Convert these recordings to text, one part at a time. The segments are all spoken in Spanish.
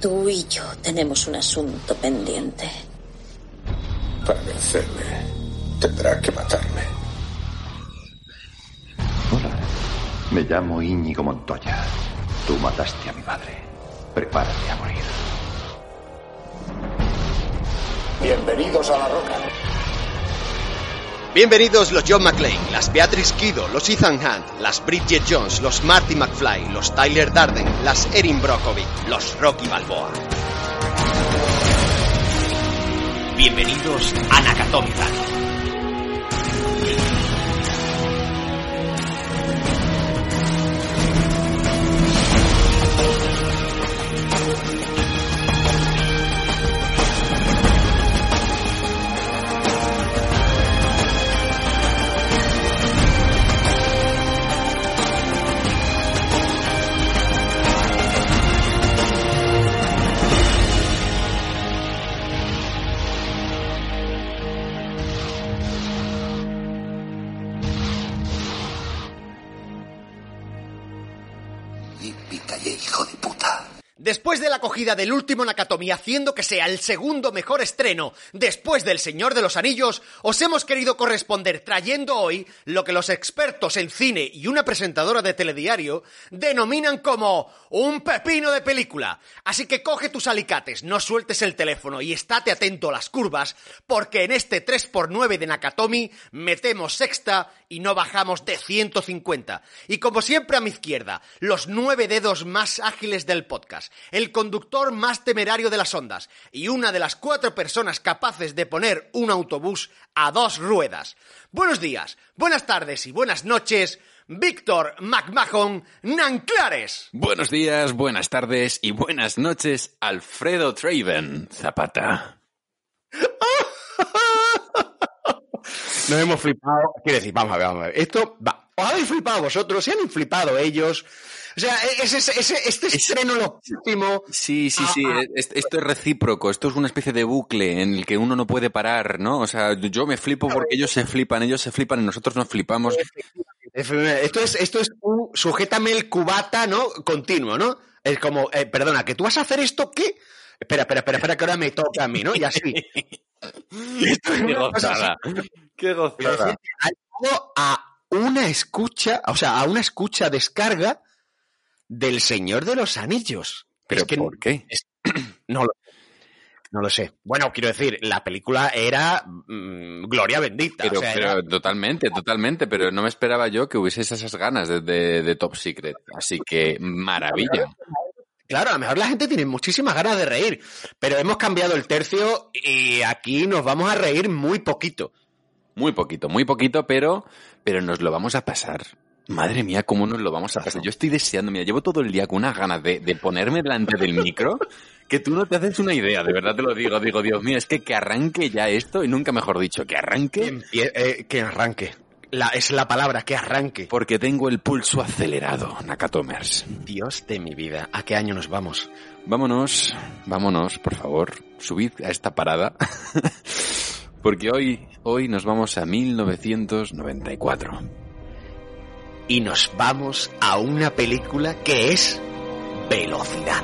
Tú y yo tenemos un asunto pendiente. Para vencerme, tendrá que matarme. Hola, me llamo Íñigo Montoya. Tú mataste a mi madre. Prepárate a morir. Bienvenidos a la roca. Bienvenidos los John McClane, las Beatrice Kido, los Ethan Hunt, las Bridget Jones, los Marty McFly, los Tyler Darden, las Erin Brockovich, los Rocky Balboa. Bienvenidos a Nakatomi De la acogida del último Nakatomi haciendo que sea el segundo mejor estreno después del Señor de los Anillos, os hemos querido corresponder trayendo hoy lo que los expertos en cine y una presentadora de telediario denominan como un pepino de película. Así que coge tus alicates, no sueltes el teléfono y estate atento a las curvas, porque en este 3x9 de Nakatomi metemos sexta y no bajamos de 150. Y como siempre a mi izquierda, los nueve dedos más ágiles del podcast, el conductor más temerario de las ondas y una de las cuatro personas capaces de poner un autobús a dos ruedas. Buenos días, buenas tardes y buenas noches, Víctor McMahon Nanclares. Buenos días, buenas tardes y buenas noches, Alfredo Traven Zapata. Nos hemos flipado. Quiero decir, vamos a ver, vamos a ver. Esto va. Os habéis flipado vosotros, se han flipado ellos. O sea, ese, ese, este estreno lo último. Sí, sí, sí, ah. es- esto es recíproco, esto es una especie de bucle en el que uno no puede parar, ¿no? O sea, yo me flipo porque ellos se flipan, ellos se flipan y nosotros nos flipamos. Esto es, esto es un sujétame el cubata, ¿no? Continuo, ¿no? Es como, eh, perdona, que tú vas a hacer esto, ¿qué? Espera, espera, espera, espera, que ahora me toca a mí, ¿no? Y así. Esto es Qué gozada, qué gozada. a una escucha, o sea, a una escucha descarga del Señor de los Anillos. ¿Pero Es que por qué? no lo, no lo sé. Bueno, quiero decir, la película era mm, Gloria Bendita. Pero, o sea, pero era- totalmente, totalmente, pero no me esperaba yo que hubieses esas ganas de, de- de Top Secret. Así que maravilla. Claro, a lo mejor la gente tiene muchísimas ganas de reír, pero hemos cambiado el tercio y aquí nos vamos a reír muy poquito. Muy poquito, muy poquito, pero, pero nos lo vamos a pasar. Madre mía, cómo nos lo vamos a pasar. Yo estoy deseando, mira, llevo todo el día con unas ganas de, de ponerme delante del micro que tú no te haces una idea, de verdad te lo digo. Digo, Dios mío, es que que arranque ya esto, y nunca mejor dicho, que Que, arranque, eh, que arranque. La, es la palabra, que arranque. porque tengo el pulso acelerado, Nakatomers. Dios de mi vida, ¿a qué año nos vamos? Vámonos, vámonos, por favor, subid a esta parada, porque hoy, hoy nos vamos a 1994. Y nos vamos a una película que es Velocidad.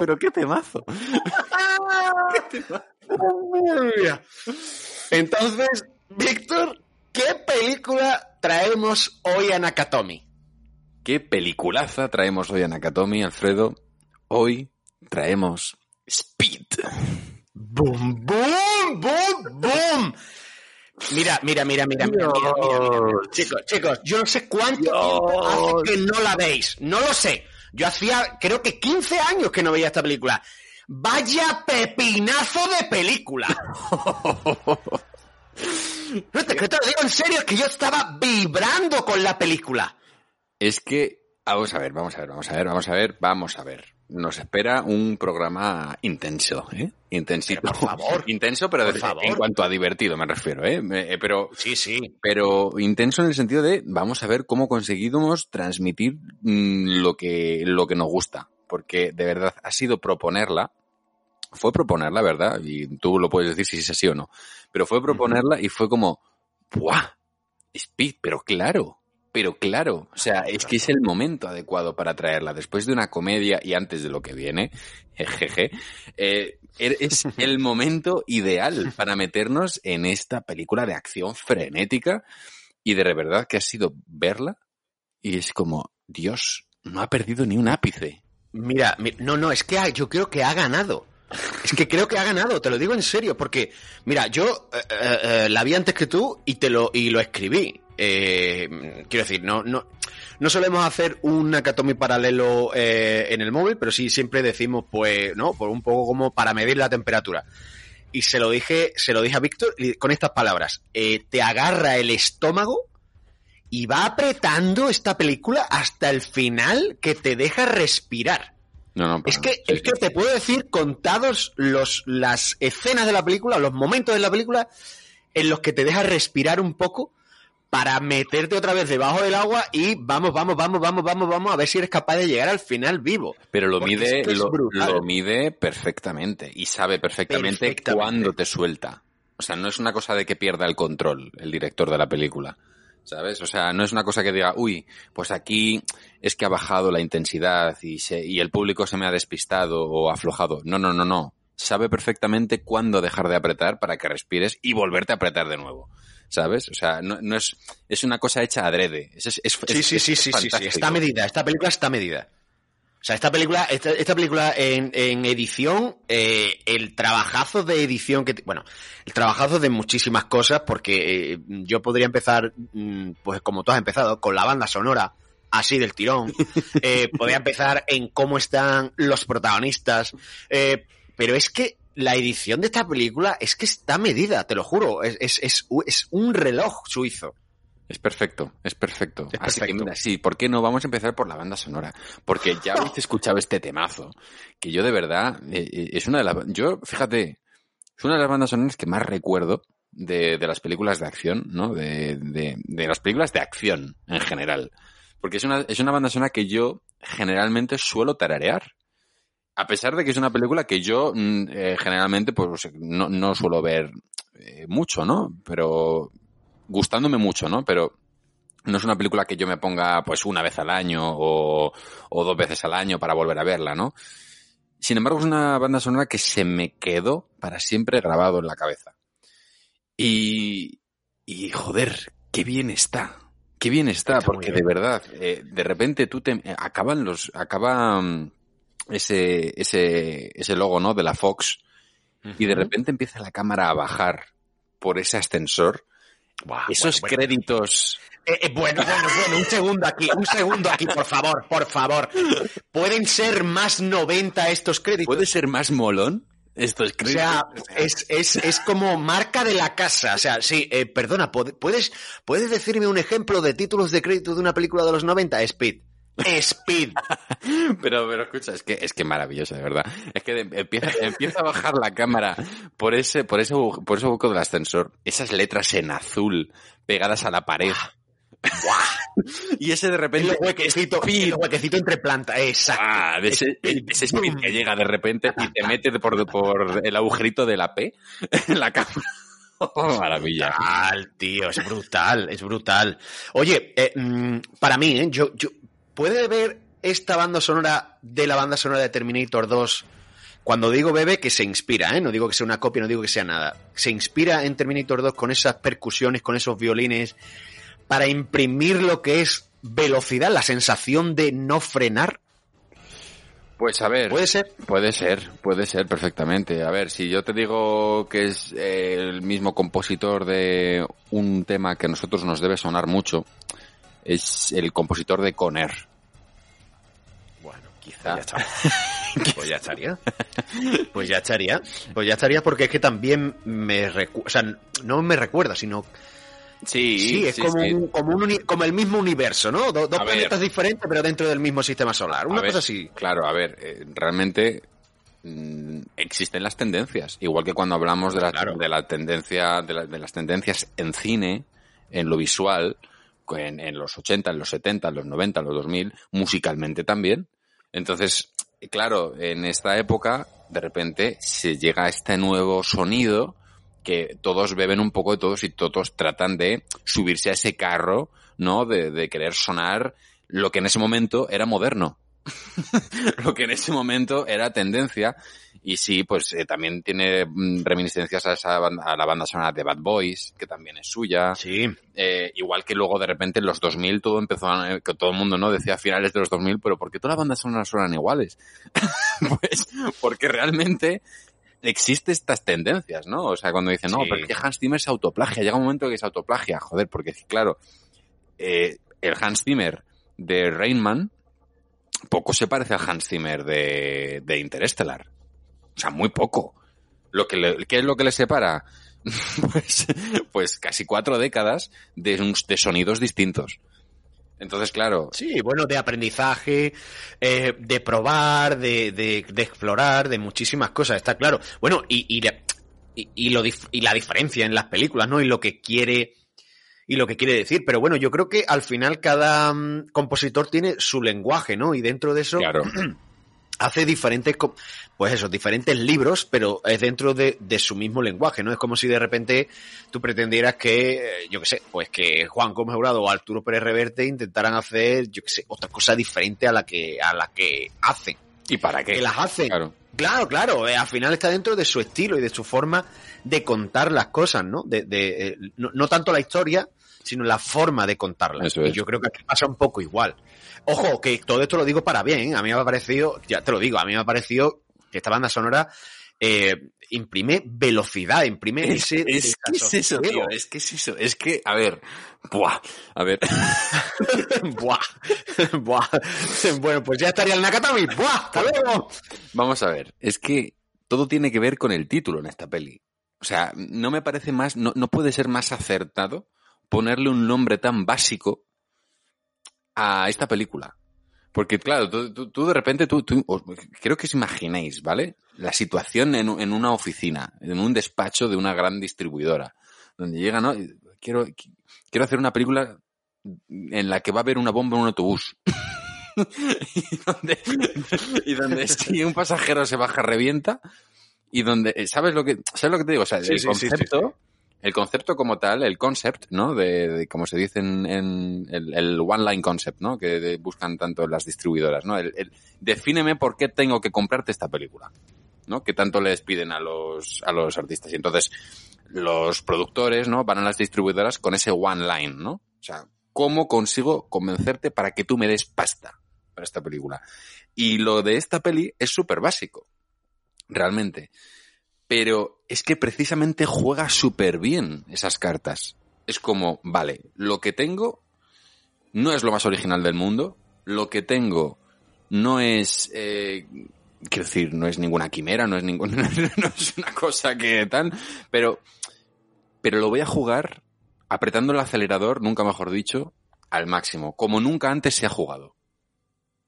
Pero qué temazo. Madre mía. Entonces, Víctor, ¿qué película traemos hoy a Nakatomi? Qué peliculaza traemos hoy a Nakatomi, Alfredo. Hoy traemos Speed. ¡Boom, boom, boom, boom! Mira, mira, mira, mira, mira, mira, mira, mira. Chicos, chicos, yo no sé cuánto tiempo hace que no la veis. No lo sé. Yo hacía, creo que 15 años que no veía esta película. ¡Vaya pepinazo de película! No te, que te lo digo en serio, es que yo estaba vibrando con la película. Es que, vamos a ver, vamos a ver, vamos a ver, vamos a ver, vamos a ver. Nos espera un programa intenso, ¿eh? Intensito. Pero por favor. Intenso, pero Por de- favor. en cuanto a divertido me refiero, ¿eh? Eh, Pero, Sí, sí. pero intenso en el sentido de vamos a ver cómo conseguimos transmitir mm, lo que, lo que nos gusta. Porque de verdad ha sido proponerla. Fue proponerla, ¿verdad? Y tú lo puedes decir si es así o no. Pero fue proponerla y fue como, ¡buah! Speed, pero claro, pero claro. O sea, es que es el momento adecuado para traerla. Después de una comedia y antes de lo que viene, jeje, eh, er- es el momento ideal para meternos en esta película de acción frenética y de verdad que ha sido verla y es como, Dios, no ha perdido ni un ápice. Mira, mi- no, no, es que ha- yo creo que ha ganado. Es que creo que ha ganado, te lo digo en serio, porque, mira, yo eh, eh, la vi antes que tú y te lo, y lo escribí. Eh, quiero decir, no, no, no solemos hacer un Nakatomi paralelo eh, en el móvil, pero sí siempre decimos, pues, ¿no? Por un poco como para medir la temperatura. Y se lo dije, se lo dije a Víctor con estas palabras. eh, te agarra el estómago y va apretando esta película hasta el final que te deja respirar. No, no, Es que, sí, es que te puedo decir contados los, las escenas de la película, los momentos de la película en los que te deja respirar un poco para meterte otra vez debajo del agua y vamos, vamos, vamos, vamos, vamos, vamos a ver si eres capaz de llegar al final vivo. Pero lo Porque mide, lo mide perfectamente y sabe perfectamente, Perfectamente. cuándo te suelta. O sea, no es una cosa de que pierda el control el director de la película. ¿Sabes? O sea, no es una cosa que diga, uy, pues aquí es que ha bajado la intensidad y, se, y el público se me ha despistado o aflojado. No, no, no, no. Sabe perfectamente cuándo dejar de apretar para que respires y volverte a apretar de nuevo. ¿Sabes? O sea, no, no es, es una cosa hecha adrede. Es, es, es- Sí, sí, sí, sí, sí, está medida, esta película está medida. O sea, esta película, esta, esta película en, en edición, eh, el trabajazo de edición que, bueno, el trabajazo de muchísimas cosas, porque eh, yo podría empezar, mm, pues como tú has empezado, con la banda sonora, así del tirón. Eh, podría empezar en cómo están los protagonistas, pero es que la edición de esta película es que está medida, te lo juro, es, es, es, es un reloj suizo. Es perfecto, es perfecto. Es Así que mira, sí, ¿por qué no? Vamos a empezar por la banda sonora. Porque ya habéis escuchado este temazo, que yo de verdad, eh, eh, es una de las... Yo, fíjate, es una de las bandas sonoras que más recuerdo de, de las películas de acción, ¿no? De, de, de las películas de acción en general. Porque es una, es una banda sonora que yo generalmente suelo tararear. A pesar de que es una película que yo mm, eh, generalmente pues no, no suelo ver eh, mucho, ¿no? Pero gustándome mucho, ¿no? Pero no es una película que yo me ponga pues una vez al año o, o dos veces al año para volver a verla, ¿no? Sin embargo, es una banda sonora que se me quedó para siempre grabado en la cabeza. Y, y joder, qué bien está. Qué bien está, porque bien. de verdad, eh, de repente tú te, acaban los, acaba mm, ese, ese, ese logo, ¿no? De la Fox, y de repente empieza la cámara a bajar por ese ascensor. Esos bueno, bueno. créditos Eh, eh, bueno, bueno, bueno, un segundo aquí, un segundo aquí, por favor, por favor. ¿Pueden ser más 90 estos créditos? ¿Puede ser más molón estos O créditos? sea, es, es, es como marca de la casa. O sea, sí, eh, perdona, ¿pod- ¿puedes, ¿puedes decirme un ejemplo de títulos de crédito de una película de los 90? Speed. Speed. Pero, pero escucha, es que es que maravilloso, de verdad. Es que de- empieza, empieza a bajar la cámara por ese, por ese, por ese hueco del ascensor. Esas letras en azul pegadas a la pared. y ese de El repente. huequecito, el huequecito entre plantas. Exacto. Ah, de ese, Speed. ese speed que llega de repente y te mete por, por el agujerito de la P en la cámara. Oh, maravilla. Brutal, tío, es brutal, es brutal. Oye, eh, mm, para mí, ¿eh? yo, yo ¿puede ver esta banda sonora de la banda sonora de Terminator 2? Cuando digo bebe, que se inspira, ¿eh? No digo que sea una copia, no digo que sea nada. Se inspira en Terminator 2 con esas percusiones, con esos violines, para imprimir lo que es velocidad, la sensación de no frenar. Pues a ver. ¿Puede ser? Puede ser, puede ser perfectamente. A ver, si yo te digo que es eh, el mismo compositor de un tema que a nosotros nos debe sonar mucho, es el compositor de Conner. Quizá. Ya está. pues ya estaría. Pues ya estaría. Pues ya estaría porque es que también me recuerda, o sea, no me recuerda, sino Sí, Sí, es sí, como, sí. Un, como, un uni- como el mismo universo, ¿no? Do- dos A ver. planetas diferentes, pero dentro del mismo sistema solar. Una A ver, cosa así. Claro, a ver, eh, realmente mm, existen las tendencias, igual que cuando hablamos de la, Claro. de la tendencia, de, la- de las tendencias en cine, en lo visual, en, en los 80, en los 70, en los 90, en los 2000, musicalmente también. Entonces, claro, en esta época, de repente, se llega a este nuevo sonido que todos beben un poco de todos y todos tratan de subirse a ese carro, ¿no? De, de querer sonar lo que en ese momento era moderno. lo que en ese momento era tendencia. Y sí, pues eh, también tiene mm, reminiscencias a, esa banda- a la banda sonora de Bad Boys, que también es suya. Sí. Eh, igual que luego de repente en los 2000 todo empezó a, eh, que todo el mundo no decía a finales de los 2000, pero ¿por qué todas las bandas sonoras suenan iguales? pues porque realmente existe estas tendencias, ¿no? O sea, cuando dicen, no, Sí. pero es que Hans Zimmer se autoplagia, llega un momento que se autoplagia, joder, porque claro, eh, el Hans Zimmer de Rainman poco se parece al Hans Zimmer de, de Interstellar. O sea, muy poco. Lo que le- ¿Qué es lo que le separa? pues, pues casi cuatro décadas de, sonidos distintos. Entonces, claro, Sí, bueno, de aprendizaje, eh, de probar, de, de, de explorar, de muchísimas cosas, está claro. Bueno, y, y, la- y, y lo, dif- y la diferencia en las películas, ¿no? Y lo que quiere y lo que quiere decir. Pero bueno, yo creo que al final cada mm, compositor tiene su lenguaje, ¿no? Y dentro de eso claro, hace diferentes, pues eso, diferentes libros, pero es dentro de, de su mismo lenguaje, ¿no? Es como si de repente tú pretendieras que, eh, yo qué sé, pues que Juan Gómez Jurado o Arturo Pérez Reverte intentaran hacer, yo qué sé, otra cosa diferente a la que, a la que hacen. ¿y para qué? Que las hacen. Claro. Claro, claro, eh, al final está dentro de su estilo y de su forma de contar las cosas, ¿no? De, de, eh, no, no tanto la historia, sino la forma de contarlas. Eso es. Y yo creo que aquí pasa un poco igual. Ojo, que todo esto lo digo para bien, ¿eh? a mí me ha parecido, ya te lo digo, a mí me ha parecido que esta banda sonora eh, imprime velocidad, imprime Es, ese... es que es eso, tío, es que es eso, es que, a ver, buah, a ver, Buah, buah. Bueno, pues ya estaría el Nakatami. Buah, hasta luego. vamos a ver, es que todo tiene que ver con el título en esta peli. O sea, no me parece más, no, no puede ser más acertado ponerle un nombre tan básico a esta película. Porque, claro, tú, tú- tú de repente, tú, tú- os- creo que os imaginéis, ¿vale? La situación en, en una oficina, en un despacho de una gran distribuidora, donde llega, ¿no? Quiero, qui- quiero hacer una película en la que va a haber una bomba en un autobús. y donde, y donde si un pasajero se baja, revienta. Y donde, eh, ¿sabes lo que, sabes lo que te digo? O sea, Sí, el sí, sí, sí, concepto, el concepto como tal, el concept, ¿no? De, de como se dice en, en el, el one-line concept, ¿no? Que buscan tanto las distribuidoras, ¿no? El, el- defíneme por qué tengo que comprarte esta película, ¿no? Que tanto les piden a los, a los artistas. Y entonces, los productores, ¿no? Van a las distribuidoras con ese one-line, ¿no? O sea, ¿cómo consigo convencerte para que tú me des pasta para esta película? Y lo de esta peli es súper básico, realmente. Pero es que precisamente juega súper bien esas cartas. Es como, vale, lo que tengo no es lo más original del mundo, lo que tengo no es, eh, quiero decir, no es ninguna quimera, no es ningún, no es una cosa que tal, pero, pero lo voy a jugar apretando el acelerador, nunca mejor dicho, al máximo, como nunca antes se ha jugado.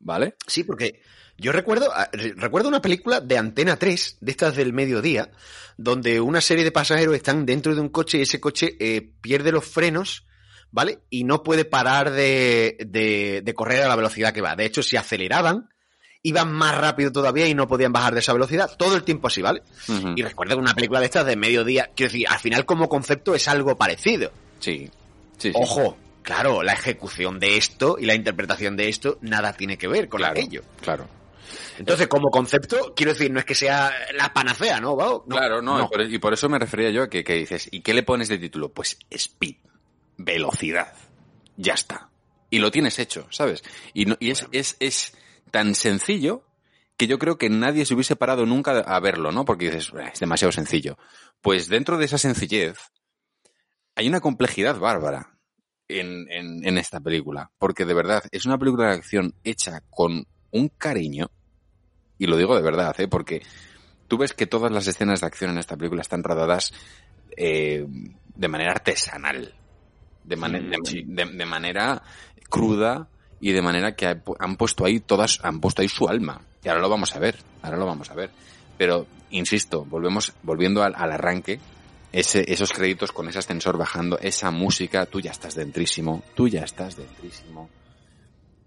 ¿Vale? Sí, porque yo recuerdo, ah, re- recuerdo una película de Antena 3, de estas del mediodía, donde una serie de pasajeros están dentro de un coche y ese coche eh, pierde los frenos, ¿vale? Y no puede parar de, de, de correr a la velocidad que va. De hecho, si aceleraban, iban más rápido todavía y no podían bajar de esa velocidad. Todo el tiempo así, ¿vale? Y recuerdo que una película de estas de mediodía, quiero decir, al final como concepto es algo parecido. Sí. Sí, sí. Ojo, claro, la ejecución de esto y la interpretación de esto nada tiene que ver con Claro, aquello. claro. Entonces, como concepto, quiero decir, no es que sea la panacea, ¿no? Claro, no, no. Y, por, y por eso me refería yo a que, que dices, ¿y qué le pones de título? Pues speed, velocidad, ya está. Y lo tienes hecho, ¿sabes? Y, no- y es, es, es tan sencillo que yo creo que nadie se hubiese parado nunca a verlo, ¿no? Porque dices, "Eh, es demasiado sencillo. Pues dentro de esa sencillez hay una complejidad bárbara en, en, en esta película. Porque de verdad, es una película de acción hecha con un cariño, y lo digo de verdad, ¿eh? Porque tú ves que todas las escenas de acción en esta película están rodadas eh, de manera artesanal, de, mane- de- sí. de- de manera cruda y de manera que ha- han puesto ahí todas, han puesto ahí su alma. Y ahora lo vamos a ver, ahora lo vamos a ver. Pero, insisto, volvemos, volviendo al, al arranque, ese, esos créditos con ese ascensor bajando, esa música, tú ya estás dentrísimo, tú ya estás dentrísimo.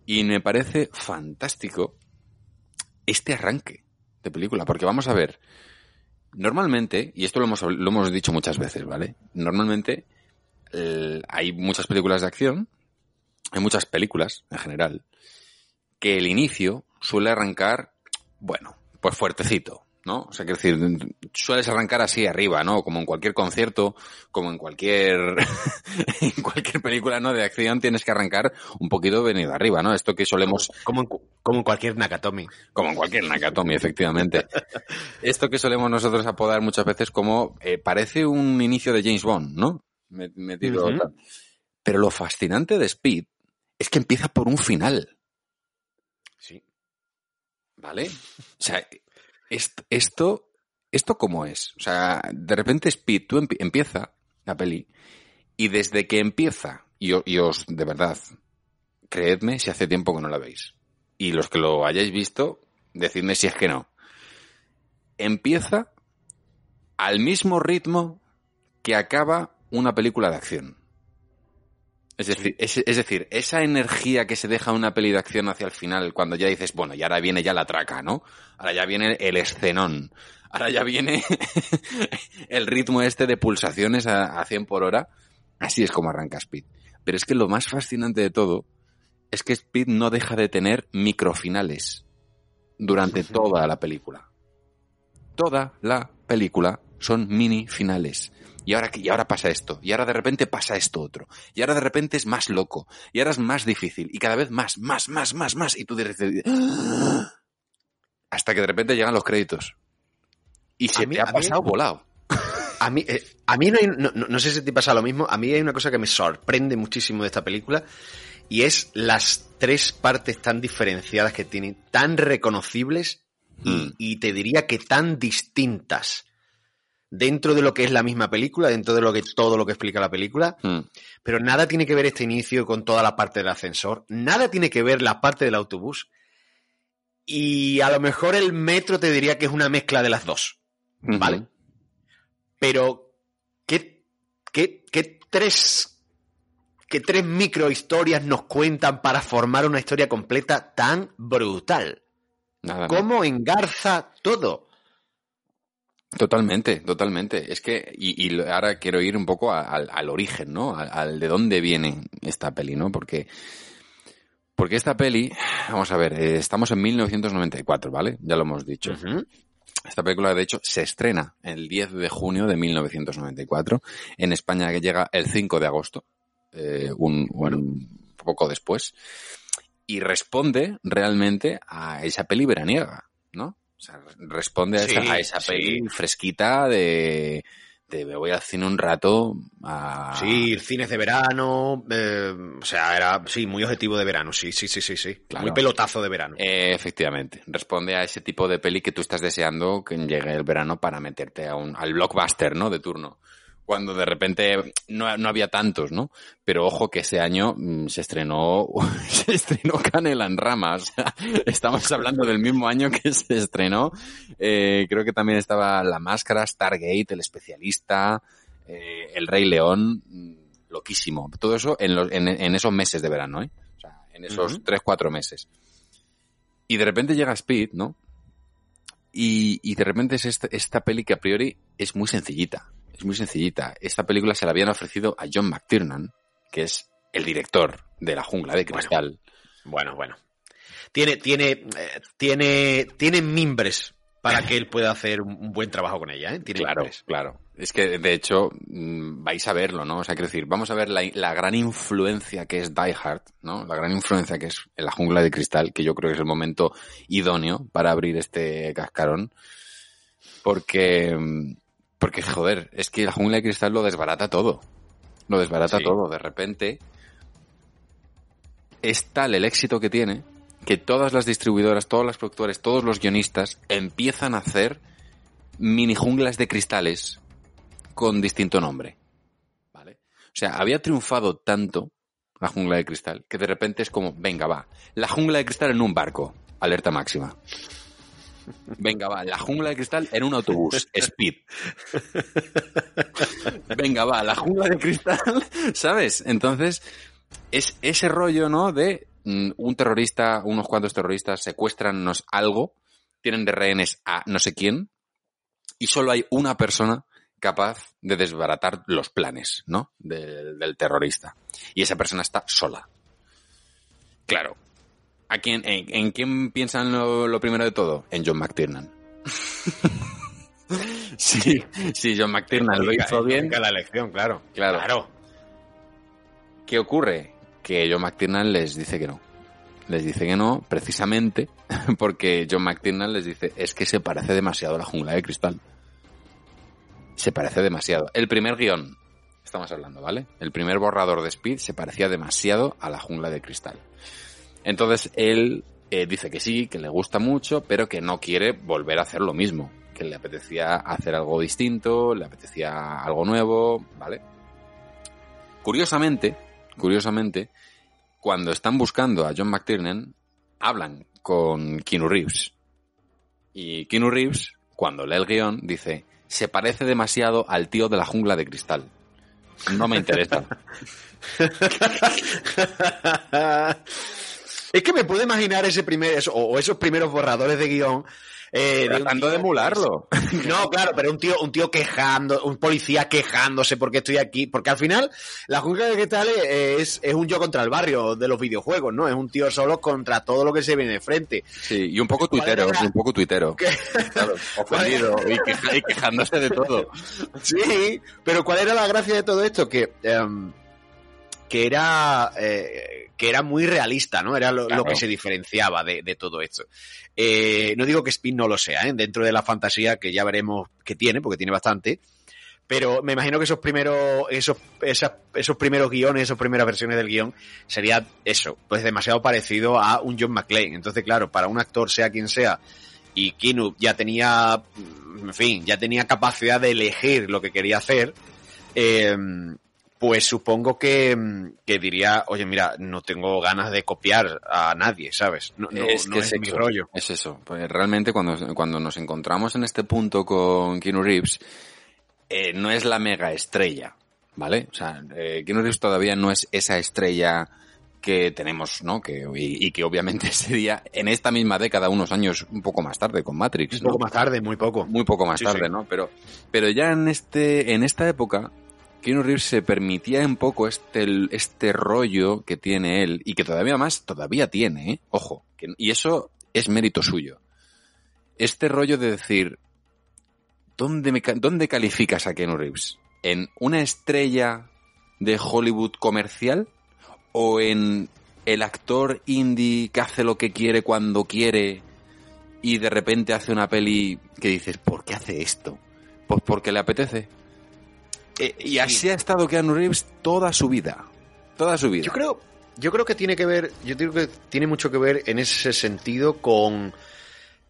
Y me parece fantástico este arranque de película, porque vamos a ver, normalmente, y esto lo hemos, lo hemos dicho muchas veces, ¿vale? Normalmente hay muchas películas de acción, hay muchas películas en general, que el inicio suele arrancar, bueno, pues fuertecito, ¿no? O sea, quiero decir, sueles arrancar así arriba, ¿no? Como en cualquier concierto, como en cualquier, en cualquier película, ¿no? De acción tienes que arrancar un poquito venido arriba, ¿no? Esto que solemos, Como en, como en cualquier Nakatomi. como en cualquier Nakatomi, efectivamente. Esto que solemos nosotros apodar muchas veces como eh, parece un inicio de James Bond, ¿no? Me- Metido. Pero lo fascinante de Speed es que empieza por un final, Sí. ¿vale? O sea, est- esto, esto cómo es. O sea, de repente Speed, tú empie- empieza la peli y desde que empieza, y, y os, de verdad, creedme si hace tiempo que no la veis. Y los que lo hayáis visto, decidme si es que no. Empieza al mismo ritmo que acaba una película de acción. Es decir, es, es decir, esa energía que se deja una peli de acción hacia el final, cuando ya dices, bueno, y ahora viene ya la traca, ¿no? Ahora ya viene el escenón. Ahora ya viene el ritmo este de pulsaciones a, a 100 por hora. Así es como arranca Speed. Pero es que lo más fascinante de todo es que Speed no deja de tener microfinales durante toda la película. Toda la película son mini finales. Y ahora, y ahora pasa esto, y ahora de repente pasa esto otro, y ahora de repente es más loco, y ahora es más difícil, y cada vez más, más, más, más, más, y tú dices, hasta que de repente llegan los créditos. Y se mí- te ha mí- pasado volado. A mí, eh, a mí no, hay- no, no- no sé si te pasa lo mismo. A mí hay una cosa que me sorprende muchísimo de esta película y es las tres partes tan diferenciadas que tienen, tan reconocibles y, Mm. y te diría que tan distintas dentro de lo que es la misma película, dentro de lo que todo lo que explica la película. Mm. Pero nada tiene que ver este inicio con toda la parte del ascensor, nada tiene que ver la parte del autobús. Y a lo mejor el metro te diría que es una mezcla de las dos. Vale. Pero, ¿qué, qué, qué tres, qué tres microhistorias nos cuentan para formar una historia completa tan brutal? Nada, ¿Cómo engarza todo? Totalmente, totalmente. Es que, y, y ahora quiero ir un poco a- al, al origen, ¿no? Al, al de dónde viene esta peli, ¿no? Porque, porque esta peli, vamos a ver, eh, estamos en 1994, ¿vale? Ya lo hemos dicho. Esta película, de hecho, se estrena el 10 de junio de 1994. En España que llega el 5 de agosto, eh, un, un poco después. Y responde realmente a esa peli veraniega, ¿no? O sea, responde a esa, Sí, a esa sí. peli fresquita de, de me voy al cine un rato a... Sí, cines de verano, eh, o sea, era, sí, muy objetivo de verano, sí, sí, sí, sí, sí. Claro. Muy pelotazo de verano. Eh, efectivamente, responde a ese tipo de peli que tú estás deseando que llegue el verano para meterte a un, al blockbuster, ¿no? De turno. Cuando de repente no, no había tantos, ¿no? Pero ojo que ese año mm, se estrenó, se estrenó Canela en Rama. O sea, estamos hablando del mismo año que se estrenó. Eh, creo que también estaba La Máscara, Stargate, El Especialista, eh, El Rey León. mm, Loquísimo. Todo eso en, los, en, en esos meses de verano, ¿eh? O sea, en esos tres, cuatro meses. Y de repente llega Speed, ¿no? Y, y de repente es esta, esta peli que a priori es muy sencillita. Es muy sencillita. Esta película se la habían ofrecido a John McTiernan, que es el director de la jungla de cristal. Bueno, bueno. Tiene, tiene, eh, tiene, tiene mimbres para que él pueda hacer un buen trabajo con ella, ¿eh? Tiene Claro, mimbres. claro. Es que, de hecho, mm, vais a verlo, ¿no? O sea, quiero decir, vamos a ver la, la gran influencia que es Die Hard, ¿no? La gran influencia que es en la jungla de cristal, que yo creo que es el momento idóneo para abrir este cascarón. Porque, mm, porque, joder, es que la jungla de cristal lo desbarata todo. Lo desbarata Sí. todo. De repente, es tal el éxito que tiene que todas las distribuidoras, todos los productores, todos los guionistas empiezan a hacer mini junglas de cristales con distinto nombre. ¿Vale? O sea, había triunfado tanto la jungla de cristal que de repente es como, venga, va, la jungla de cristal en un barco, alerta máxima. Venga, va, la jungla de cristal en un autobús, speed. Venga, va, la jungla de cristal, ¿sabes? Entonces, es ese rollo, ¿no? De mm, un terrorista, unos cuantos terroristas secuestran algo, tienen de rehenes a no sé quién, y solo hay una persona capaz de desbaratar los planes, ¿no? Del, del terrorista. Y esa persona está sola. Claro. ¿A quién, en, en quién piensan lo, lo primero de todo? En John McTiernan. sí, sí, John McTiernan lo hizo bien. la elección, claro. Claro. ¿Qué ocurre? Que John McTiernan les dice que no. Les dice que no, precisamente porque John McTiernan les dice es que se parece demasiado a la jungla de cristal. Se parece demasiado. El primer guion, estamos hablando, ¿vale? El primer borrador de Speed se parecía demasiado a la jungla de cristal. Entonces él eh, dice que sí, que le gusta mucho, pero que no quiere volver a hacer lo mismo. Que le apetecía hacer algo distinto, le apetecía algo nuevo, ¿vale? Curiosamente, curiosamente, cuando están buscando a John McTiernan, hablan con Keanu Reeves. Y Keanu Reeves, cuando lee el guion, dice, se parece demasiado al tío de la jungla de cristal. No me interesa. es que me puedo imaginar ese primer, eso- o esos primeros borradores de guion. eh, de Tratando tío de emularlo. No, claro, pero un tío, un tío quejando, un policía quejándose porque estoy aquí. Porque al final, la jungla de cristal es, es un yo contra el barrio de los videojuegos, ¿no? Es un tío solo contra todo lo que se viene de frente. Sí, y un poco ¿Cuál tuitero, era? un poco tuitero. Claro, ofendido y, quejándose de todo. Sí, pero ¿cuál era la gracia de todo esto? Que, em, que era eh, que era muy realista, ¿no? Era lo, que se diferenciaba de, de todo esto. Eh, no digo que Spin no lo sea, ¿eh? dentro de la fantasía que ya veremos que tiene, porque tiene bastante. Pero me imagino que esos primeros, esos, esas- esos primeros guiones, esas primeras versiones del guion, sería eso, pues demasiado parecido a un John McClane. Entonces, claro, para un actor, sea quien sea, y Keanu ya tenía, en fin, ya tenía capacidad de elegir lo que quería hacer, eh, pues supongo que, que diría, oye, mira, no tengo ganas de copiar a nadie, ¿sabes? No, no- es no que es es, mi eso, rollo. Es eso. Pues realmente cuando, cuando nos encontramos en este punto con Keanu Reeves, eh, no es la mega estrella, ¿vale? O sea, eh, Keanu Reeves todavía no es esa estrella que tenemos, ¿no? Que, y, y que obviamente sería en esta misma década, unos años un poco más tarde, con Matrix, Un ¿no? poco más tarde, muy poco. muy poco más Sí, tarde, sí. ¿no? Pero, pero ya en este, en esta época, Keanu Reeves se permitía un poco este, este rollo que tiene él, y que todavía más, todavía tiene, ¿eh? Ojo, y eso es mérito suyo. Este rollo de decir, ¿dónde, me, ¿dónde calificas a Keanu Reeves? ¿En una estrella de Hollywood comercial? ¿O en el actor indie que hace lo que quiere cuando quiere y de repente hace una peli que dices, ¿por qué hace esto? Pues porque le apetece. Eh, y así ha estado Keanu Reeves toda su vida. Toda su vida. Yo creo, yo creo que tiene que ver, yo creo que tiene mucho que ver en ese sentido con,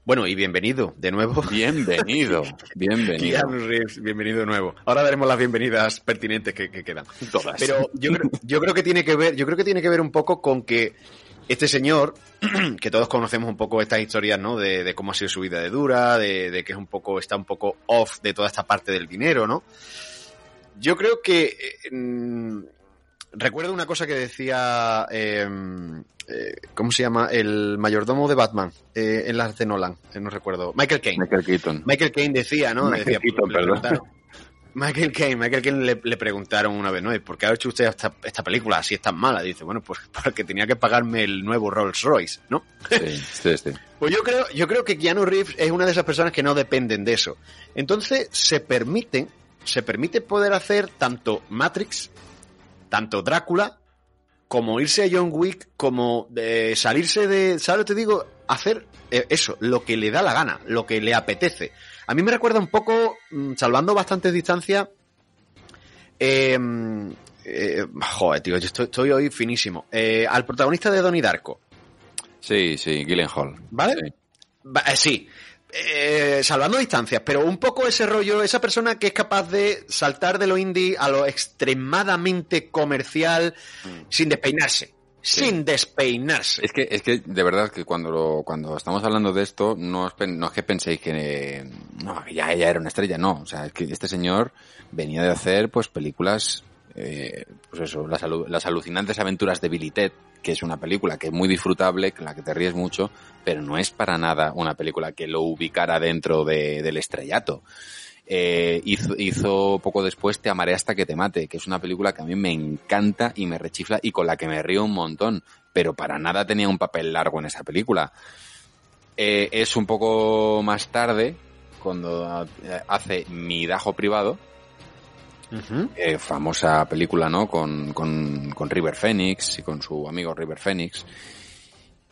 bueno, y bienvenido de nuevo. Bienvenido, bienvenido. Keanu Reeves, bienvenido de nuevo. Ahora daremos las bienvenidas pertinentes que, que quedan. Todas. Pero yo creo, yo creo que tiene que ver, yo creo que tiene que ver un poco con que este señor, que todos conocemos un poco estas historias, ¿no? De, de cómo ha sido su vida de dura, de, de que es un poco, está un poco off de toda esta parte del dinero, ¿no? Yo creo que eh, mm, recuerdo una cosa que decía, eh, eh, ¿cómo se llama? El mayordomo de Batman eh, en las de Nolan, no recuerdo, Michael Caine. Michael Keaton. Michael Caine decía, ¿no? Michael decía, Keaton, perdón. Michael Caine, Michael Caine le, le preguntaron una vez, ¿no? ¿Y ¿Por qué ha hecho usted esta, esta película así es tan mala? dice, bueno, pues porque tenía que pagarme el nuevo Rolls Royce, ¿no? Sí, sí, sí. Pues yo creo, yo creo que Keanu Reeves es una de esas personas que no dependen de eso. Entonces se permiten, se permite poder hacer tanto Matrix, tanto Drácula, como irse a John Wick, como eh, salirse de, ¿sabes lo que te digo? Hacer eh, eso, lo que le da la gana, lo que le apetece. A mí me recuerda un poco, mm, salvando bastantes distancias, eh, eh, joder, tío, yo estoy, estoy hoy finísimo. Eh, al protagonista de Donnie Darko, Sí, sí, Gyllenhaal. ¿vale? Sí. Va- sí, eh, salvando distancias, pero un poco ese rollo, esa persona que es capaz de saltar de lo indie a lo extremadamente comercial sin despeinarse. Sin despeinarse. Es que, es que de verdad que cuando lo- cuando estamos hablando de esto, no, os no es que penséis que eh, no, ya ella era una estrella, no. O sea, es que este señor venía de hacer pues películas, eh, pues eso, las, las alucinantes aventuras de Billy Ted, que es una película que es muy disfrutable, con la que te ríes mucho, pero no es para nada una película que lo ubicara dentro de- del estrellato. Eh, hizo, hizo poco después Te amaré hasta que te mate, que es una película que a mí me encanta y me rechifla y con la que me río un montón, pero para nada tenía un papel largo en esa película. Eh, es un poco más tarde, cuando eh, hace Mi Dajo Privado, Ujú. eh, famosa película, ¿no? Con, con, con River Phoenix y con su amigo River Phoenix.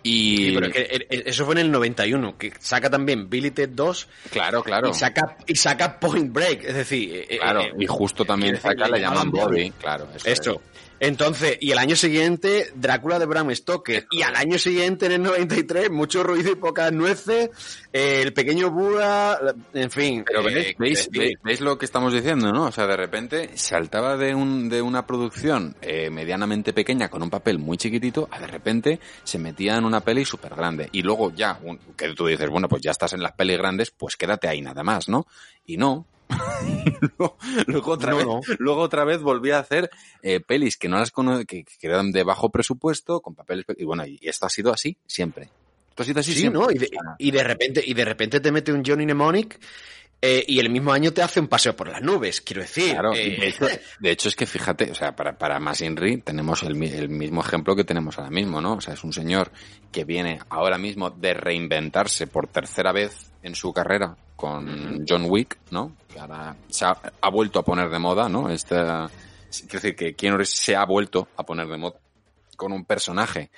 Y... Sí, pero es que eso fue en el 91, que saca también Billy Ted 2 Claro, claro. y, saca, y saca Point Break. Es decir, eh, eh, Claro, eh, y justo también decir, saca, le llaman llamaban Bobby, claro. eso es. Entonces, y el año siguiente, Drácula de Bram Stoker. Y al año siguiente, en el 93, mucho ruido y pocas nueces. eh, el pequeño Buda, en fin. Pero eh, veis, veis, eh, veis- veis lo que estamos diciendo, ¿no? O sea, de repente saltaba de, un, de una producción eh, medianamente pequeña con un papel muy chiquitito a de repente se metía en una peli súper grande. Y luego ya, un- que tú dices, bueno, pues ya estás en las pelis grandes, pues quédate ahí nada más, ¿no? Y no. luego, luego otra No, vez, no. luego otra vez volví a hacer eh, pelis que no las cono que, que eran de bajo presupuesto, con papeles pe- y bueno, y esto ha sido así siempre. Esto ha sido así Sí, siempre. ¿no? Y de, y de repente, y de repente te mete un Johnny Mnemonic eh, y el mismo año te hace un paseo por las nubes, quiero decir. Claro, eh, de, hecho, de hecho es que fíjate, o sea, para, para Masinri tenemos el, mi- el mismo ejemplo que tenemos ahora mismo, ¿no? O sea, es un señor que viene ahora mismo de reinventarse por tercera vez en su carrera con John Wick, ¿no? Que ahora se ha, ha vuelto a poner de moda, ¿no? Esta, quiero decir que Keanu se ha vuelto a poner de moda con un personaje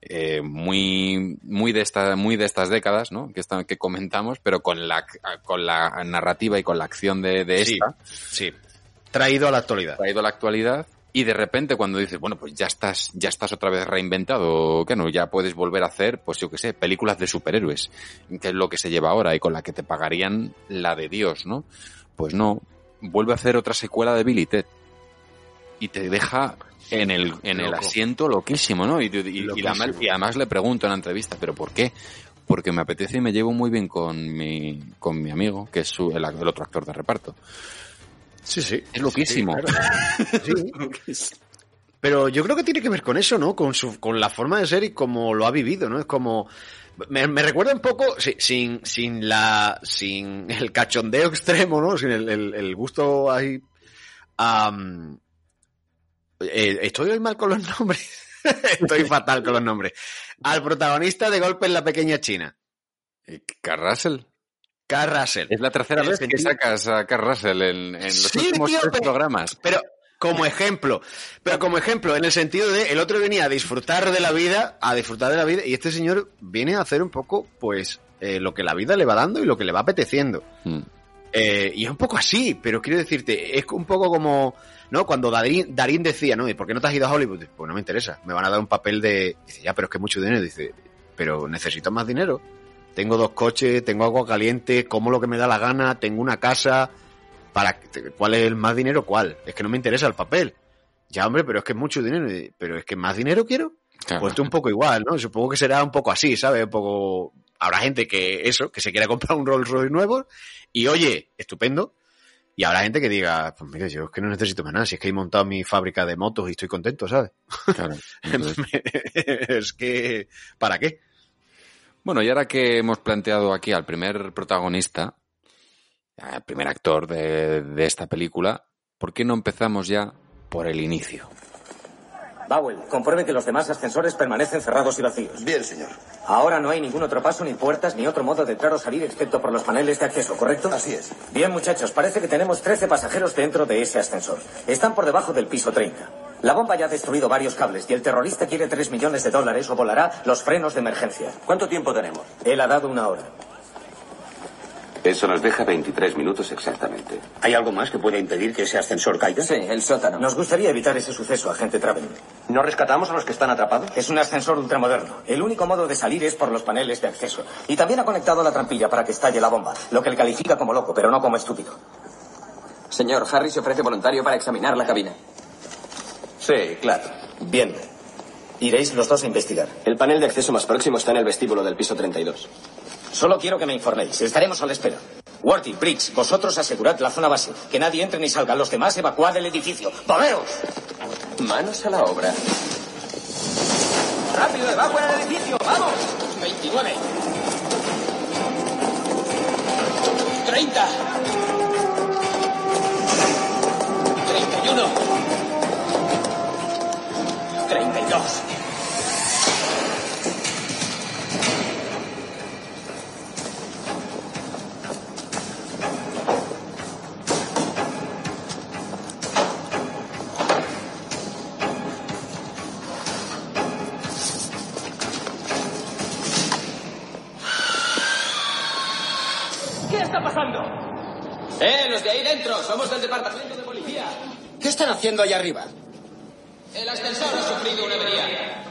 eh, muy muy de esta, muy de estas décadas, ¿no? Que esta- que comentamos, pero con la con la narrativa y con la acción de, de Sí. esta sí. Traído a la actualidad. traído a la actualidad y de repente cuando dices, bueno, pues ya estás, ya estás otra vez reinventado, que no, ya puedes volver a hacer, pues yo qué sé, películas de superhéroes, que es lo que se lleva ahora y con la que te pagarían la de Dios, ¿no? Pues no, vuelve a hacer otra secuela de Billy Ted y te deja en el, en el asiento loquísimo, ¿no? Y, y- y la- Loquísimo. y además le pregunto en la entrevista, ¿pero por qué? Porque me apetece y me llevo muy bien con mi, con mi amigo, que es su- el, el otro actor de reparto. Sí, sí. Es loquísimo. Sí, claro. Sí. Pero yo creo que tiene que ver con eso, ¿no? Con su, con la forma de ser y cómo lo ha vivido, ¿no? Es como me, me recuerda un poco si- sin, sin la, sin el cachondeo extremo, ¿no? Sin el, el- el gusto ahí. Eh, estoy hoy mal con los nombres. estoy fatal con los nombres. Al protagonista de Golpe en la Pequeña China. Carl Russell. Es la tercera vez que sacas a en, en los Sí, últimos tío, tres pero- programas. Pero como ejemplo, pero como ejemplo, en el sentido de el otro venía a disfrutar de la vida, a disfrutar de la vida, y este señor viene a hacer un poco, pues, eh, lo que la vida le va dando y lo que le va apeteciendo. Mm. Eh, y es un poco así, pero quiero decirte, es un poco como, ¿no? Cuando Darín, Darín decía, ¿no? ¿Y por qué no te has ido a Hollywood? Pues no me interesa, me van a dar un papel de... Dice, ya, pero es que es mucho dinero. Dice, pero necesito más dinero. Tengo dos coches, tengo agua caliente, como lo que me da la gana, tengo una casa. ¿Para cuál es el más dinero? ¿Cuál? Es que no me interesa el papel. Ya, hombre, pero es que es mucho dinero. Pero es que más dinero quiero. Claro. Pues esto un poco igual, ¿no? Supongo que será un poco así, ¿sabes? Un poco... Habrá gente que eso, que se quiera comprar un Rolls Royce nuevo y oye, estupendo. Y habrá gente que diga, pues mira, yo es que no necesito más nada, si es que he montado mi fábrica de motos y estoy contento, ¿sabes? Claro. Entonces, es que, ¿para qué? bueno, y ahora que hemos planteado aquí al primer protagonista, el primer actor de, de esta película, ¿por qué no empezamos ya por el inicio? Bowell, compruebe que los demás ascensores permanecen cerrados y vacíos. Bien, señor. Ahora no hay ningún otro paso, ni puertas, ni otro modo de entrar o salir excepto por los paneles de acceso, ¿correcto? Así es. Bien, muchachos, parece que tenemos 13 pasajeros dentro de ese ascensor. Están por debajo del piso 30. La bomba ya ha destruido varios cables y el terrorista quiere 3 millones de dólares o volará los frenos de emergencia. ¿Cuánto tiempo tenemos? Él ha dado una hora. Eso nos deja 23 minutos exactamente. ¿Hay algo más que pueda impedir que ese ascensor caiga? Sí, el sótano. Nos gustaría evitar ese suceso, agente Traven. ¿No rescatamos a los que están atrapados? Es un ascensor ultramoderno. El único modo de salir es por los paneles de acceso. Y también ha conectado la trampilla para que estalle la bomba, lo que le califica como loco, pero no como estúpido. Señor, Harry se ofrece voluntario para examinar la cabina. Sí, claro. Bien. Iréis los dos a investigar. El panel de acceso más próximo está en el vestíbulo del piso 32. Solo quiero que me informéis. Estaremos a la espera. Warty, Briggs, vosotros asegurad la zona base. Que nadie entre ni salga. Los demás evacuad el edificio. ¡Moveos! Manos a la obra. ¡Rápido, evacuen el edificio! ¡Vamos! 29. 30. 31. 32. Haciendo allá arriba? El ascensor ha sufrido una avería.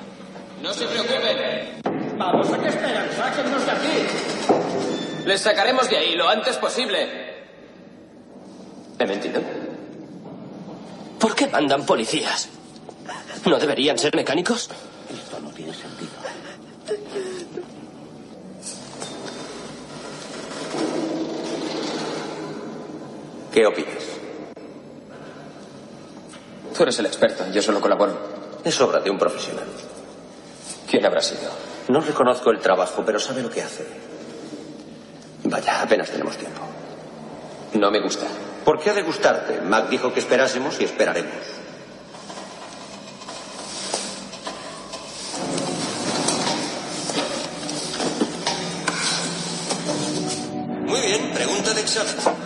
No se preocupen. Vamos, ¿a qué esperan? ¡Sáquennos de aquí! Les sacaremos de ahí lo antes posible. ¿He mentido? ¿Por qué mandan policías? ¿No deberían ser mecánicos? Esto no tiene sentido. ¿Qué opinas? Tú eres el experto, yo solo colaboro. Es obra de un profesional. ¿Quién habrá sido? No reconozco el trabajo, pero sabe lo que hace. Vaya, apenas tenemos tiempo. No me gusta. ¿Por qué ha de gustarte? Mac dijo que esperásemos y esperaremos. Muy bien, pregunta de examen.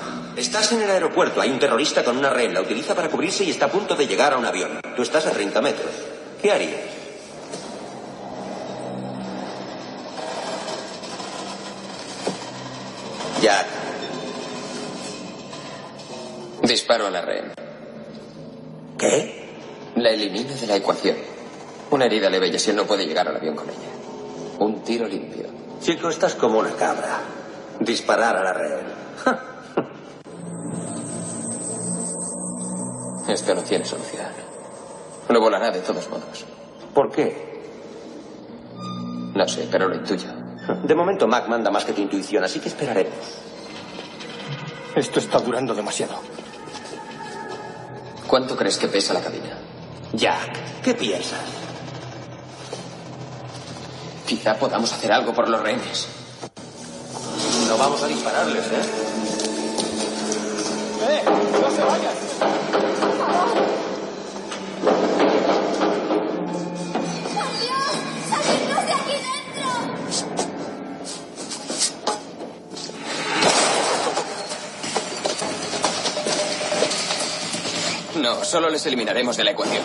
Estás en el aeropuerto, hay un terrorista con una red, la utiliza para cubrirse y está a punto de llegar a un avión. Tú estás a 30 metros. ¿Qué harías? Jack, Disparo a la rehén. ¿qué? La elimino de la ecuación. Una herida leve y así él no puede llegar al avión con ella. Un tiro limpio. Chico, estás como una cabra. Disparar a la red. Esto no tiene solución. No volará de todos modos. ¿Por qué? No sé, pero lo intuyo. De momento Mac manda más que tu intuición, así que esperaremos. Esto está durando demasiado. ¿Cuánto crees que pesa la cabina? Jack, ¿qué piensas? Quizá podamos hacer algo por los rehenes. No vamos a dispararles, ¿eh? ¡Eh! ¡No se vayan! No, solo les eliminaremos de la ecuación.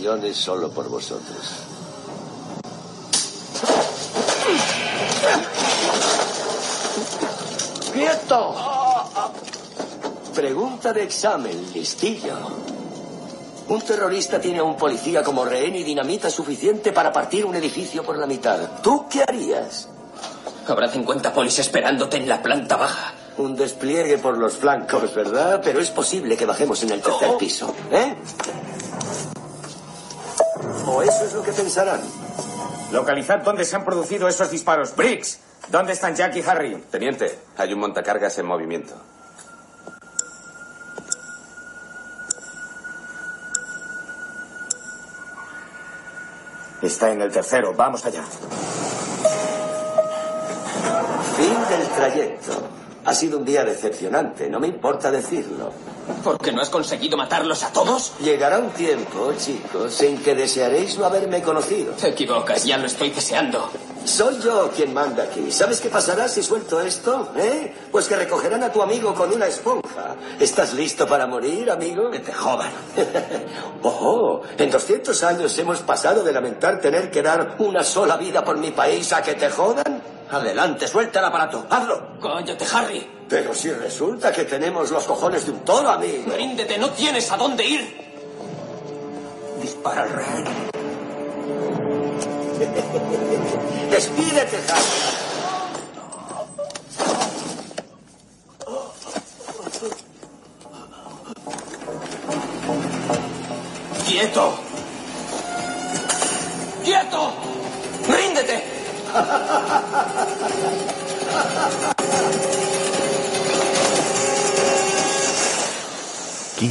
Millones solo por vosotros. ¡Quieto! Pregunta de examen, listillo. Un terrorista tiene a un policía como rehén y dinamita suficiente para partir un edificio por la mitad. ¿Tú qué harías? Habrá 50 polis esperándote en la planta baja. Un despliegue por los flancos, ¿verdad? Pero es posible que bajemos en el tercer piso, ¿eh? ¿O eso es lo que pensarán? Localizad dónde se han producido esos disparos. Briggs, ¿dónde están Jack y Harry? Teniente, hay un montacargas en movimiento. Está en el tercero. Vamos allá. Fin del trayecto. Ha sido un día decepcionante, no me importa decirlo. ¿Por qué no has conseguido matarlos a todos? Llegará un tiempo, chicos, en que desearéis no haberme conocido. Te equivocas, ya lo estoy deseando. Soy yo quien manda aquí. ¿Sabes qué pasará si suelto esto? ¿Eh? Pues que recogerán a tu amigo con una esponja. ¿Estás listo para morir, amigo? Que te jodan. Ojo, en 200 años hemos pasado de lamentar tener que dar una sola vida por mi país a que te jodan. Adelante, suelta el aparato. Hazlo. Cállate, Harry. Pero si resulta que tenemos los cojones de un toro, amigo. Ríndete, no tienes a dónde ir. Dispara al rey. Despídete, Harry. ¡Quieto!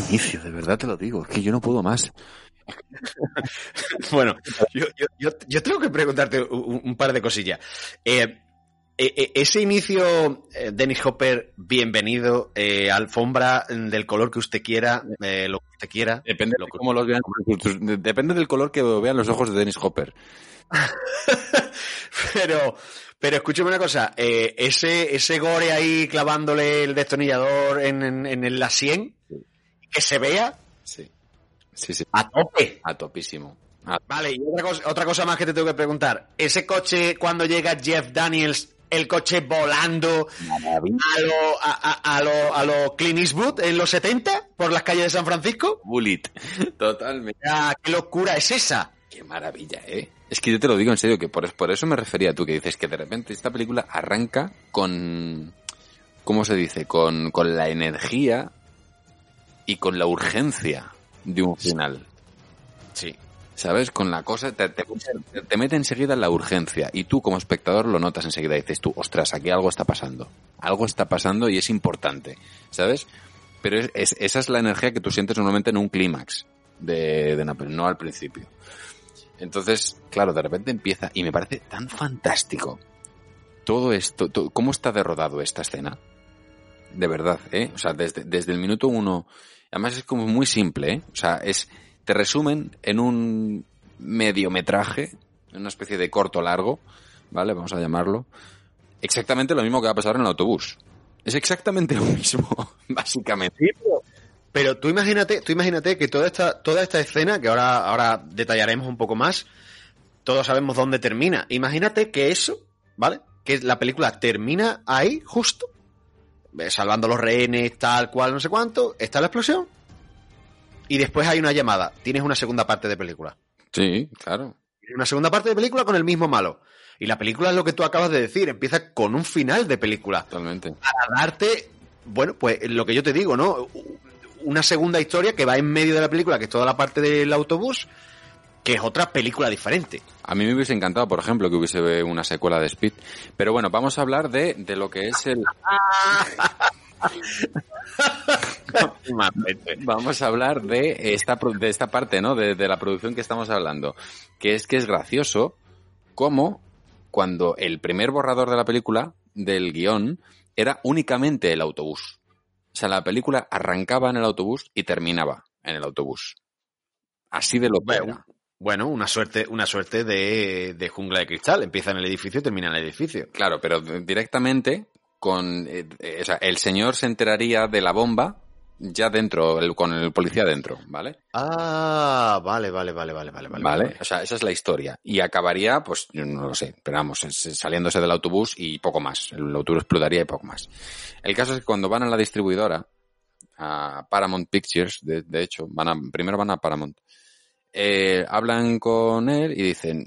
Inicio, de verdad te lo digo. Es que yo no puedo más. bueno, yo, yo, yo, yo tengo que preguntarte un, un par de cosillas. Eh, eh, eh, ese inicio, eh, Dennis Hopper, bienvenido, eh, alfombra del color que usted quiera, eh, lo que usted quiera. Depende lo de cómo los vean. Depende del color que vean los ojos de Dennis Hopper. pero, pero escúchame una cosa, eh, ese, ese gore ahí clavándole el destornillador en, en, en la sien, que se vea Sí. Sí, sí. a tope. A topísimo. A- Vale, y otra cosa, otra cosa más que te tengo que preguntar. Ese coche, cuando llega Jeff Daniels, el coche volando a lo, a, a- a lo, a lo Clint Eastwood en los 70 por las calles de San Francisco. Bullet. Totalmente. Ah, ¿Qué locura es esa? Qué maravilla, ¿eh? Es que yo te lo digo en serio, que por, por eso me refería a tú, que dices que de repente esta película arranca con... ¿Cómo se dice? Con, con la energía y con la urgencia de un final. Sí. ¿Sabes? Con la cosa, te, te, te mete enseguida en la urgencia y tú como espectador lo notas enseguida y dices tú, ostras, aquí algo está pasando. Algo está pasando y es importante, ¿sabes? Pero es, es- esa es la energía que tú sientes normalmente en un clímax de, de peli, no al principio. Entonces, claro, de repente empieza y me parece tan fantástico todo esto, to- cómo está derrodado esta escena. De verdad, ¿eh? O sea, desde, desde el minuto uno, además es como muy simple, ¿eh? O sea, es, te resumen en un mediometraje, en una especie de corto largo, ¿vale? Vamos a llamarlo. Exactamente lo mismo que va a pasar en el autobús. Es exactamente lo mismo, básicamente. Pero tú imagínate, tú imagínate que toda esta, toda esta escena, que ahora, ahora detallaremos un poco más, todos sabemos dónde termina. Imagínate que eso, ¿vale? Que la película termina ahí, justo, salvando los rehenes, tal cual, no sé cuánto, está la explosión, y después hay una llamada. Tienes una segunda parte de película. Sí, claro. Una segunda parte de película con el mismo malo. Y la película es lo que tú acabas de decir, empieza con un final de película. Totalmente. Para darte, bueno, pues lo que yo te digo, ¿no? Una segunda historia que va en medio de la película, que es toda la parte del autobús, que es otra película diferente. A mí me hubiese encantado, por ejemplo, que hubiese una secuela de Speed. Pero bueno, vamos a hablar de, de lo que es el... Vamos a hablar de esta, de esta parte, ¿no? De, de la producción que estamos hablando. Que es que es gracioso cómo cuando el primer borrador de la película, del guion, era únicamente el autobús. O sea, la película arrancaba en el autobús y terminaba en el autobús. Así de lo que era. Bueno, una suerte, una suerte de, de jungla de cristal. Empieza en el edificio y termina en el edificio. Claro, pero directamente con... eh, eh, o sea, el señor se enteraría de la bomba ya dentro, el- con el policía dentro, ¿vale? Ah, vale, vale, vale, vale, vale, vale. Vale, o sea, esa es la historia. Y acabaría, pues, yo no lo sé, pero vamos, saliéndose del autobús y poco más. El autobús explotaría y poco más. El caso es que cuando van a la distribuidora, a Paramount Pictures, de, de hecho, van a, primero van a Paramount, eh, hablan con él y dicen,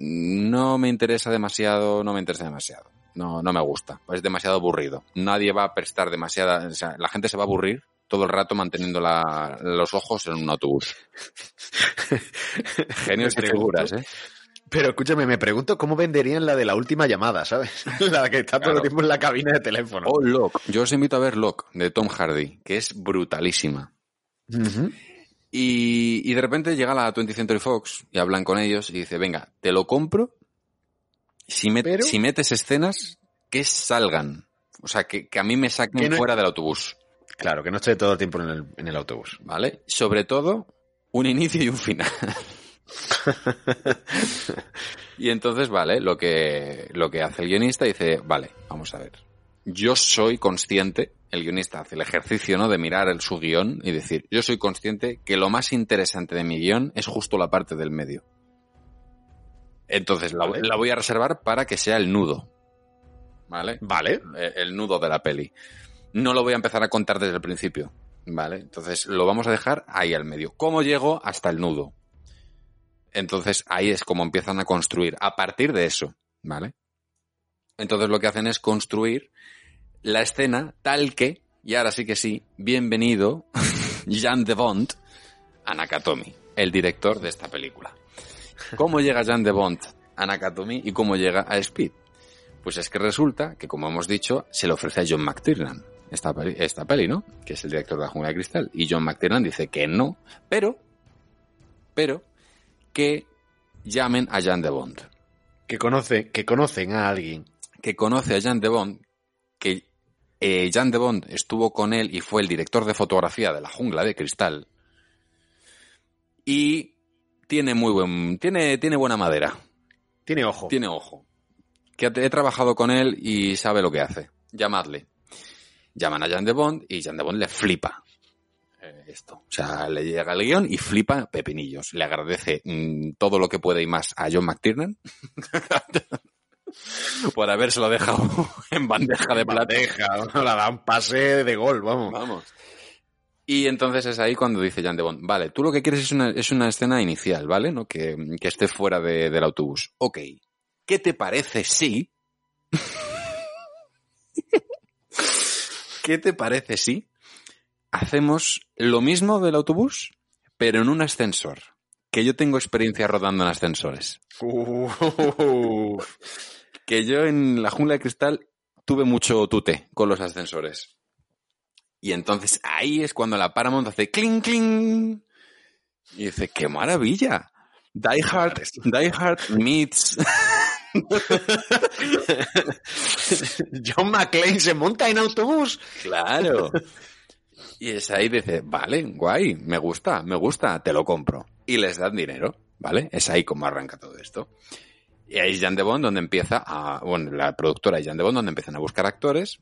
no me interesa demasiado, no me interesa demasiado. No, no me gusta. Es demasiado aburrido. Nadie va a prestar demasiada, o sea, la gente se va a aburrir todo el rato manteniendo la- los ojos en un autobús. Genios pregunto- figuras, ¿eh? Pero escúchame, me pregunto cómo venderían la de la última llamada, ¿sabes? La que está todo el tiempo en la cabina de teléfono. O Locke. Yo os invito a ver Locke, de Tom Hardy, que es brutalísima. Ujú. Y, y de repente llega la 20th Century Fox y hablan con ellos y dice, venga, te lo compro si, met- si metes escenas que salgan. O sea, que, que a mí me saquen no- fuera del autobús. Claro, que no esté todo el tiempo en el, en el autobús. ¿Vale? Sobre todo, un inicio y un final. y entonces, vale, lo que, lo que hace el guionista dice, vale, vamos a ver. Yo soy consciente, el guionista hace el ejercicio, ¿no? De mirar el, su guion y decir, yo soy consciente que lo más interesante de mi guion es justo la parte del medio. Entonces, la, Vale. la voy a reservar para que sea el nudo. ¿Vale? Vale. Eh, El nudo de la peli. No lo voy a empezar a contar desde el principio. ¿Vale? Entonces lo vamos a dejar ahí al medio. ¿Cómo llego hasta el nudo? Entonces ahí es como empiezan a construir. A partir de eso, ¿vale? Entonces lo que hacen es construir la escena tal que, y ahora sí que sí, bienvenido Jean de Bond a Nakatomi, el director de esta película. ¿Cómo llega Jean de Bond a Nakatomi y cómo llega a Speed? Pues es que resulta que, como hemos dicho, se le ofrece a John McTiernan esta peli, esta peli, ¿no? Que es el director de la Jungla de Cristal. Y John McTiernan dice que no, pero, pero, que llamen a Jean de Bond. Que, conoce, que conocen a alguien. Que conoce a Jean de Bond, eh, Jean de Bond estuvo con él y fue el director de fotografía de la Jungla de Cristal. Y tiene muy buen, tiene, tiene buena madera. Tiene ojo. Tiene ojo. Que he trabajado con él y sabe lo que hace. Llamadle. Llaman a Jan de Bond y Jan de Bond le flipa eh, esto. O sea, le llega el guion y flipa pepinillos. Le agradece mm, todo lo que puede y más a John McTiernan por habérselo dejado en bandeja de plata. no la da un pase de gol, vamos. Vamos. Y entonces es ahí cuando dice Jan de Bond, vale, tú lo que quieres es una, es una escena inicial, ¿vale? ¿No? Que, que esté fuera de- del autobús. Ok. ¿Qué te parece si... ¿Qué te parece si hacemos lo mismo del autobús, pero en un ascensor? Que yo tengo experiencia rodando en ascensores. Que yo en la jungla de cristal tuve mucho tute con los ascensores. Y entonces ahí es cuando la Paramount hace cling cling. Y dice, ¡qué maravilla! Die Hard, Die Hard meets... John McClane se monta en autobús. Claro. Y es ahí dice, vale, guay, me gusta, me gusta, te lo compro. Y les dan dinero, ¿vale? Es ahí como arranca todo esto. Y ahí es Jan de Bond donde empieza a, bueno, la productora es Jan de Bond donde empiezan a buscar actores.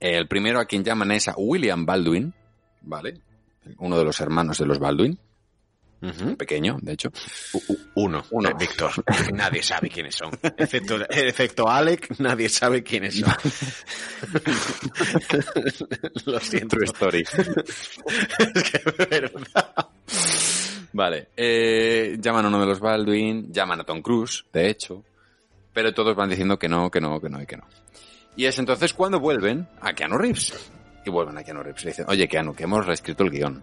El primero a quien llaman es a William Baldwin, ¿vale? Uno de los hermanos de los Baldwin. Pequeño, de hecho. Uno, Uno. Eh, Víctor. Nadie sabe quiénes son. Excepto, excepto Alec, nadie sabe quiénes son. Lo siento. True story. es que es verdad. Vale, eh, llaman a uno de los Baldwin, llaman a Tom Cruise, de hecho, pero todos van diciendo que no, que no, que no y que no. Y es entonces cuando vuelven a Keanu Reeves. Y vuelven a Keanu Reeves y dicen, oye Keanu, que hemos reescrito el guion,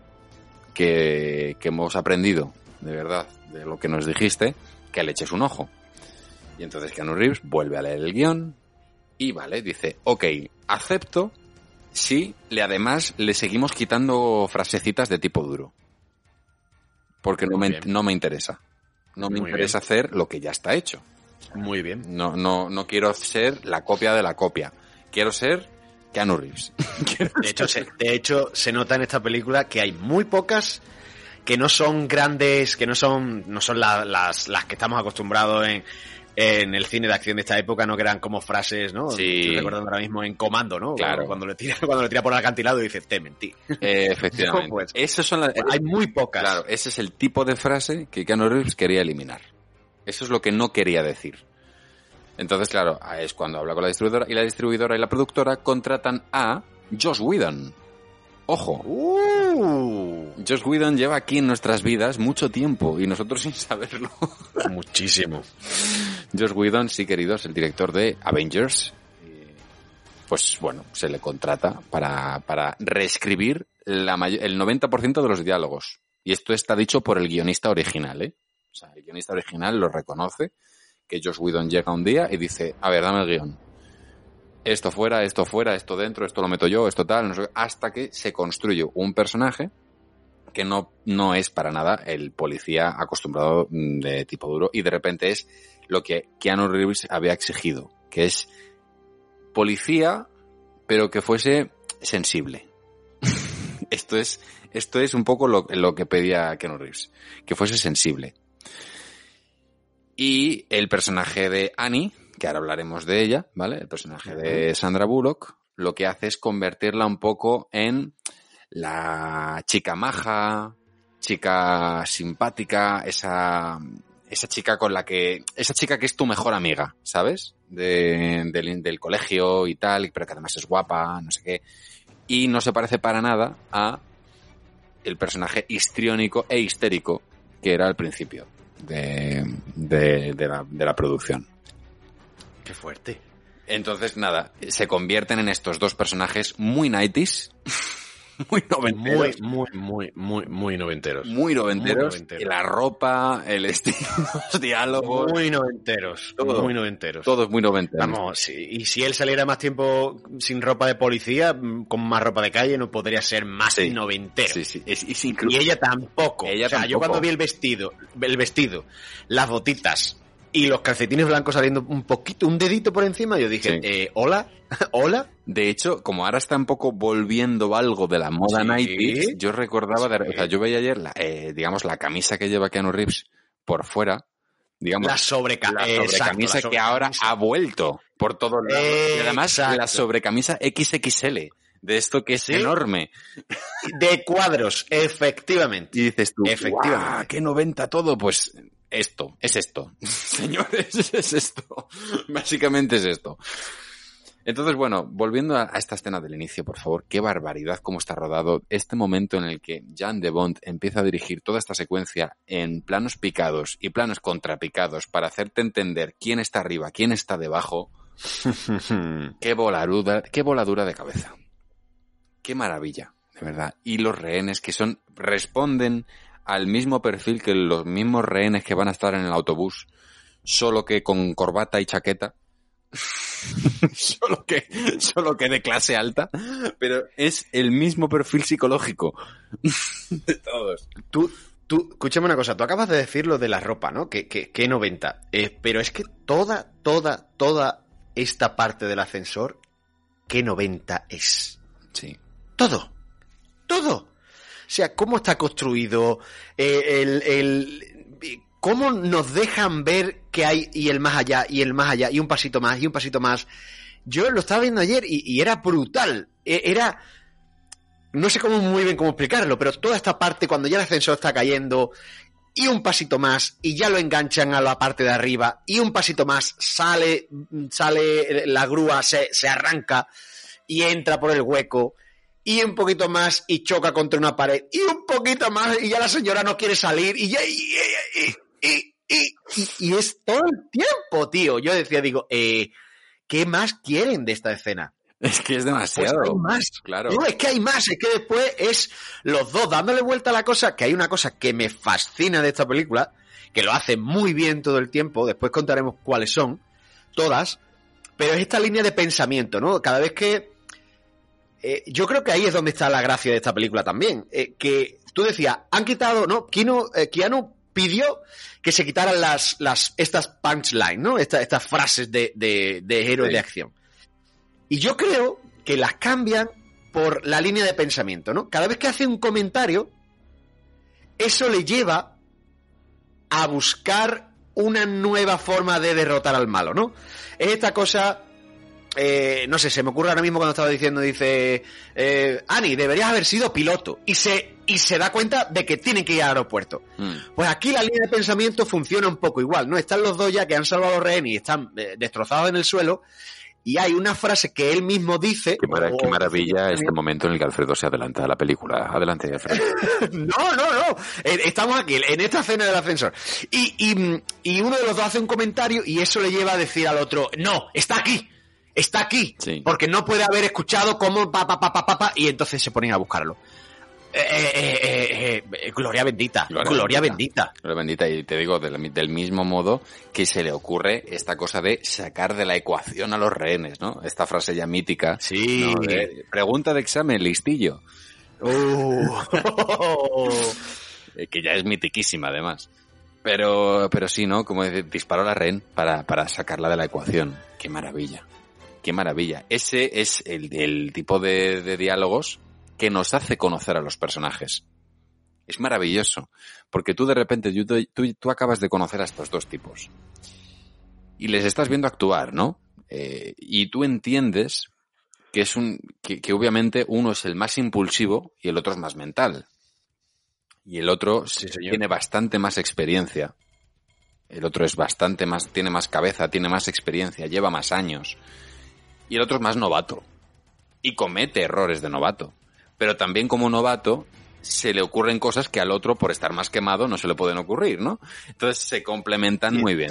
que, que hemos aprendido, de verdad, de lo que nos dijiste, que le eches un ojo. Y entonces Keanu Reeves vuelve a leer el guion y vale, dice, ok, acepto si le además le seguimos quitando frasecitas de tipo duro porque no me, no me interesa. No me Muy interesa hacer lo que ya está hecho. Muy bien. No, no, no quiero ser la copia de la copia. Quiero ser Keanu Reeves. De hecho, se, de hecho, se nota en esta película que hay muy pocas que no son grandes, que no son, no son la- las, las que estamos acostumbrados en, en el cine de acción de esta época, ¿no? Que eran como frases, ¿no? Sí. Estoy recordando ahora mismo en comando, ¿no? Claro. Cuando le tira, cuando le tira por el acantilado y dice, te mentí. Eh, efectivamente. Pues, Esos son las- hay muy pocas. Claro, ese es el tipo de frase que Keanu Reeves quería eliminar. Eso es lo que no quería decir. Entonces, claro, es cuando habla con la distribuidora y la distribuidora y la productora contratan a Josh Whedon. Ojo. Uh. Josh Whedon lleva aquí en nuestras vidas mucho tiempo y nosotros sin saberlo. Muchísimo. Josh Whedon, sí querido, es el director de Avengers. Eh, Pues bueno, se le contrata para, para reescribir la el 90% de los diálogos. Y esto está dicho por el guionista original, ¿eh? O sea, el guionista original lo reconoce, que Josh Whedon llega un día y dice, a ver, dame el guion. Esto fuera, esto fuera, esto dentro, esto lo meto yo, esto tal, no sé qué", hasta que se construye un personaje que no, no es para nada el policía acostumbrado mm, de tipo duro y de repente es lo que Keanu Reeves había exigido, que es policía, pero que fuese sensible. esto es, esto es un poco lo, lo que pedía Keanu Reeves, que fuese sensible. Y el personaje de Annie, que ahora hablaremos de ella, ¿vale? El personaje de Sandra Bullock, lo que hace es convertirla un poco en la chica maja, chica simpática, esa, esa chica con la que, esa chica que es tu mejor amiga, ¿sabes? De- del, del colegio y tal, pero que además es guapa, no sé qué. Y no se parece para nada a el personaje histriónico e histérico que era al principio de, de, de la, de la producción. Qué fuerte. Entonces, nada, se convierten en estos dos personajes muy 90s, muy noventeros. Muy, muy, muy, muy, muy noventeros. muy noventeros. Muy noventeros. La ropa, el estilo, los diálogos, Muy noventeros. Todo. Muy noventeros. todos muy noventeros. Vamos, y si él saliera más tiempo sin ropa de policía, con más ropa de calle, no podría ser más Sí. noventero. Sí, sí, es, es inclu- Y ella tampoco. Ella o sea, yo cuando vi el vestido, el vestido, las botitas y los calcetines blancos saliendo un poquito, un dedito por encima, yo dije, Sí. eh, hola, hola. De hecho, como ahora está un poco volviendo algo de la moda Sí. 90s, yo recordaba, de- o sea, yo veía ayer, la, eh, digamos, la camisa que lleva Keanu Reeves por fuera, digamos, La sobreca la exacto, sobrecamisa la que ahora ha vuelto por todos lados. Y además, Exacto. la sobrecamisa XXL, de esto que es Sí. enorme. De cuadros, efectivamente. Y dices tú, Efectivamente. "Guau, qué 90 todo, pues esto, es esto. Señores, es esto. Básicamente es esto. Entonces, bueno, volviendo a, a esta escena del inicio, por favor, qué barbaridad cómo está rodado este momento en el que Jan de Bond empieza a dirigir toda esta secuencia en planos picados y planos contrapicados para hacerte entender quién está arriba, quién está debajo. Qué voladura, qué voladura de cabeza. Qué maravilla, de verdad. Y los rehenes que son, responden al mismo perfil que los mismos rehenes que van a estar en el autobús, solo que con corbata y chaqueta. solo que, solo que de clase alta, pero es el mismo perfil psicológico de todos. Tú, tú, escúchame una cosa, tú acabas de decir lo de la ropa, ¿no? Que, que, que 90. Eh, pero es que toda, toda, toda esta parte del ascensor, ¿qué 90 es? Sí. Todo. Todo. Sea, cómo está construido, eh, el, el- cómo nos dejan ver que hay y el más allá, y el más allá, y un pasito más, y un pasito más. Yo lo estaba viendo ayer y, y era brutal. E- Era. No sé cómo muy bien cómo explicarlo, pero toda esta parte cuando ya el ascensor está cayendo y un pasito más y ya lo enganchan a la parte de arriba y un pasito más sale sale la grúa se, se arranca y entra por el hueco y un poquito más y choca contra una pared y un poquito más y ya la señora no quiere salir y ya y, y- y- y- es todo el tiempo tío yo decía digo eh, ¿qué más quieren de esta escena? Es que es Pues demasiado. hay más. Claro. No, es que hay más, es que después es los dos dándole vuelta a la cosa, que hay una cosa que me fascina de esta película, que lo hace muy bien todo el tiempo, después contaremos cuáles son, todas, pero es esta línea de pensamiento, ¿no? Cada vez que... eh, yo creo que ahí es donde está la gracia de esta película también, eh, que tú decías, han quitado, ¿no? Keanu, eh, Keanu pidió que se quitaran las, las, estas punchlines, ¿no? Estas, estas frases de, de, de héroe Sí. de acción. Y yo creo que las cambian por la línea de pensamiento, ¿no? Cada vez que hace un comentario, eso le lleva a buscar una nueva forma de derrotar al malo, ¿no? Es esta cosa eh, no sé, se me ocurre ahora mismo cuando estaba diciendo, dice, eh, Ani, deberías haber sido piloto. Y se, y se da cuenta de que tienen que ir al aeropuerto. Mm. Pues aquí la línea de pensamiento funciona un poco igual, ¿no? Están los dos ya que han salvado a rehenes y están eh, destrozados en el suelo. Y hay una frase que él mismo dice. Qué, mara- qué maravilla este momento en el que Alfredo se adelanta a la película. Adelante, Alfredo. No, no, no. Eh, Estamos aquí, en esta escena del ascensor. Y, y, y uno de los dos hace un comentario y eso le lleva a decir al otro, no, está aquí. Está aquí. Porque no puede haber escuchado cómo pa, pa, pa, pa, pa, pa, y entonces se ponen a buscarlo. Eh, eh, eh, gloria bendita. Gloria, bendita. Gloria bendita. Y te digo, del, del mismo modo que se le ocurre esta cosa de sacar de la ecuación a los rehenes, ¿no? Esta frase ya mítica. Sí. ¿no? De, pregunta de examen, listillo. Eh, que ya es mitiquísima, además. Pero, pero sí, ¿no? Como dice, disparó a la rehén para, para sacarla de la ecuación. Qué maravilla. Qué maravilla. Ese es el, el tipo de, de diálogos que nos hace conocer a los personajes. Es maravilloso. Porque tú de repente, tú, tú, acabas de conocer a estos dos tipos. Y les estás viendo actuar, ¿no? Eh, y tú entiendes que es un, que, que obviamente uno es el más impulsivo y el otro es más mental. Y el otro tiene bastante más experiencia. El otro es bastante más, tiene más cabeza, tiene más experiencia, lleva más años. Y el otro es más novato. Y comete errores de novato. Pero también como novato se le ocurren cosas que al otro, por estar más quemado, no se le pueden ocurrir, ¿no? Entonces se complementan muy bien.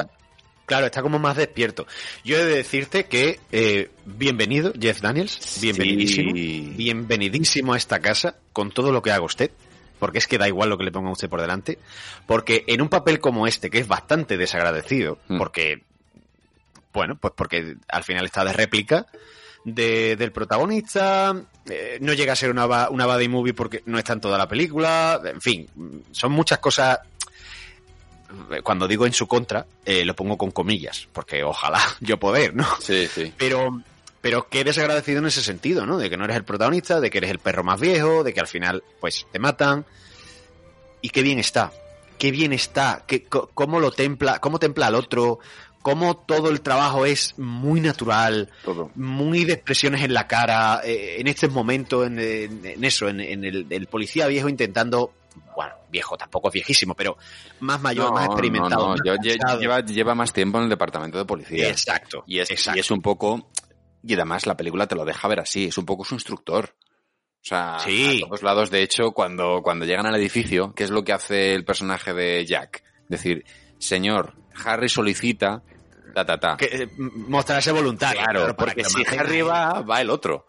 Claro, está como más despierto. Yo he de decirte que eh, bienvenido, Jeff Daniels, bienvenidísimo, bienvenidísimo a esta casa con todo lo que haga usted, porque es que da igual lo que le ponga usted por delante, porque en un papel como este, que es bastante desagradecido, porque, bueno, pues porque al final está de réplica de- del protagonista, eh, no llega a ser una, una body movie porque no está en toda la película, en fin, son muchas cosas cuando digo en su contra, eh, lo pongo con comillas, porque ojalá yo poder, ¿no? Sí, sí. Pero, pero que eres agradecido en ese sentido, ¿no? De que no eres el protagonista, de que eres el perro más viejo, de que al final, pues, te matan. Y qué bien está. Qué bien está. Que, co- cómo lo templa, cómo templa al otro, cómo todo el trabajo es muy natural, muy de expresiones en la cara, eh, en este momento, en, en- en eso, en, en el, el policía viejo intentando, bueno, viejo, tampoco es viejísimo, pero más mayor, No, más experimentado. no, no, más yo- lle- cansado. lleva, lleva más tiempo en el departamento de policía. Exacto. Y es, y es un poco. Y además la película te lo deja ver así, es un poco su instructor. O sea, a todos lados, de hecho, cuando, cuando llegan al edificio, ¿qué es lo que hace el personaje de Jack? Decir, señor, Harry solicita, ta, ta, ta. Que, eh, mostrarse voluntario. Claro, claro, porque si Harry va, va el otro.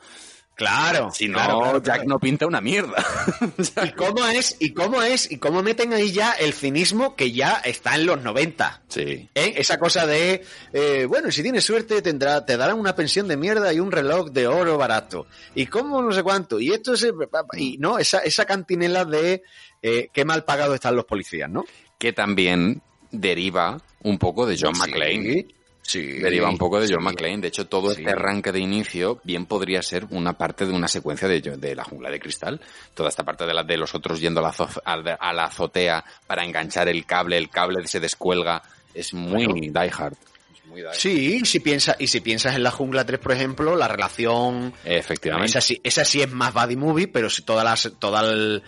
Claro. Si no, claro, claro, Jack no pinta una mierda. ¿Y cómo es? ¿Y cómo es? ¿Y cómo meten ahí ya el cinismo que ya está en los 90? Sí. ¿Eh? Esa cosa de, eh, bueno, si tienes suerte tendrá, te darán una pensión de mierda y un reloj de oro barato. ¿Y cómo no sé cuánto? Y esto es... Y no, esa, esa cantinela de eh, qué mal pagados están los policías, ¿no? Que también deriva un poco de John Sí, McClane. Sí. Deriva un poco de John sí. McClane. De hecho, todo este arranque de inicio bien podría ser una parte de una secuencia de, de la jungla de cristal. Toda esta parte de, la, de los otros yendo a la, a la- la azotea para enganchar el cable, el cable se descuelga. Es muy Die Hard. Es muy Die Hard. Sí, si piensa, y si piensas en la jungla 3, por ejemplo, la relación Efectivamente. Esa sí, esa sí es más body movie, pero si toda el,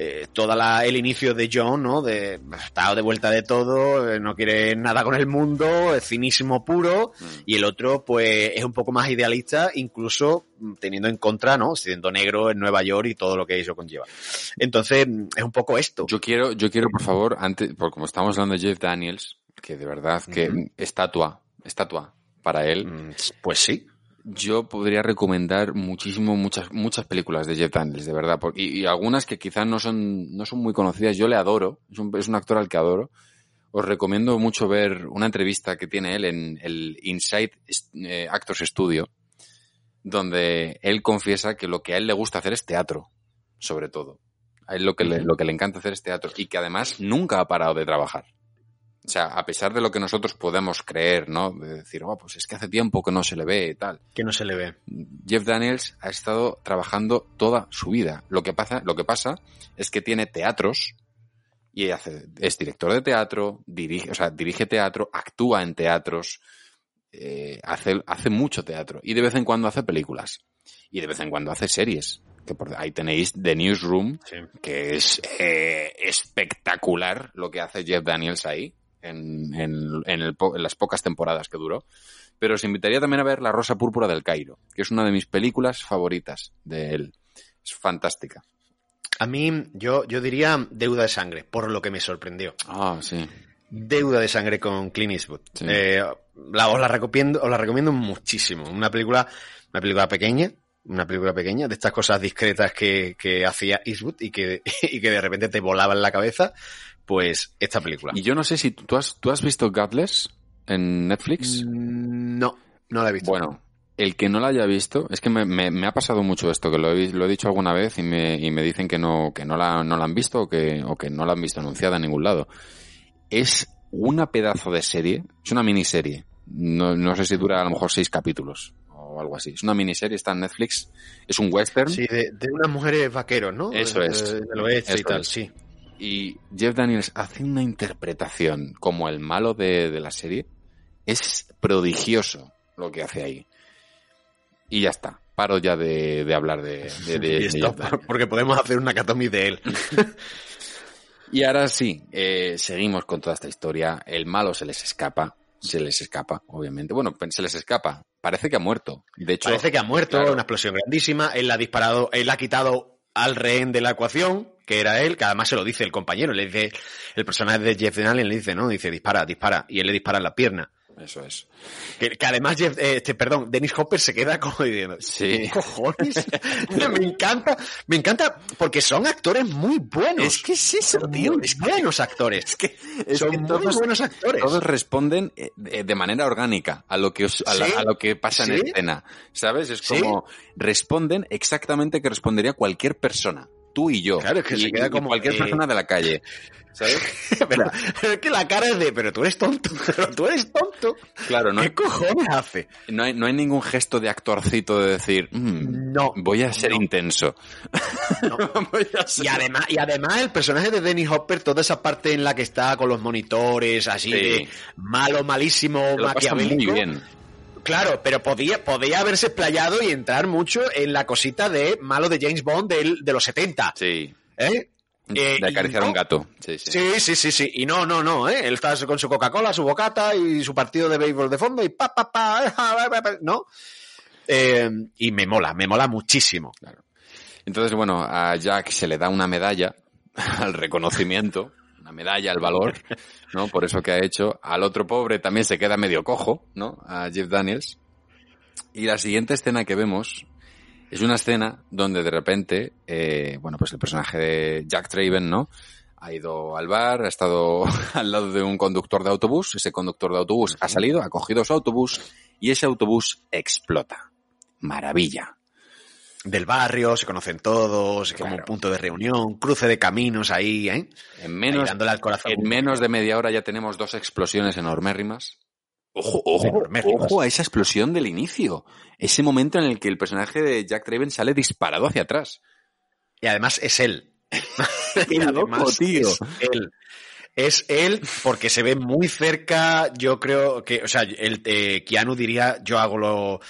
eh, toda la, el inicio de John, ¿no? De, está de vuelta de todo, eh, no quiere nada con el mundo, es cinismo puro, Mm. y el otro, pues, es un poco más idealista, incluso mm, teniendo en contra, ¿no? Siendo negro en Nueva York y todo lo que eso conlleva. Entonces, mm, es un poco esto. Yo quiero, yo quiero, por favor, antes, porque como estamos hablando de Jeff Daniels, que de verdad que estatua, estatua para él. Pues sí. Yo podría recomendar muchísimo muchas muchas películas de Jeff Daniels, de verdad, porque, y, y algunas que quizás no son no son muy conocidas. Yo le adoro, es un, es un actor al que adoro. Os recomiendo mucho ver una entrevista que tiene él en el Inside eh, Actors Studio, donde él confiesa que lo que a él le gusta hacer es teatro, sobre todo. A él lo que le, lo que le encanta hacer es teatro y que además nunca ha parado de trabajar. O sea, a pesar de lo que nosotros podemos creer, ¿no? De decir, oh, pues es que hace tiempo que no se le ve y tal. Que no se le ve. Jeff Daniels ha estado trabajando toda su vida. Lo que pasa, lo que pasa es que tiene teatros Y hace, es director de teatro, dirige, o sea, dirige teatro, actúa en teatros, eh, hace, hace mucho teatro. Y de vez en cuando hace películas. Y de vez en cuando hace series. Que por, ahí tenéis The Newsroom, que es eh, espectacular lo que hace Jeff Daniels ahí, en, en, en, el en las pocas temporadas que duró. Pero os invitaría también a ver La Rosa Púrpura del Cairo, que es una de mis películas favoritas de él. Es fantástica. A mí, yo, yo diría Deuda de Sangre, por lo que me sorprendió. Ah, sí. Deuda de Sangre con Clint Eastwood. Sí. Eh, la, os, la recomiendo, os la recomiendo muchísimo. Una película, una película pequeña, una película pequeña, de estas cosas discretas que, que hacía Eastwood y que, y que de repente te volaba en la cabeza, pues esta película. Y yo no sé si tú has, tú has visto Godless en Netflix. Mm, No, no la he visto. Bueno, el que no la haya visto, es que me, me- me ha pasado mucho esto, que lo he, lo he dicho alguna vez y me, y me dicen que no, que no la, no la han visto o que, o que no la han visto anunciada en ningún lado. Es una pedazo de serie, es una miniserie. No, no sé si dura a lo mejor seis capítulos o algo así. Es una miniserie, está en Netflix, es un western. Sí, de, de unas mujeres vaqueros, ¿no? Eso es. Del oeste y tal, es. sí. Y Jeff Daniels hace una interpretación como el malo de, de la serie. Es prodigioso lo que hace ahí. Y ya está. Paro ya de, de hablar de, de- esto, porque podemos hacer una catomis de él. Y ahora sí, eh, seguimos con toda esta historia. El malo se les escapa. Se les escapa, obviamente. Bueno, se les escapa. Parece que ha muerto. De hecho, Parece que ha muerto, claro. una explosión grandísima. Él la ha disparado, él ha quitado al rehén de la ecuación, que era él, que además se lo dice el compañero. Le dice, el personaje de Jeff Daniels le dice, no, dice, dispara, dispara. Y él le dispara en la pierna. Eso es. Que, que además, Jeff, eh, este, perdón, Dennis Hopper se queda como diciendo, Sí. ¿qué cojones? me encanta, me encanta, porque son actores muy buenos. Es que es eso, Son tío. Muy buenos actores. Es son que muy todos- buenos actores. Todos responden eh, de manera orgánica a lo que os- a, la- a lo que pasa en escena, ¿sabes? Es Sí. como responden exactamente que respondería cualquier persona, tú y yo, Claro, es que y, se queda como, cualquier eh, persona de la calle, ¿sabes? pero, pero es que la cara es de, pero tú eres tonto, pero tú eres tonto. Claro, no, ¿Qué cojones hace? no hay, no hay ningún gesto de actorcito de decir, "Mm, No. voy a ser no. intenso. Voy a ser- Y además, y además el personaje de Dennis Hopper, toda esa parte en la que está con los monitores, así Sí. de malo, malísimo, pasa muy maquiavélico. bien. Claro, pero podía, podía haberse explayado y entrar mucho en la cosita de malo de James Bond del- de los 70. Sí. ¿eh? Eh, de acariciar no. un gato. Sí, sí. Sí, sí, sí, sí. Y no, no, no, ¿eh? Él está con su Coca-Cola, su bocata y su partido de béisbol de fondo y pa, pa, pa, ¿no? Eh, y me mola, me mola muchísimo. Entonces, bueno, a Jack se le da una medalla al reconocimiento, una medalla al valor, ¿no? Por eso que ha hecho. Al otro pobre también se queda medio cojo, ¿no? A Jeff Daniels. Y la siguiente escena que vemos es una escena donde de repente, eh, bueno, pues el personaje de Jack Traven, ¿no? Ha ido al bar, ha estado al lado de un conductor de autobús, ese conductor de autobús ha salido, ha cogido su autobús y ese autobús explota. Maravilla. Del barrio, se conocen todos, como un punto de reunión, cruce de caminos ahí, ¿eh? En menos, al corazón. en menos de media hora ya tenemos dos explosiones enormérrimas. Ojo, ojo, ojo a esa explosión del inicio. Ese momento en el que el personaje de Jack Traven sale disparado hacia atrás. Y además es él. Qué loco, tío. Es él. Es él porque se ve muy cerca, yo creo que, o sea, el eh, Keanu diría, yo hago lo, o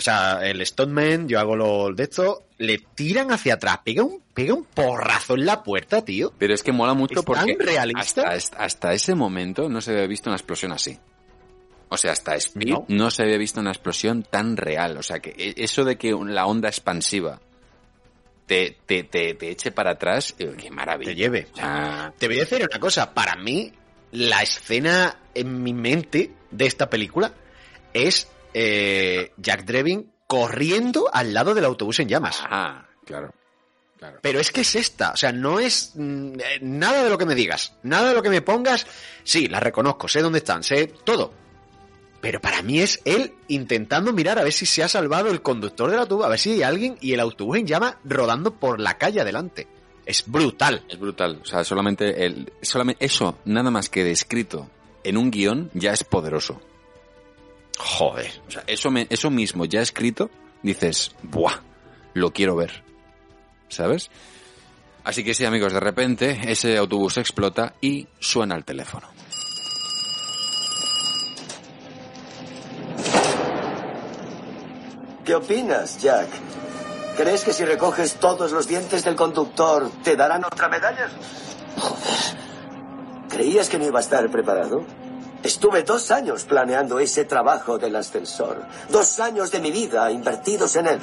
sea, el stuntman, yo hago lo de esto, le tiran hacia atrás, pega un, pega un porrazo en la puerta, tío. Pero es que mola mucho ¿Es porque tan realista? Hasta, hasta ese momento no se había visto una explosión así. O sea, hasta Speed no. No. se había visto una explosión tan real. O sea, que e- eso de que la onda expansiva te, te, te, te eche para atrás, eh, qué maravilla. Te lleve. Te voy a decir una cosa, para mí, la escena en mi mente de esta película es eh, Jack Drevin corriendo al lado del autobús en llamas. ah, claro. claro. Pero es que es esta, o sea, no es mm, eh, nada de lo que me digas, nada de lo que me pongas, sí, las reconozco, sé dónde están, sé todo. Pero para mí es él intentando mirar a ver si se ha salvado el conductor del autobús, a ver si hay alguien y el autobús en llama rodando por la calle adelante. Es brutal. Es brutal. O sea, solamente, el, solamente eso, nada más que descrito en un guion, ya es poderoso. Joder. O sea, eso, me- eso mismo ya escrito, dices, ¡buah! Lo quiero ver. ¿Sabes? Así que sí, amigos, de repente ese autobús explota y suena el teléfono. ¿Qué opinas, Jack? ¿Crees que si recoges todos los dientes del conductor te darán otra medalla? Joder. ¿Creías que no iba a estar preparado? Estuve dos años planeando ese trabajo del ascensor. Dos años de mi vida invertidos en él.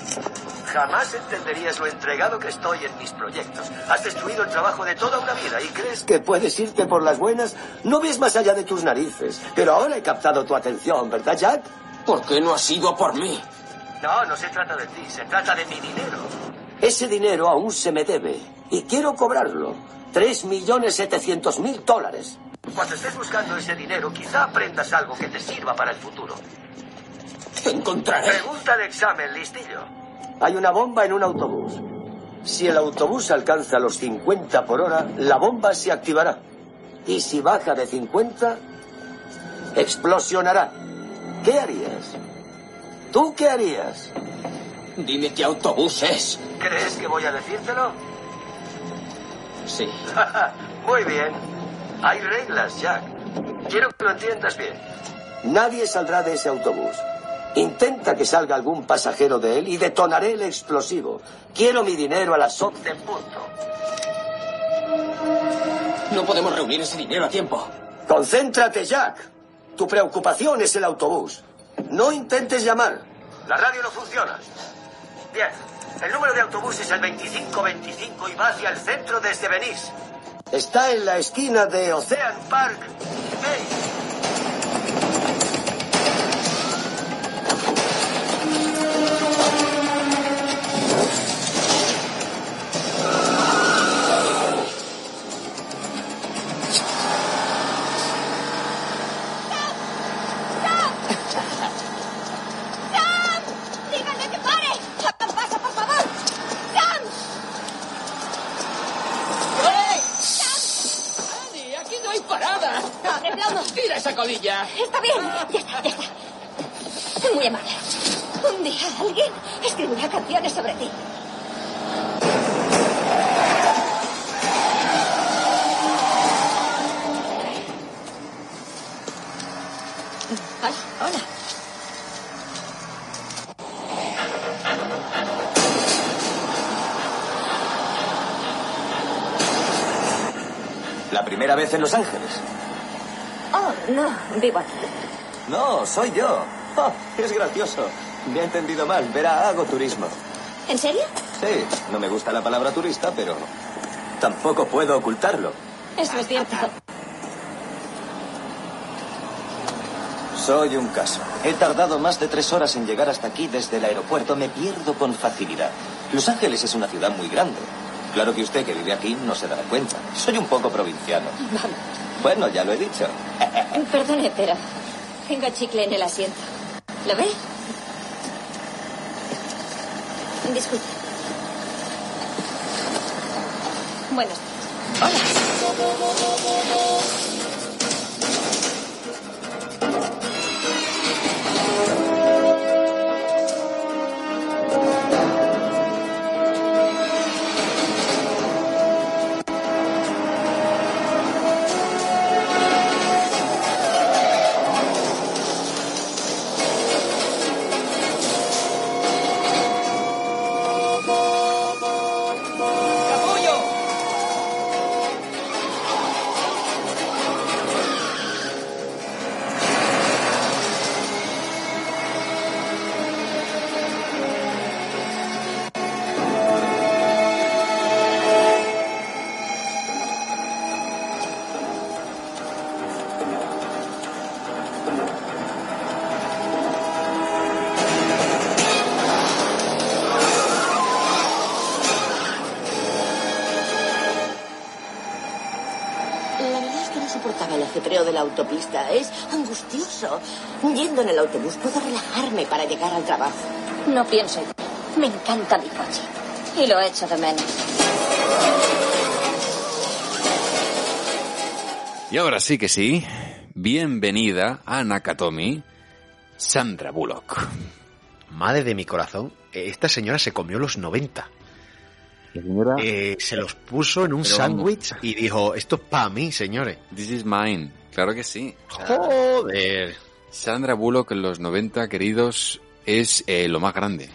Jamás entenderías lo entregado que estoy en mis proyectos. Has destruido el trabajo de toda una vida y crees que puedes irte por las buenas. No ves más allá de tus narices. Pero ahora he captado tu atención, ¿verdad, Jack? ¿Por qué no has ido por mí? No, no se trata de ti, se trata de mi dinero. Ese dinero aún se me debe y quiero cobrarlo. Tres millones setecientos mil dólares. Cuando estés buscando ese dinero, quizá aprendas algo que te sirva para el futuro. Encontraré. Pregunta de examen, listillo. Hay una bomba en un autobús. Si el autobús alcanza los 50 por hora, la bomba se activará. Y si baja de 50, explosionará. ¿Qué harías? ¿Tú qué harías? Dime qué autobús es. ¿Crees que voy a decírtelo? Sí. Muy bien. Hay reglas, Jack. Quiero que lo entiendas bien. Nadie saldrá de ese autobús. Intenta que salga algún pasajero de él y detonaré el explosivo. Quiero mi dinero a las 11 en punto. No podemos reunir ese dinero a tiempo. Concéntrate, Jack. Tu preocupación es el autobús. No intentes llamar. La radio no funciona. Bien. El número de autobús es el 2525 y va hacia el centro desde Venice. Está en la esquina de Ocean Park. Hey. Vivo aquí. No, soy yo. Oh, es gracioso. Me ha entendido mal. Verá, hago turismo. ¿En serio? Sí, no me gusta la palabra turista, pero tampoco puedo ocultarlo. Eso es cierto. Soy un caso. He tardado más de tres horas en llegar hasta aquí desde el aeropuerto. Me pierdo con facilidad. Los Ángeles es una ciudad muy grande. Claro que usted que vive aquí no se dará cuenta. Soy un poco provinciano. Vamos. Bueno, ya lo he dicho. Perdone, pero tengo chicle en el asiento. ¿Lo ve? Disculpe. Buenos días. Autopista. Es angustioso. Yendo en el autobús puedo relajarme para llegar al trabajo. No pienso en ti. Me encanta mi coche. Y lo echo de menos. Y ahora sí que sí, bienvenida a Nakatomi, Sandra Bullock. Madre de mi corazón, esta señora se comió los 90. Señora... eh, se los puso en un sándwich y dijo, esto es para mí, señores. This is mine. Claro que sí. Joder. Sandra Bullock en los 90, queridos, es eh, lo más grande.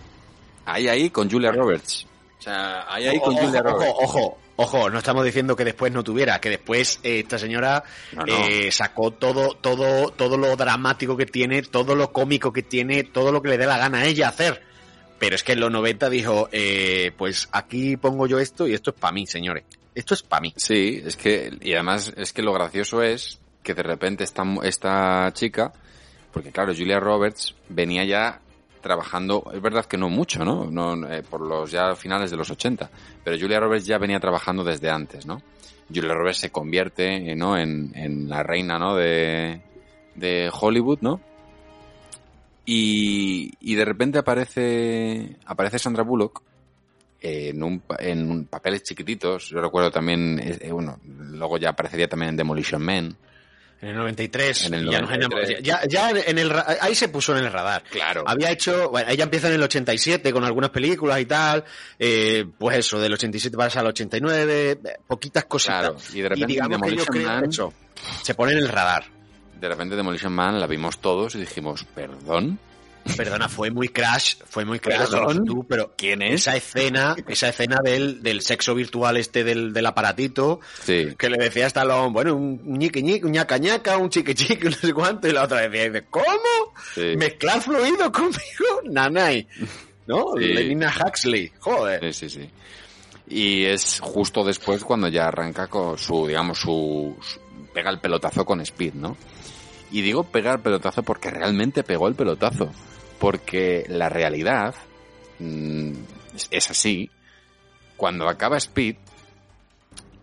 Ahí, ahí, con Julia Roberts. O sea, ahí, ahí, con ojo, Julia ojo, Roberts. ojo, ojo, no estamos diciendo que después no tuviera, que después eh, esta señora No, no. eh, sacó todo, todo, todo lo dramático que tiene, todo lo cómico que tiene, todo lo que le dé la gana a ella hacer. Pero es que en los 90 dijo, eh, pues aquí pongo yo esto y esto es para mí, señores. Esto es para mí. Sí, es que, y además es que lo gracioso es que de repente esta, esta chica, porque claro, Julia Roberts venía ya trabajando, es verdad que no mucho, ¿no? no eh, por los ya finales de los 80, pero Julia Roberts ya venía trabajando desde antes, ¿no? Julia Roberts se convierte, eh, ¿no? En, en la reina, ¿no? De, de Hollywood, ¿no? Y, y de repente aparece, aparece Sandra Bullock en, un, en un- papeles chiquititos. Yo recuerdo también, eh, bueno, luego ya aparecería también en Demolition Man. En el 93. En el ya nos 93. enamoramos. Ya, ya en el, ahí se puso en el radar. Claro. Había hecho, bueno, ella empieza en el 87 con algunas películas y tal, eh, pues eso, del 87 pasa al 89, eh, poquitas cositas. Claro, y de repente digamos que yo Demolition creo Man- eso, se pone en el radar. De repente Demolition Man la vimos todos y dijimos, ¿perdón? Perdona, fue muy crash, fue muy crash, Perdón, tú, pero ¿quién es? esa escena, esa escena del, del sexo virtual este del, del aparatito, Sí. que le decía hasta lo, bueno, un ñique ñique, un ñaca ñaca, un chique chique, no sé cuánto, y la otra decía, dice, ¿cómo? Sí. ¿Mezclar fluido conmigo? Nanay. ¿No? Sí. Lenina Huxley. Joder. Sí, sí, sí. Y es justo después cuando ya arranca con su, digamos, su, su- pega el pelotazo con Speed, ¿no? Y digo pegar pelotazo porque realmente pegó el pelotazo. Porque la realidad mm, es- es así. Cuando acaba Speed,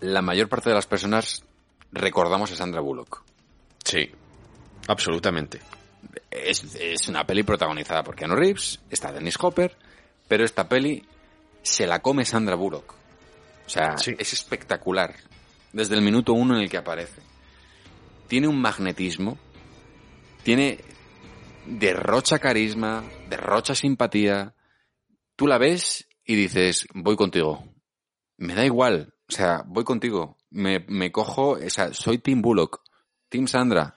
la mayor parte de las personas recordamos a Sandra Bullock. Sí. Absolutamente. Es, es una peli protagonizada por Keanu Reeves, está Dennis Hopper, pero esta peli se la come Sandra Bullock. O sea, es espectacular. Desde el minuto uno en el que aparece. Tiene un magnetismo, tiene derrocha carisma, derrocha simpatía. Tú la ves y dices, voy contigo. Me da igual, o sea, voy contigo. Me, me cojo, o sea, soy Tim Bullock, Tim Sandra,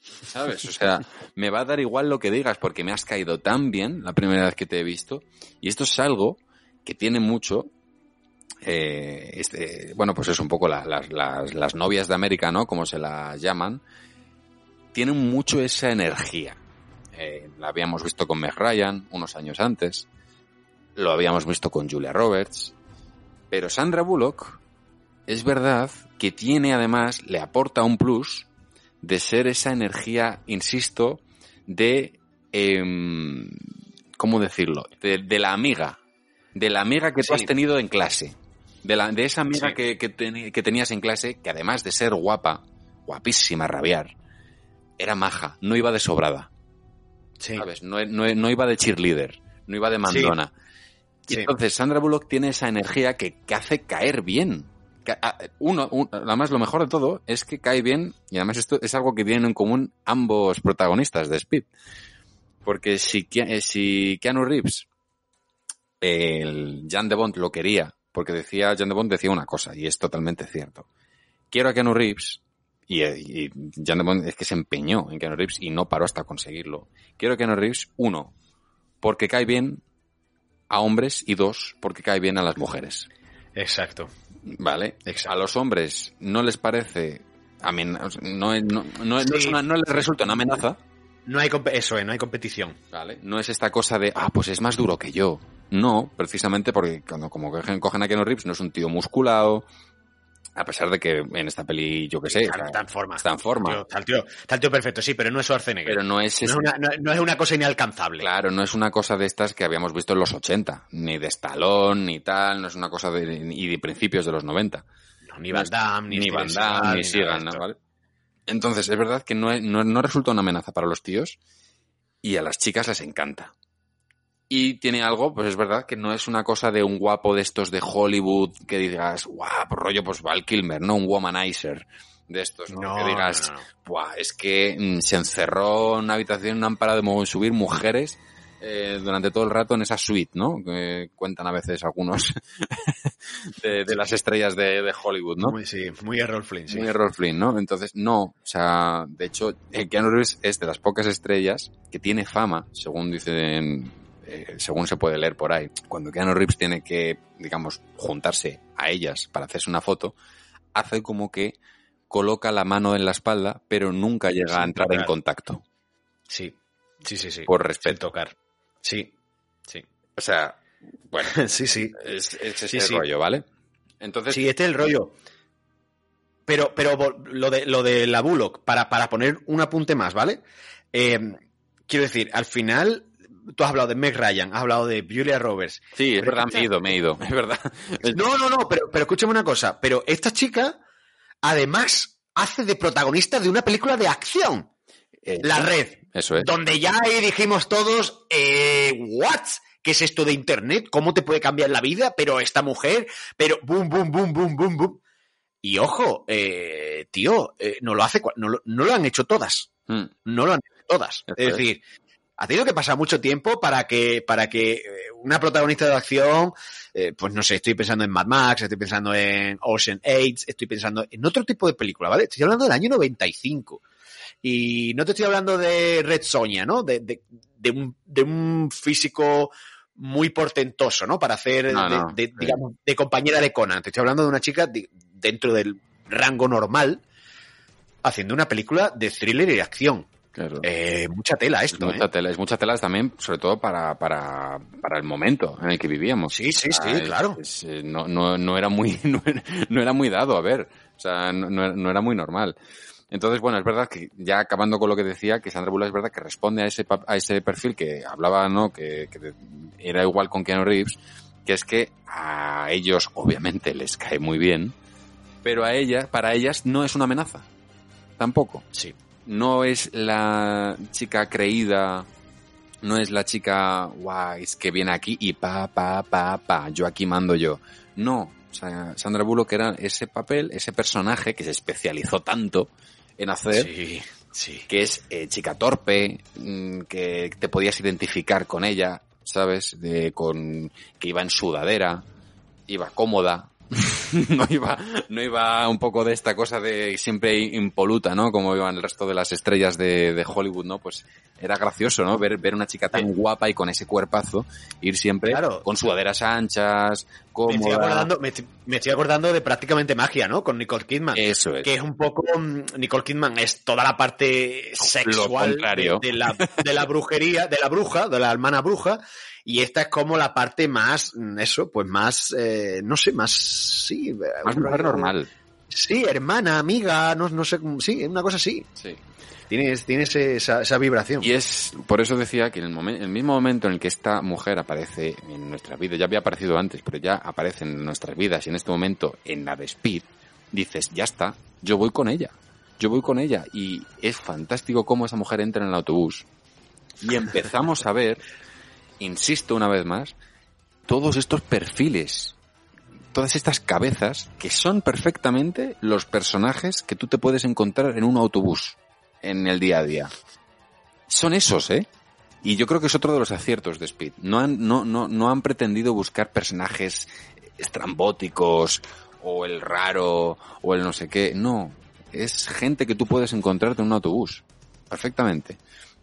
¿Sabes? O sea, me va a dar igual lo que digas porque me has caído tan bien la primera vez que te he visto. Y esto es algo que tiene mucho. eh, este, bueno, pues es un poco la- las, las- las novias de América, ¿no? Como se las llaman. Tienen mucho esa energía. Eh, la habíamos visto con Meg Ryan unos años antes. Lo habíamos visto con Julia Roberts. Pero Sandra Bullock es verdad que tiene además, le aporta un plus de ser esa energía, insisto, de, em, ¿cómo decirlo? De, de la amiga, de la amiga que tú has tenido en clase, de, la, de esa amiga Sí. que, que, tenías en clase, que además de ser guapa, guapísima, rabiar, era maja, no iba de sobrada. ¿Sabes? No, no- no iba de cheerleader, no iba de mandona. Y Sí. entonces Sandra Bullock tiene esa energía que, que hace caer bien. Uno, un- además lo mejor de todo es que cae bien, y además esto es algo que tienen en común ambos protagonistas de Speed. Porque si, eh, si Keanu Reeves, el Jan de Bond lo quería, porque decía, Jan de Bond decía una cosa, y es totalmente cierto. Quiero a Keanu Reeves, y, eh, y Bond es que se empeñó en Keanu Reeves y no paró hasta conseguirlo. Quiero Keanu Reeves, uno, porque cae bien a hombres, y dos, porque cae bien a las mujeres. Exacto. Vale. A los hombres no les parece no, no, no es una- les resulta una amenaza. No hay eso es, no hay competición. Vale. No es esta cosa de, ah, pues es más duro que yo. No, precisamente porque cuando como cogen, cogen a Keanu Reeves no es un tío musculado, a pesar de que en esta peli, yo qué sé, Está, está en forma. está en forma. Tío, está, el tío, está el tío perfecto, sí, pero no es Schwarzenegger. Pero no es, No es, una, no, no es una cosa inalcanzable. Claro, no es una cosa de estas que habíamos visto en los 80, ni de Stallone, ni tal, no es una cosa de, ni de principios de los 90. No, ni Van Damme, ni ni Van Damme, ni. ¿Vale? Entonces, es verdad que no, no resulta una amenaza para los tíos y a las chicas les encanta. Y tiene algo, pues es verdad que no es una cosa de un guapo de estos de Hollywood que digas, guau, rollo, pues Val Kilmer, ¿no? Un womanizer de estos, ¿no? No, que digas, no, no. "Buah, es que mm, se encerró en una habitación, no han parado de subir mujeres eh, durante todo el rato en esa suite, ¿no? Que cuentan a veces algunos de, de las estrellas de, de Hollywood, ¿no? Muy, sí, muy Errol Flynn, sí. Muy Errol Flynn, ¿no? Entonces, no, o sea, de hecho, eh, Keanu Reeves es de las pocas estrellas que tiene fama, según dicen, eh, según se puede leer por ahí. Cuando Keanu Reeves tiene que, digamos, juntarse a ellas para hacerse una foto, hace como que coloca la mano en la espalda, pero nunca llega a entrar en contacto. Sí, sí, sí, sí. Por respeto. tocar. Sí, sí. O sea, bueno, sí, sí. es, es Sí, ese sí. rollo, ¿vale? Entonces, Sí, este es el rollo. Pero, pero lo de, lo de la Bullock, para, para poner un apunte más, ¿vale? Eh, quiero decir, al final, tú has hablado de Meg Ryan, has hablado de Julia Roberts. sí, es verdad, me he ido, me he ido, es verdad. No, no, no, pero, pero escúchame una cosa. Pero esta chica, además, hace de protagonista de una película de acción. La Red. Eso es. Donde ya ahí dijimos todos, eh, ¿what? ¿Qué es esto de Internet? ¿Cómo te puede cambiar la vida? Pero esta mujer, pero boom, boom, boom, boom, boom, boom. Y ojo, eh, tío, eh, no lo hace, no lo, no lo han hecho todas. Mm. No lo han hecho todas. Eso es es. Ha tenido que pasar mucho tiempo para que, para que eh, una protagonista de acción, eh, pues no sé, estoy pensando en Mad Max, estoy pensando en Ocean 8, estoy pensando en otro tipo de película, ¿vale? Estoy hablando del año 95. Y no te estoy hablando de Red Sonia, ¿no? De, de, de un, de un físico muy portentoso, ¿no? Para hacer, No, de, no, de- sí. digamos, de compañera de Conan. Te estoy hablando de una chica de- dentro del rango normal haciendo una película de thriller y de acción. Claro. Eh, mucha tela esto, mucha ¿eh? tela, es mucha tela también, sobre todo para, para, para el momento en el que vivíamos. Sí, sí, sí, es- claro. es, eh, no, no, no era muy, no era, no era muy dado, a ver. O sea, no, no era- muy normal. Entonces, bueno, es verdad que ya acabando con lo que decía, que Sandra Bullock es verdad que responde a ese, a ese perfil que hablaba, ¿no? Que, que era igual con Keanu Reeves, que es que a ellos obviamente les cae muy bien, pero a ella, para ellas no es una amenaza. Tampoco. Sí. No es la chica creída, no es la chica guay, es que viene aquí y pa, pa, pa, pa, yo aquí mando yo. No, o sea, Sandra Bullock era ese papel, ese personaje que se especializó tanto en hacer, Sí, sí. que es eh, chica torpe, mm, que te podías identificar con ella, ¿sabes? De, con, que iba en sudadera, iba cómoda, no iba, no iba un poco de esta cosa de siempre impoluta, ¿no? Como iban el resto de las estrellas de, de Hollywood, ¿no? Pues era gracioso, ¿no? Ver, ver una chica tan guapa y con ese cuerpazo ir siempre Claro. con sudaderas anchas, Me estoy, cómoda. acordando, me, estoy- me estoy acordando de prácticamente magia, ¿no? Con Nicole Kidman. Eso es. Que es un poco. mm, Nicole Kidman es toda la parte sexual de la, de la brujería, de la bruja, de la hermana bruja. Y esta es como la parte más, mm, eso, pues más, eh, no sé, más, sí. eh, Más mujer normal. Sí, hermana, amiga, no, no sé, sí, una cosa así. Sí. Tienes, tienes esa, esa vibración. Y es, por eso decía que en el, momen- el mismo momento en el que esta mujer aparece en nuestra vida, ya había aparecido antes, pero ya aparece en nuestras vidas y en este momento en la de Speed, dices, ya está, yo voy con ella, yo voy con ella. Y es fantástico cómo esa mujer entra en el autobús y empezamos a ver, insisto una vez más, todos estos perfiles, todas estas cabezas que son perfectamente los personajes que tú te puedes encontrar en un autobús en el día a día. Son esos, ¿eh? Y yo creo que es otro de los aciertos de Speed. No han, no, no, no han pretendido buscar personajes estrambóticos o el raro o el no sé qué. No, es gente que tú puedes encontrarte en un autobús. Perfectamente.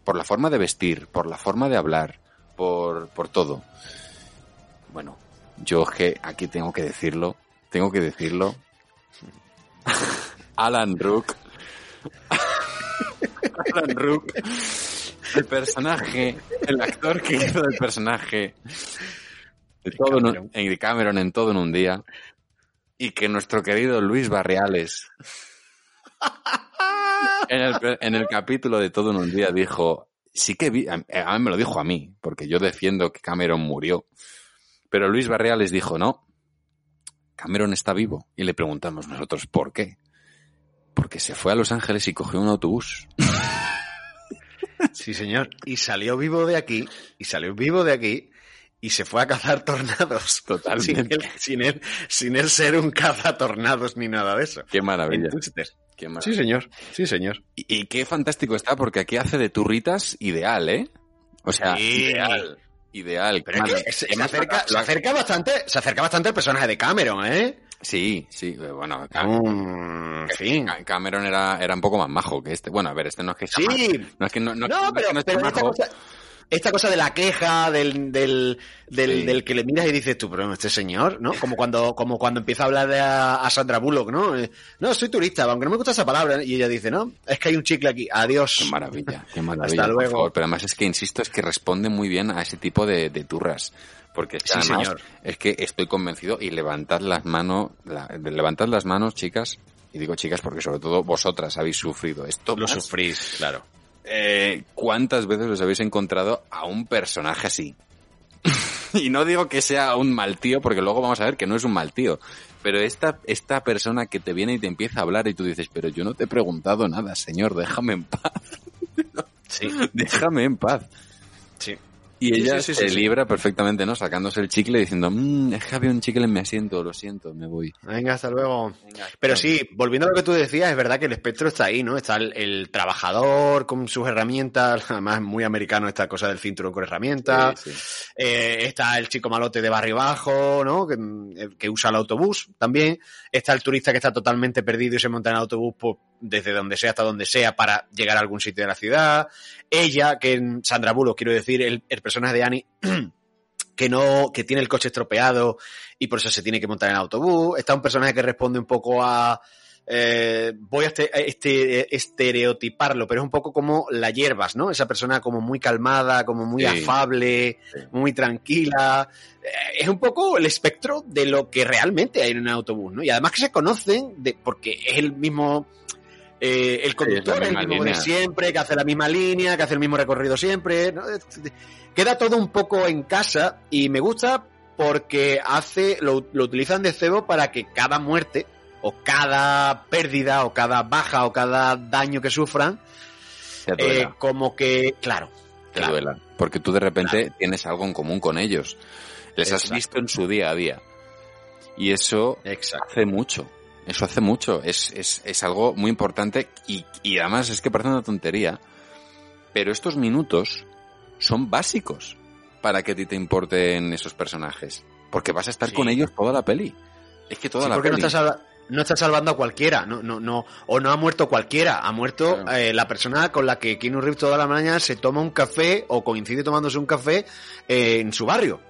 Por la forma de vestir, por la forma de hablar, por, por todo. Bueno, yo es que aquí tengo que decirlo, tengo que decirlo. Alan Rook. Alan Rook. El personaje, el actor que hizo el personaje de todo en Cameron en todo en un día y que nuestro querido Luis Barriales en el, en el capítulo de todo en un día dijo sí que vi, a, a mí me lo dijo a mí porque yo defiendo que Cameron murió pero Luis Barriales dijo no Cameron está vivo y le preguntamos nosotros ¿por qué? porque se fue a Los Ángeles y cogió un autobús Sí, señor. Y salió vivo de aquí, y salió vivo de aquí, y se fue a cazar tornados. Totalmente. Sin él, sin él, sin él ser un cazatornados ni nada de eso. qué maravilla En Sí, señor. Sí, señor. Y, y qué fantástico está, porque aquí hace de turritas ideal, ¿eh? O sea, Sí. ideal. Ideal. Pero es que se, acerca, la- lo acerca bastante, se acerca bastante el personaje de Cameron, ¿eh? Sí, sí, eh, bueno, Mm, Cameron era, era un poco más majo que este. Bueno, a ver, este no es que sea Sí. majo. No es que no, no, No, no es pero, que no esté pero esta majo. cosa, esta cosa de la queja, del, del, del, Sí. del que le miras y dices tú, pero este señor, ¿no? Como cuando, como cuando empieza a hablar de a, a Sandra Bullock, ¿no? Eh, No, soy turista, aunque no me gusta esa palabra. Y ella dice, no, es que hay un chicle aquí. Adiós. Qué maravilla, qué maravilla. Hasta por luego. favor. Pero además es que, insisto, es que responde muy bien a ese tipo de, de turras. Porque es que Sí, además, señor. es que estoy convencido y levantad las manos, la- levantad las manos, chicas, y digo chicas porque sobre todo vosotras habéis sufrido esto. Lo más. sufrís, claro. Eh, ¿Cuántas veces os habéis encontrado a un personaje así? y no digo que sea un mal tío, porque luego vamos a ver que no es un mal tío. Pero esta, esta persona que te viene y te empieza a hablar y tú dices, pero yo no te he preguntado nada, señor, déjame en paz. Sí. déjame en paz. Sí. Y ella sí, sí, se sí, libra perfectamente, ¿no? Sacándose el chicle diciendo, mmm, es que había un chicle en mi asiento, lo siento, me voy. Venga, hasta luego. Pero sí, volviendo a lo que tú decías, es verdad que el espectro está ahí, ¿no? Está el, el trabajador con sus herramientas, además muy americano esta cosa del cinturón con herramientas. Eh, está el chico malote de barrio bajo, ¿no? Que, que usa el autobús también. Está el turista que está totalmente perdido y se monta en el autobús pues, desde donde sea hasta donde sea para llegar a algún sitio de la ciudad. Ella, que en Sandra Bullock, quiero decir, el, el personaje de Annie, que no, que tiene el coche estropeado y por eso se tiene que montar en el autobús. Está un personaje que responde un poco a, eh, voy a este, este- estereotiparlo, pero es un poco como la hierbas, ¿no? Esa persona como muy calmada, como muy Sí. afable, muy tranquila. Eh, es un poco el espectro de lo que realmente hay en un autobús, ¿no? Y además que se conocen de, porque es el mismo, eh, el conductor es el mismo de siempre, que hace la misma línea, que hace el mismo recorrido siempre. ¿no? Queda todo un poco en casa y me gusta porque hace, lo, lo utilizan de cebo para que cada muerte o cada pérdida o cada baja o cada daño que sufran, eh, como que, claro, te claro. duela. Porque tú de repente tienes algo en común con ellos. Les has visto en su día a día. Y eso Exacto. hace mucho. Eso hace mucho. Es, es, es algo muy importante y, y además es que parece una tontería. Pero estos minutos son básicos para que a ti te importen esos personajes. Porque vas a estar Sí. con ellos toda la peli. Es que toda Sí, la porque no peli. está, salva- no está salvando a cualquiera, no, no, no, o no ha muerto cualquiera, ha muerto Claro. eh, la persona con la que Keanu Reeves toda la mañana se toma un café o coincide tomándose un café eh, en su barrio.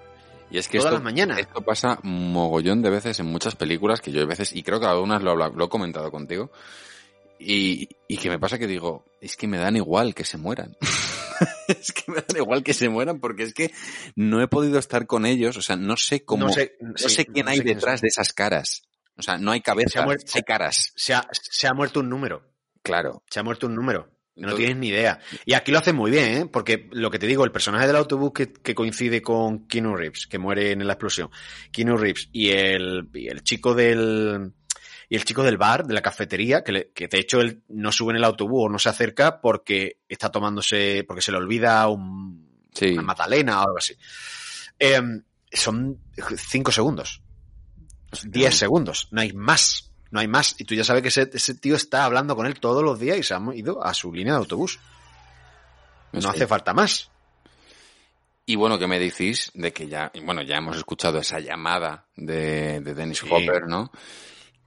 Y es que todas esto, las mañanas. esto pasa mogollón de veces en muchas películas que yo a veces, y creo que algunas lo, he comentado contigo, y, y que me pasa que digo, es que me dan igual que se mueran. es que me dan igual que se mueran porque es que no he podido estar con ellos, o sea, no sé cómo, no No sé, quién no hay sé detrás de esas caras. O sea, no hay Se cabezas, ha muerto- hay caras. Se ha, se ha muerto un número, Claro. se ha muerto un número. No tienes ni idea. Y aquí lo hacen muy bien, ¿eh? Porque lo que te digo, el personaje del autobús que, que coincide con Keanu Reeves, que muere en la explosión, Keanu Reeves y el, y el chico del y el chico del bar, de la cafetería, que, le- que de hecho él no sube en el autobús o no se acerca porque está tomándose, porque se le olvida un, Sí. una magdalena o algo así. Em, son cinco segundos. 10 segundos, no hay más, no hay más. Y tú ya sabes que ese, ese tío está hablando con él todos los días y se ha ido a su línea de autobús. No Sí. hace falta más. Y bueno, ¿qué me decís de que ya, bueno, ya hemos escuchado esa llamada de, de Dennis Sí. Hopper, ¿no?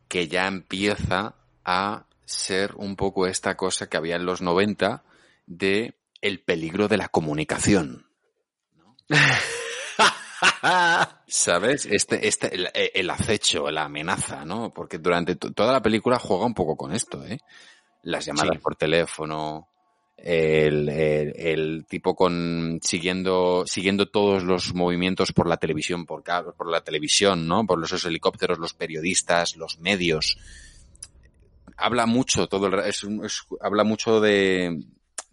Que ya empieza a ser un poco esta cosa que había en los 90 de el peligro de la comunicación. ¿Sabes? Este, este, el, el acecho, la amenaza, ¿no? Porque durante to- toda la película juega un poco con esto, ¿eh? Las llamadas Sí. por teléfono, el, el- el tipo con siguiendo siguiendo todos los movimientos por la televisión, por cab- por la televisión, ¿no? Por los esos helicópteros, los periodistas, los medios. Habla mucho todo el es- habla mucho de,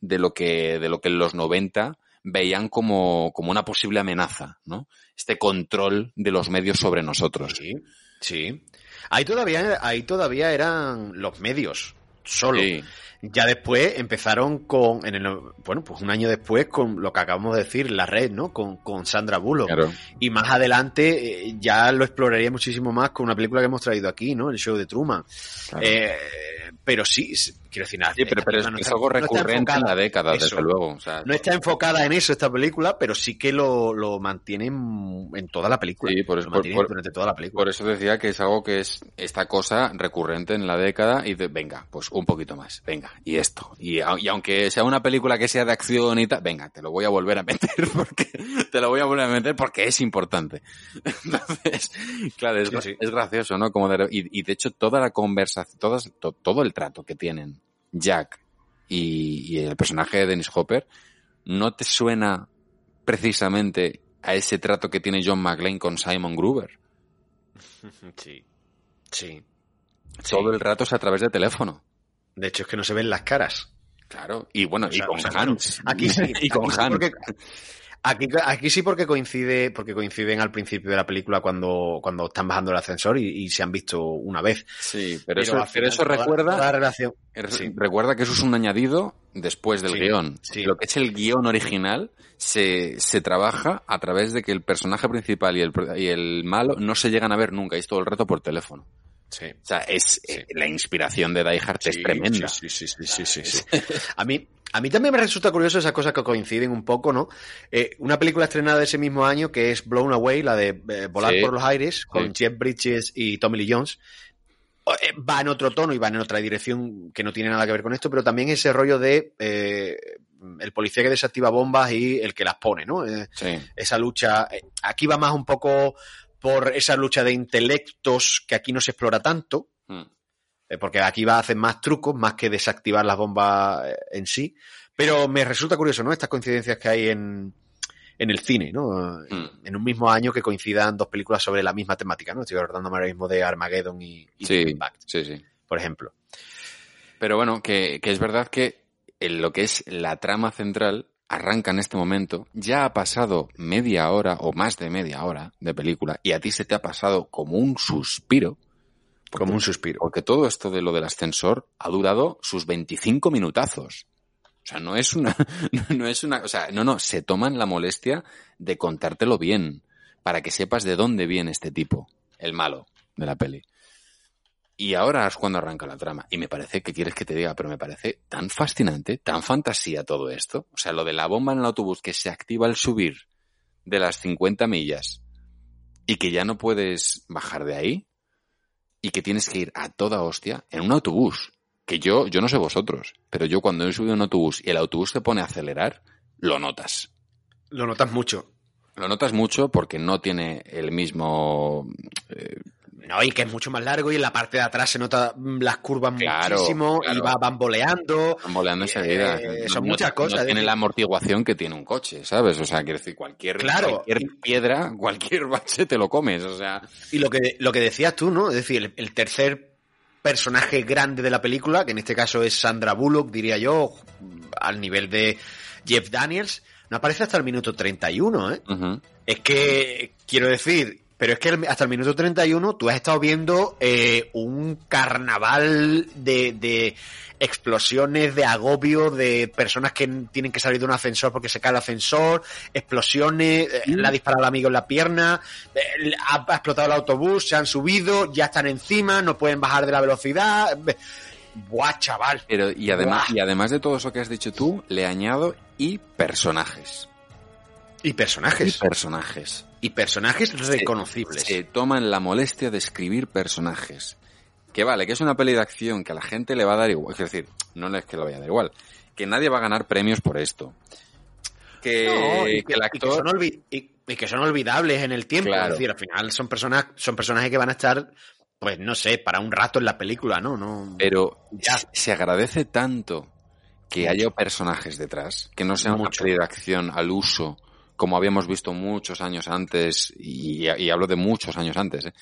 de lo que de lo que en los 90 veían como, como una posible amenaza, ¿no? Este control de los medios sobre nosotros. Sí, sí. Ahí todavía, ahí todavía eran los medios, solo. Sí. Ya después empezaron con, en el, no- bueno, pues un año después con lo que acabamos de decir, la red, ¿no? Con, con Sandra Bullock. Claro. Y más adelante eh, ya lo exploraría muchísimo más con una película que hemos traído aquí, ¿no? El show de Truman. Claro. Eh, pero sí, quiero decir, nada, Sí, pero, es, película no es está- algo no recurrente en la década, eso. desde luego. O sea, No está enfocada en eso esta película, pero sí que lo, lo mantiene en, en toda la película. Sí, por eso, por, mantiene por- durante toda la película. por eso decía que es algo que es esta cosa recurrente en la década y de, venga, pues un poquito más, venga, y esto. Y, aunque sea una película que sea de acción y tal, venga, te lo voy a volver a meter porque te lo voy a volver a meter porque es importante. Entonces, claro, es, Sí, sí. es gracioso, ¿no? Como de- y, y de hecho toda la conversación, todas, to- todo el trato que tienen Jack y, y el personaje de Dennis Hopper, ¿no te suena precisamente a ese trato que tiene John McClane con Simon Gruber? Sí. Sí. Todo el rato es a través de teléfono. De hecho, es que no se ven las caras. Claro. Y bueno, O sea, y con o sea, Hans. aquí sí. y con aquí Hans. porque- aquí, aquí sí porque coincide, porque coinciden al principio de la película cuando, cuando están bajando el ascensor y, y se han visto una vez. Sí, pero, eso, final eso toda- recuerda, toda la relación. er- Sí. recuerda que eso es un añadido después del Sí, guion. sí. Lo que es el guion original se, se trabaja a través de que el personaje principal y el, y el malo no se llegan a ver nunca, y es todo el rato por teléfono. Sí. O sea, es eh, la inspiración de Die Hard es tremenda. Sí, sí, sí, sí, sí, sí. A mí, a mí también me resulta curioso esas cosas que coinciden un poco, ¿no? Eh, una película estrenada de ese mismo año que es Blown Away, la de eh, Volar por los aires, con. Jeff Bridges y Tommy Lee Jones. Va en otro tono y va en otra dirección que no tiene nada que ver con esto, pero también ese rollo de eh, el policía que desactiva bombas y el que las pone, ¿no? Eh, Sí. esa lucha. eh, Aquí va más un poco por esa lucha de intelectos que aquí no se explora tanto, Mm. eh, porque aquí va a hacer más trucos, más que desactivar las bombas eh, en sí. Pero me resulta curioso, ¿no? Estas coincidencias que hay en, en el cine, ¿no? Mm. En un mismo año que coincidan dos películas sobre la misma temática, ¿no? Estoy acordándome ahora mismo de Armageddon y, y Sí, The Impact, sí, sí. por ejemplo. Pero bueno, que, que es verdad que en lo que es la trama central arranca en este momento, ya ha pasado media hora o más de media hora de película y a ti se te ha pasado como un suspiro. Como un suspiro. Porque todo esto de lo del ascensor ha durado sus 25 minutazos. O sea, no es una, no es una, o sea, no, no, se toman la molestia de contártelo bien, para que sepas de dónde viene este tipo, el malo de la peli. Y ahora es cuando arranca la trama. Y me parece, que quieres que te diga? Pero me parece tan fascinante, tan fantasía todo esto. O sea, lo de la bomba en el autobús que se activa al subir de las 50 millas y que ya no puedes bajar de ahí y que tienes que ir a toda hostia en un autobús. Que yo, yo no sé vosotros, pero yo cuando he subido a un autobús y el autobús te pone a acelerar, lo notas. Lo notas mucho. Lo notas mucho porque no tiene el mismo... eh, No, y que es mucho más largo y en la parte de atrás se nota mm, las curvas Claro, muchísimo claro. y va bamboleando. Bamboleando enseguida. Eh, son No- muchas cosas, tiene la amortiguación que tiene un coche, ¿sabes? O sea, quiero decir, cualquier, Claro. cualquier piedra, cualquier bache te lo comes, o sea... Y lo que, lo que decías tú, ¿no? Es decir, el, el tercer personaje grande de la película, que en este caso es Sandra Bullock, diría yo, al nivel de Jeff Daniels, no aparece hasta el minuto 31, ¿eh? Ujú. Es que, quiero decir, pero es que hasta el minuto 31 tú has estado viendo eh, un carnaval de, de explosiones, de agobio, de personas que tienen que salir de un ascensor porque se cae el ascensor, explosiones, eh, le ha disparado al amigo en la pierna, eh, ha, ha explotado el autobús, se han subido, ya están encima, no pueden bajar de la velocidad. Buah, chaval. Pero, y además, Buah. y además de todo eso que has dicho tú, le añado y personajes. Y personajes. Y personajes. Y personajes reconocibles. Se toman la molestia de escribir personajes. Que vale, que es una peli de acción que a la gente le va a dar igual. Es decir, no es que le vaya a dar igual. Que nadie va a ganar premios por esto. Que, No, y que que, el y que actor... son y- y que son olvidables en el tiempo. Claro. Es decir, al final son personas, son personajes que van a estar, pues no sé, para un rato en la película, ¿no? no Pero se- se agradece tanto que haya personajes detrás, que no sea una peli de acción al uso, como habíamos visto muchos años antes, y, hablo de muchos años antes, ¿eh?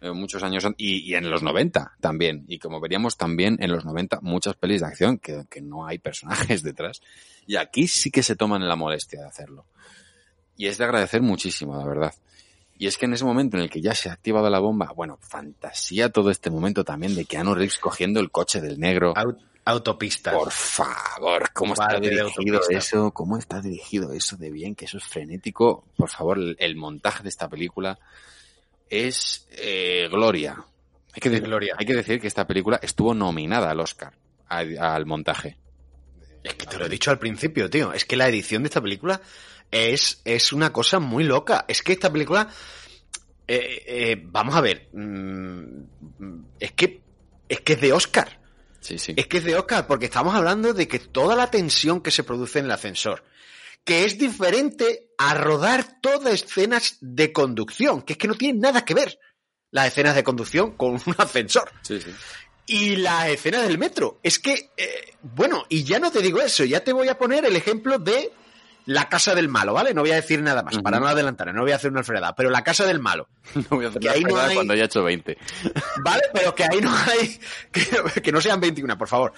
Eh, muchos años an- y, en los 90 también, y como veríamos también en los 90 muchas pelis de acción que, que no hay personajes detrás, y aquí sí que se toman la molestia de hacerlo. Y es de agradecer muchísimo, la verdad. Y es que en ese momento en el que ya se ha activado la bomba, bueno, fantasía todo este momento también de Keanu Reeves cogiendo el coche del negro. Autopista. Por favor, ¿cómo está dirigido eso? ¿Cómo está dirigido eso de bien? Que eso es frenético. Por favor, el, montaje de esta película es eh, gloria. Hay que, de- Gloria. hay que decir que esta película estuvo nominada al Oscar. a- al montaje. Es que te lo he dicho al principio, tío. Es que la edición de esta película es, es una cosa muy loca. Es que esta película. eh, eh, vamos a ver. mm, es que. Es que es de Oscar. Sí, sí. Es que es de Oscar, porque estamos hablando de que toda la tensión que se produce en el ascensor, que es diferente a rodar todas escenas de conducción, que es que no tienen nada que ver las escenas de conducción con un ascensor. Sí, sí. Y la escena del metro. Es que, eh, bueno, y ya no te digo eso, ya te voy a poner el ejemplo de la casa del malo, ¿vale? No voy a decir nada más, para no adelantar, no voy a hacer una alfredad, pero la casa del malo. No voy a hacer Que ahí no hay- cuando haya hecho 20. ¿Vale? Pero que ahí no hay. Que, que no sean 21, por favor.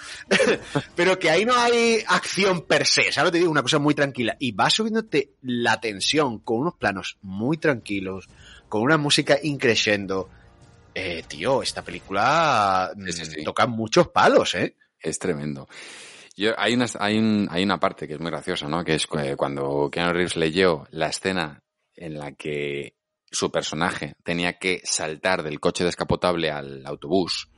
Pero que ahí no hay acción per se, ¿sabes? Te digo, una cosa muy tranquila. Y va subiéndote la tensión con unos planos muy tranquilos, con una música increciendo. Eh, tío, esta película mm, toca muchos palos, ¿eh? Es tremendo. Yo, hay, una, hay, un- hay una parte que es muy graciosa, ¿no? Que es cu- cuando Keanu Reeves leyó la escena en la que su personaje tenía que saltar del coche descapotable al autobús.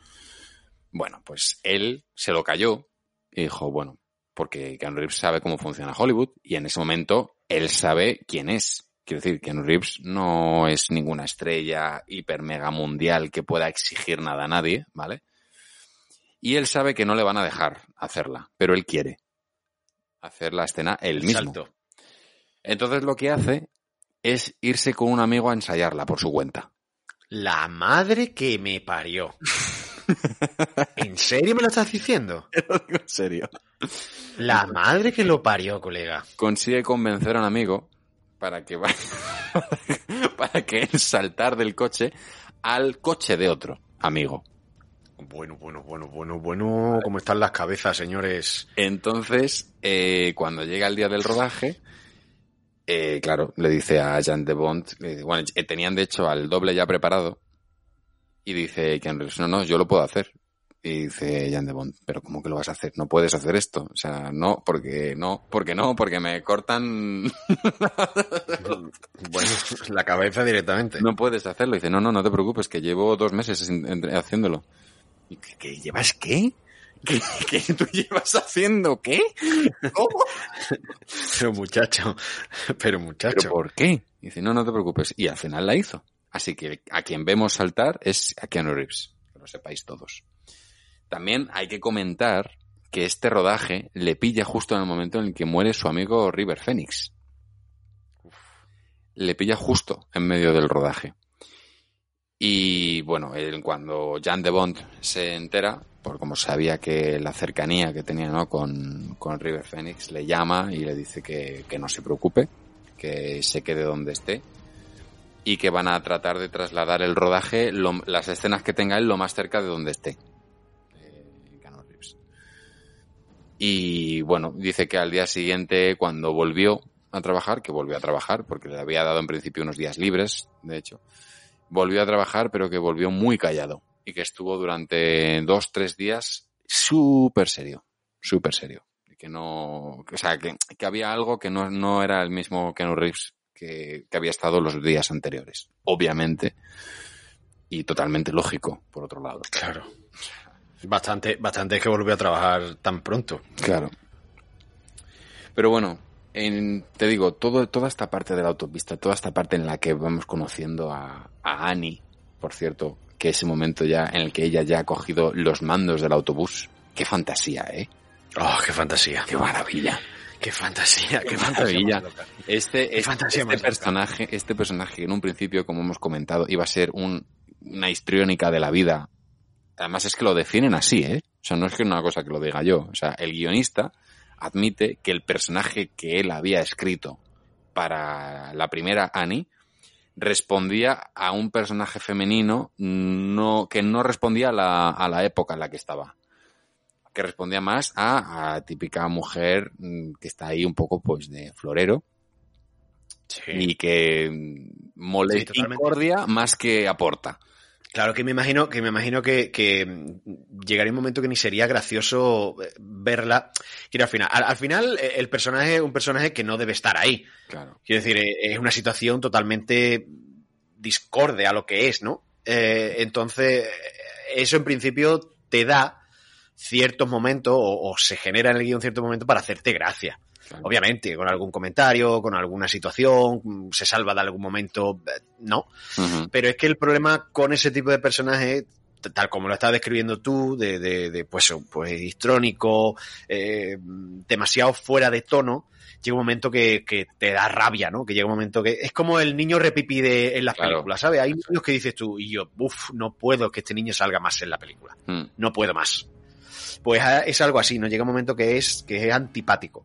Bueno, pues él se lo cayó y dijo, bueno, porque Keanu Reeves sabe cómo funciona Hollywood y en ese momento él sabe quién es. Quiero decir, Keanu Reeves no es ninguna estrella hiper mega mundial que pueda exigir nada a nadie, ¿vale? Y él sabe que no le van a dejar hacerla, pero él quiere hacer la escena él mismo. salto. Entonces lo que hace es irse con un amigo a ensayarla por su cuenta. La madre que me parió. ¿En serio me lo estás diciendo? en serio. La madre que lo parió, colega. Consigue convencer a un amigo para que vaya, para que él saltar del coche al coche de otro amigo. Bueno, bueno, bueno, bueno, bueno. ¿Cómo están las cabezas, señores? Entonces, eh, cuando llega el día del rodaje, eh, claro, le dice a Jean de Bond, le dice, bueno, eh, tenían de hecho al doble ya preparado, y dice Reeves, no, no, yo lo puedo hacer. Y dice Jean de Bond, pero ¿cómo que lo vas a hacer? No puedes hacer esto. O sea, no, porque no, porque no, porque me cortan. bueno, la cabeza directamente. No puedes hacerlo. dice, no, no, no te preocupes, que llevo dos meses haciéndolo. ¿Y ¿Qué, qué llevas qué? ¿Qué, qué tú llevas haciendo qué? ¿Cómo? Pero muchacho, pero muchacho. ¿Pero por qué? Y dice, no, no te preocupes. Y al final la hizo. Así que a quien vemos saltar es a Keanu Reeves. Que lo sepáis todos. También hay que comentar que este rodaje le pilla justo en el momento en el que muere su amigo River Phoenix. Le pilla justo en medio del rodaje. Y bueno, él, cuando Jan de Bond se entera, por como sabía que la cercanía que tenía ¿no? con, con River Phoenix, le llama y le dice que, que no se preocupe, que se quede donde esté y que van a tratar de trasladar el rodaje, lo- las escenas que tenga él, lo más cerca de donde esté. Eh. Y bueno, dice que al día siguiente, cuando volvió a trabajar, que volvió a trabajar, porque le había dado en principio unos días libres, de hecho, volvió a trabajar, pero que volvió muy callado y que estuvo durante dos, tres días súper serio, súper serio. Que no, o sea, que, que había algo que no, no era el mismo Keanu Reeves que, que había estado los días anteriores. Obviamente. Y totalmente lógico, por otro lado. Claro. Bastante, bastante que volvió a trabajar tan pronto. Claro. Pero bueno, en- te digo, todo, toda esta parte de la autopista, toda esta parte en la que vamos conociendo a, a Annie, por cierto, que ese momento ya en el que ella ya ha cogido los mandos del autobús. Qué fantasía, ¿eh? Oh, qué fantasía. Qué maravilla. Qué fantasía, qué maravilla. Este, Qué este, fantasía este loca. personaje, este personaje que en un principio, como hemos comentado, iba a ser un, una histriónica de la vida. Además es que lo definen así, ¿eh? O sea, no es que una cosa que lo diga yo. O sea, el guionista admite que el personaje que él había escrito para la primera Annie respondía a un personaje femenino no, que no respondía a la, a la época en la que estaba. Que respondía más a, a típica mujer mm, que está ahí un poco pues de florero y que mm, mole Sí, más que aporta. Claro que me imagino que me imagino que, que mm, llegaría un momento que ni sería gracioso eh, verla. Quiero al final, al, al final eh, el personaje es un personaje que no debe estar ahí. Claro. Quiero decir, eh, es una situación totalmente discorde a lo que es, ¿no? Eh, entonces, eso en principio te da ciertos momentos o, o se genera en el guion ciertos momentos para hacerte gracia. Obviamente, con algún comentario, con alguna situación, mm, se salva de algún momento, eh, no. Pero es que el problema con ese tipo de personajes, tal como lo estás describiendo tú, de, de, de, pues, pues histrónico, eh, demasiado fuera de tono, llega un momento que, que te da rabia, ¿no? Que llega un momento que es como el niño repipi de, en las Claro. películas, ¿sabes? Hay niños que dices tú, y yo, uff, no puedo que este niño salga más en la película. Mm. No puedo más. Pues ah, es algo así, ¿no? Llega un momento que es, que es antipático.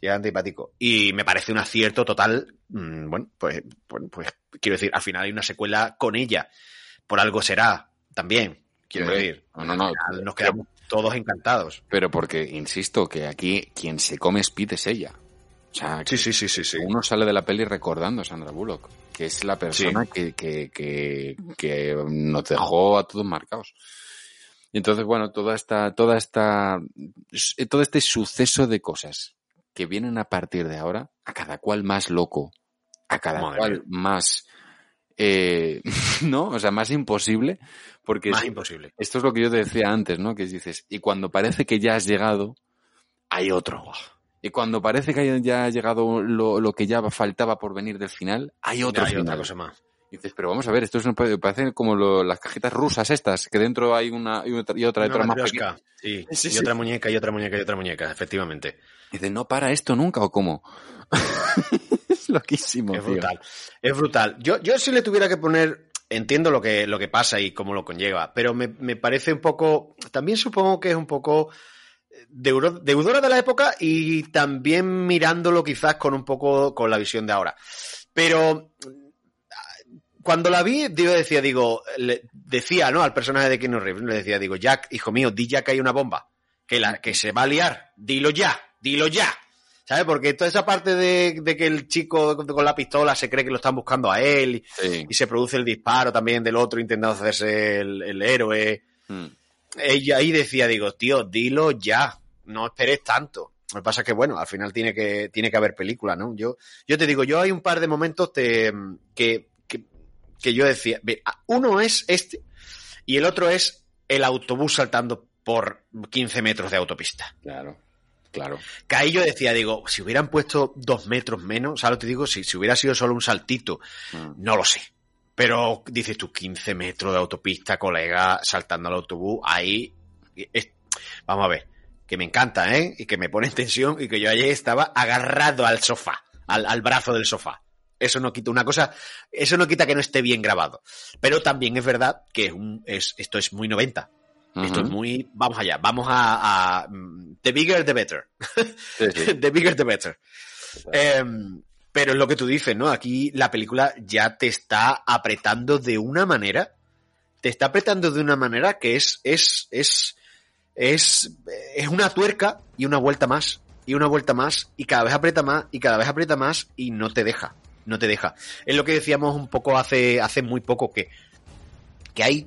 Llega antipático. Y me parece un acierto total. mm, Bueno, pues, bueno, pues quiero decir, al final hay una secuela con ella. Por algo será también. Quiero decir. no, no, no. Nos quedamos todos encantados. Pero porque, insisto, que aquí quien se come Speed es ella. O sea, Sí, sí, sí, sí, sí. uno sale de la peli recordando a Sandra Bullock, que es la persona que, que, que, que nos dejó a todos marcados. Y entonces, bueno, toda esta, toda esta, todo este suceso de cosas que vienen a partir de ahora, a cada cual más loco, a cada Madre cual mía. más, eh, ¿no? O sea, más imposible, porque Más es- imposible. esto es lo que yo te decía antes, ¿no? Que dices, y cuando parece que ya has llegado, hay otro. Y cuando parece que ya ha llegado lo, lo que ya faltaba por venir del final, hay otro hay final. otra cosa más. Y dices, pero vamos a ver, esto es un- parece como lo- las cajitas rusas estas, que dentro hay una y otra y otra, Una más pequeña. Sí, Sí, y sí. otra muñeca, y otra muñeca, y otra muñeca, efectivamente. Y dices, ¿no para esto nunca o cómo? es loquísimo, Es tío. brutal. Es brutal. Yo, yo si le tuviera que poner, entiendo lo que, lo que pasa y cómo lo conlleva, pero me, me parece un poco, también supongo que es un poco deudora de la época y también mirándolo quizás con un poco con la visión de ahora. Pero cuando la vi, yo decía, digo, le decía, ¿no? Al personaje de Keanu Reeves, le decía, digo, Jack, hijo mío, di ya que hay una bomba, que la, que se va a liar, dilo ya, dilo ya. ¿Sabes? Porque toda esa parte de, de que el chico con la pistola se cree que lo están buscando a él y, Sí. y se produce el disparo también del otro intentando hacerse el, el héroe. Mm. Ella ahí decía, digo, tío, dilo ya, no esperes tanto. Lo que pasa es que, bueno, al final tiene que, tiene que haber película, ¿no? Yo, yo te digo, yo hay un par de momentos te- que, que, yo decía, uno es este y el otro es el autobús saltando por 15 metros de autopista. Claro, claro. Que ahí yo decía, digo, si hubieran puesto dos metros menos, ¿sabes lo que te digo? Si, si hubiera sido solo un saltito, Mm. no lo sé. Pero dices tú, 15 metros de autopista, colega, saltando al autobús, ahí, es- vamos a ver, que me encanta, ¿eh? Y que me pone en tensión y que yo ayer estaba agarrado al sofá, al, al brazo del sofá. Eso no quita una cosa, eso no quita que no esté bien grabado. Pero también es verdad que es un, es, esto es muy 90. Esto es muy, vamos allá, vamos a, a mm, the bigger the better. Sí, sí. the bigger the better. Em, pero es lo que tú dices, ¿no? Aquí la película ya te está apretando de una manera, te está apretando de una manera que es, es, es, es, es una tuerca y una vuelta más, y una vuelta más, y cada vez aprieta más, y cada vez aprieta más, y no te deja, no te deja. Es lo que decíamos un poco hace, hace muy poco, que, que hay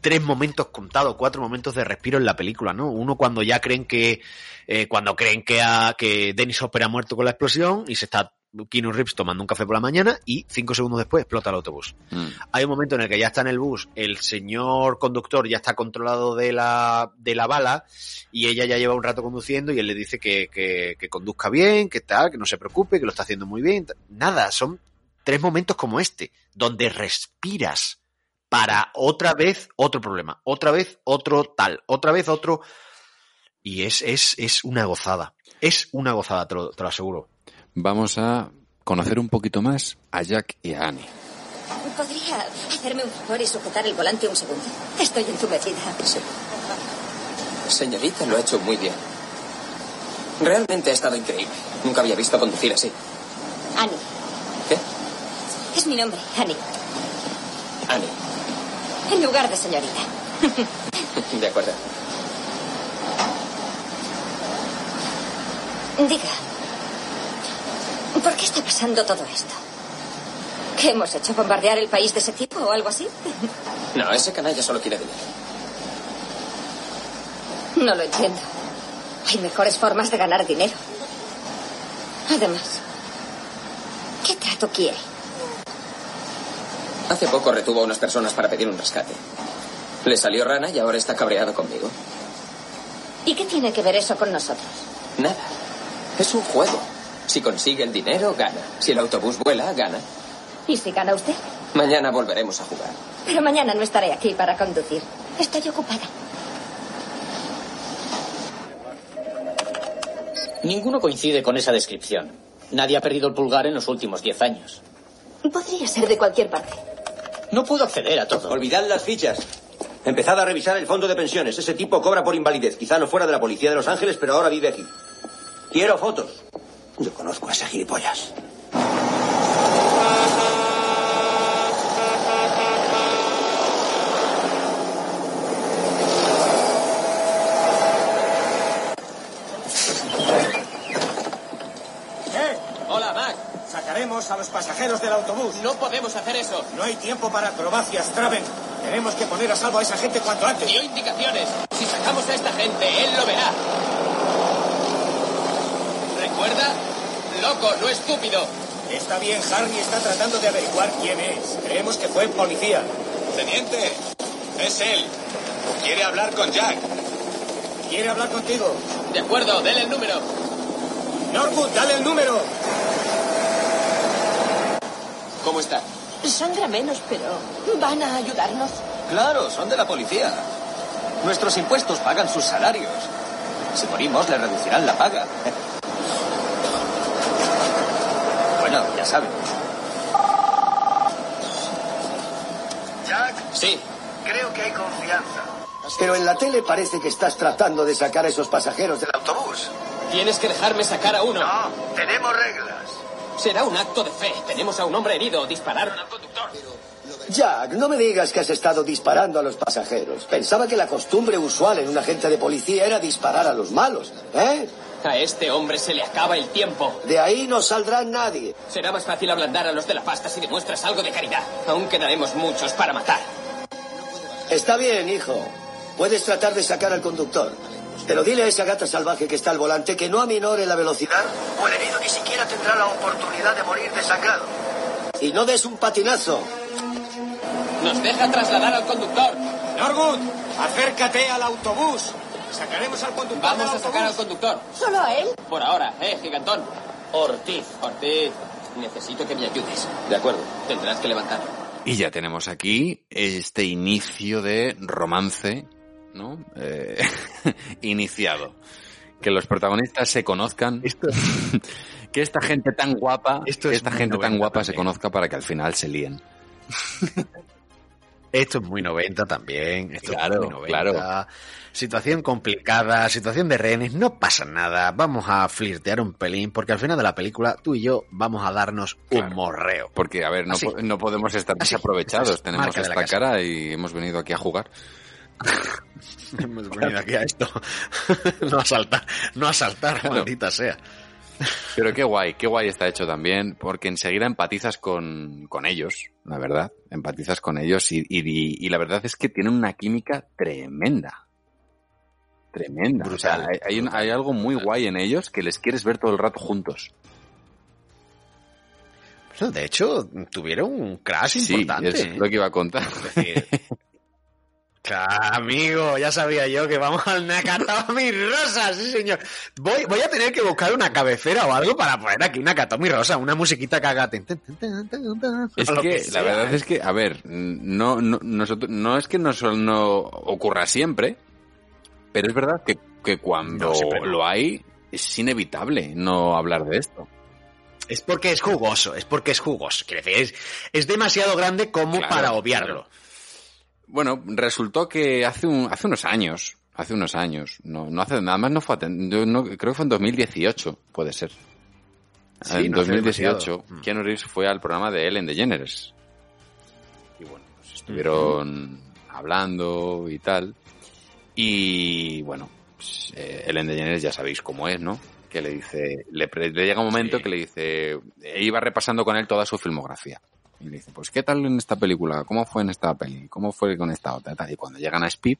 tres momentos contados, cuatro momentos de respiro en la película, ¿no? Uno cuando ya creen que, eh, cuando creen que, ha- que Dennis Hopper ha muerto con la explosión y se está Keanu Reeves tomando un café por la mañana y cinco segundos después explota el autobús. Mm. Hay un momento en el que ya está en el bus, el señor conductor ya está controlado de la, de la bala y ella ya lleva un rato conduciendo y él le dice que, que, que conduzca bien, que tal, que no se preocupe, que lo está haciendo muy bien. Nada, son tres momentos como este, donde respiras para otra vez otro problema, otra vez otro tal, otra vez otro. Y es, es, es una gozada. Es una gozada, te lo, te lo aseguro. Vamos a conocer un poquito más a Jack y a Annie. ¿Podría hacerme un favor y sujetar el volante un segundo? Estoy entumecida. Sí. Señorita, lo ha hecho muy bien. Realmente ha estado increíble. Nunca había visto conducir así. Annie. ¿Qué? Es mi nombre, Annie. Annie. En lugar de señorita. De acuerdo. Diga. ¿Por qué está pasando todo esto? ¿Qué hemos hecho? ¿Bombardear el país de ese tipo o algo así? No, ese canalla solo quiere dinero. No lo entiendo. Hay mejores formas de ganar dinero. Además, ¿qué trato quiere? Hace poco retuvo a unas personas para pedir un rescate. Le salió rana y ahora está cabreado conmigo. ¿Y qué tiene que ver eso con nosotros? Nada. Es un juego. Si consigue el dinero, gana. Si el autobús vuela, gana. ¿Y si gana usted? Mañana volveremos a jugar. Pero mañana no estaré aquí para conducir. Estoy ocupada. Ninguno coincide con esa descripción. Nadie ha perdido el pulgar en los últimos diez años. Podría ser de cualquier parte. No puedo acceder a todo. Olvidad las fichas. Empezad a revisar el fondo de pensiones. Ese tipo cobra por invalidez. Quizá no fuera de la policía de Los Ángeles, pero ahora vive aquí. Quiero fotos. Yo conozco a ese gilipollas. ¿Eh? Hola, Mac. Sacaremos a los pasajeros del autobús. No podemos hacer eso. No hay tiempo para acrobacias, Traven. Tenemos que poner a salvo a esa gente cuanto antes. Dio indicaciones. Si sacamos a esta gente, él lo verá. ¿Recuerda? Loco, no estúpido. Está bien, Harry está tratando de averiguar quién es. Creemos que fue policía. Teniente, es él. Quiere hablar con Jack. Quiere hablar contigo. De acuerdo, dele el número. Norwood, dale el número. ¿Cómo está? Sangra menos, pero ¿van a ayudarnos? Claro, son de la policía. Nuestros impuestos pagan sus salarios. Si morimos, le reducirán la paga. Saben. Jack, Sí. creo que hay confianza. Pero en la tele parece que estás tratando de sacar a esos pasajeros del autobús. Tienes que dejarme sacar a uno. No, tenemos reglas. Será un acto de fe. Tenemos a un hombre herido. Dispararon al conductor. Jack, no me digas que has estado disparando a los pasajeros. Pensaba que la costumbre usual en un agente de policía era disparar a los malos, ¿eh? A este hombre se le acaba el tiempo. De ahí no saldrá nadie. Será más fácil ablandar a los de la pasta si demuestras algo de caridad. Aún quedaremos muchos para matar. Está bien, hijo. Puedes tratar de sacar al conductor. Pero dile a esa gata salvaje que está al volante que no aminore la velocidad o el herido ni siquiera tendrá la oportunidad de morir desangrado. Y no des un patinazo. Nos deja trasladar al conductor. Norwood, acércate al autobús. Sacaremos al conductor Vamos a sacar al conductor. ¿Solo a él? Por ahora, eh, gigantón. Ortiz. Ortiz, necesito que me ayudes. De acuerdo. Tendrás que levantarlo. Y ya tenemos aquí este inicio de romance, ¿no? Eh, iniciado. Que los protagonistas se conozcan. que esta gente tan guapa, Esto es esta gente tan 90 guapa se conozca para que al final se líen. Esto es muy 90 también. Esto Claro, es muy 90. claro. Situación complicada, situación de rehenes, no pasa nada. Vamos a flirtear un pelín, porque al final de la película tú y yo vamos a darnos un morreo. Porque, a ver, no, po- no podemos estar Así. desaprovechados. Tenemos marca esta cara y hemos venido aquí a jugar. Hemos venido aquí a esto. no a saltar, no a saltar, Claro. maldita sea. Pero qué guay, qué guay está hecho también, porque enseguida empatizas con, con ellos, la verdad. Empatizas con ellos y, y- y la verdad es que tienen una química tremenda. Tremenda. O sea, Brutal, hay, un- hay algo muy guay en ellos que les quieres ver todo el rato juntos. Bueno, de hecho, tuvieron un crash Sí, importante. es ¿eh? lo que iba a contar. Es decir, Claro, amigo, ya sabía yo que vamos al Nakatomi Rosa, sí señor. Voy, voy a tener que buscar una cabecera o algo para poner aquí Nakatomi Rosa, una musiquita que haga... Es que, la verdad es que, a ver, no, no, nosotros, no es que no, no ocurra siempre, pero es verdad que, que cuando No, siempre no. lo hay, es inevitable no hablar de esto. Es porque es jugoso, es porque es jugoso. Quiere decir, es, es demasiado grande como Claro, para obviarlo. Bueno, resultó que hace, un, hace unos años, hace unos años, no, no hace nada más, no fue, no, creo que fue en 2018, puede ser. Sí, en no hace 2018, demasiado. Mm. Keanu Reeves fue al programa de Ellen DeGeneres. Y bueno, pues estuvieron hablando y tal. Y bueno, pues, eh, Ellen DeGeneres ya sabéis cómo es, ¿no? Que le dice, le, llega un momento Sí. que le dice, e iba repasando con él toda su filmografía. Y le dice, pues, ¿qué tal en esta película? ¿Cómo fue en esta peli? ¿Cómo fue con esta otra? Y cuando llegan a Speed,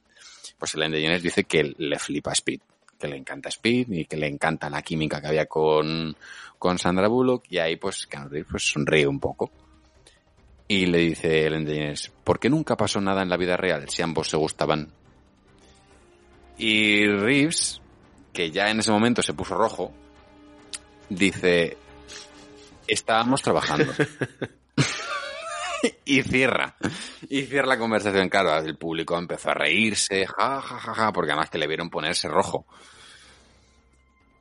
pues Ellen DeGeneres dice que le flipa Speed, que le encanta Speed y que le encanta la química que había con, con Sandra Bullock y ahí pues Keanu Reeves pues sonríe un poco. Y le dice Ellen DeGeneres, ¿por qué nunca pasó nada en la vida real si ambos se gustaban? Y Reeves, que ya en ese momento se puso rojo, dice, estábamos trabajando. y cierra. Y cierra la conversación. Claro, el público empezó a reírse, ja, ja, ja, ja, porque además que le vieron ponerse rojo.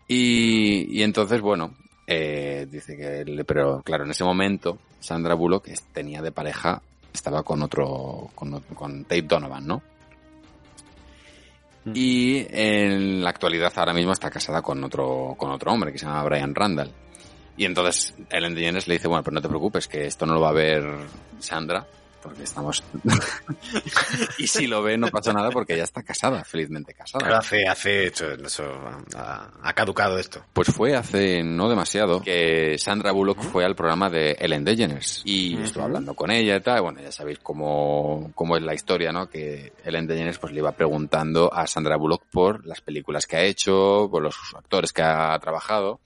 Y, entonces, bueno, eh, dice que, pero claro, en ese momento Sandra Bullock tenía de pareja, estaba con otro, con, con Dave Donovan, ¿no? Y en la actualidad ahora mismo está casada con otro, con otro hombre que se llama Brian Randall. Y entonces Ellen DeGeneres le dice, bueno, pero no te preocupes, que esto no lo va a ver Sandra, porque estamos... y si lo ve no pasa nada porque ella está casada, felizmente casada. Pero hace, hace hecho, eso, ha, ha caducado esto. Pues fue hace no demasiado que Sandra Bullock fue al programa de Ellen DeGeneres y estuvo hablando con ella y tal. Bueno, ya sabéis cómo, cómo es la historia, ¿no? Que Ellen DeGeneres pues le iba preguntando a Sandra Bullock por las películas que ha hecho, por los actores que ha trabajado.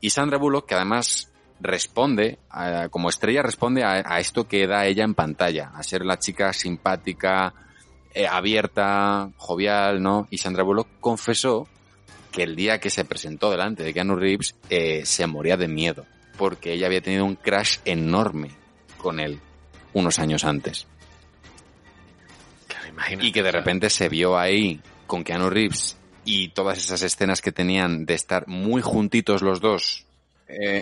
Y Sandra Bullock, que además responde, a- como estrella, responde a, a esto que da ella en pantalla, a ser la chica simpática, eh, abierta, jovial, ¿no? Y Sandra Bullock confesó que el día que se presentó delante de Keanu Reeves eh, se moría de miedo, porque ella había tenido un crash enorme con él unos años antes. y que de repente se vio ahí con Keanu Reeves y todas esas escenas que tenían de estar muy juntitos los dos, eh,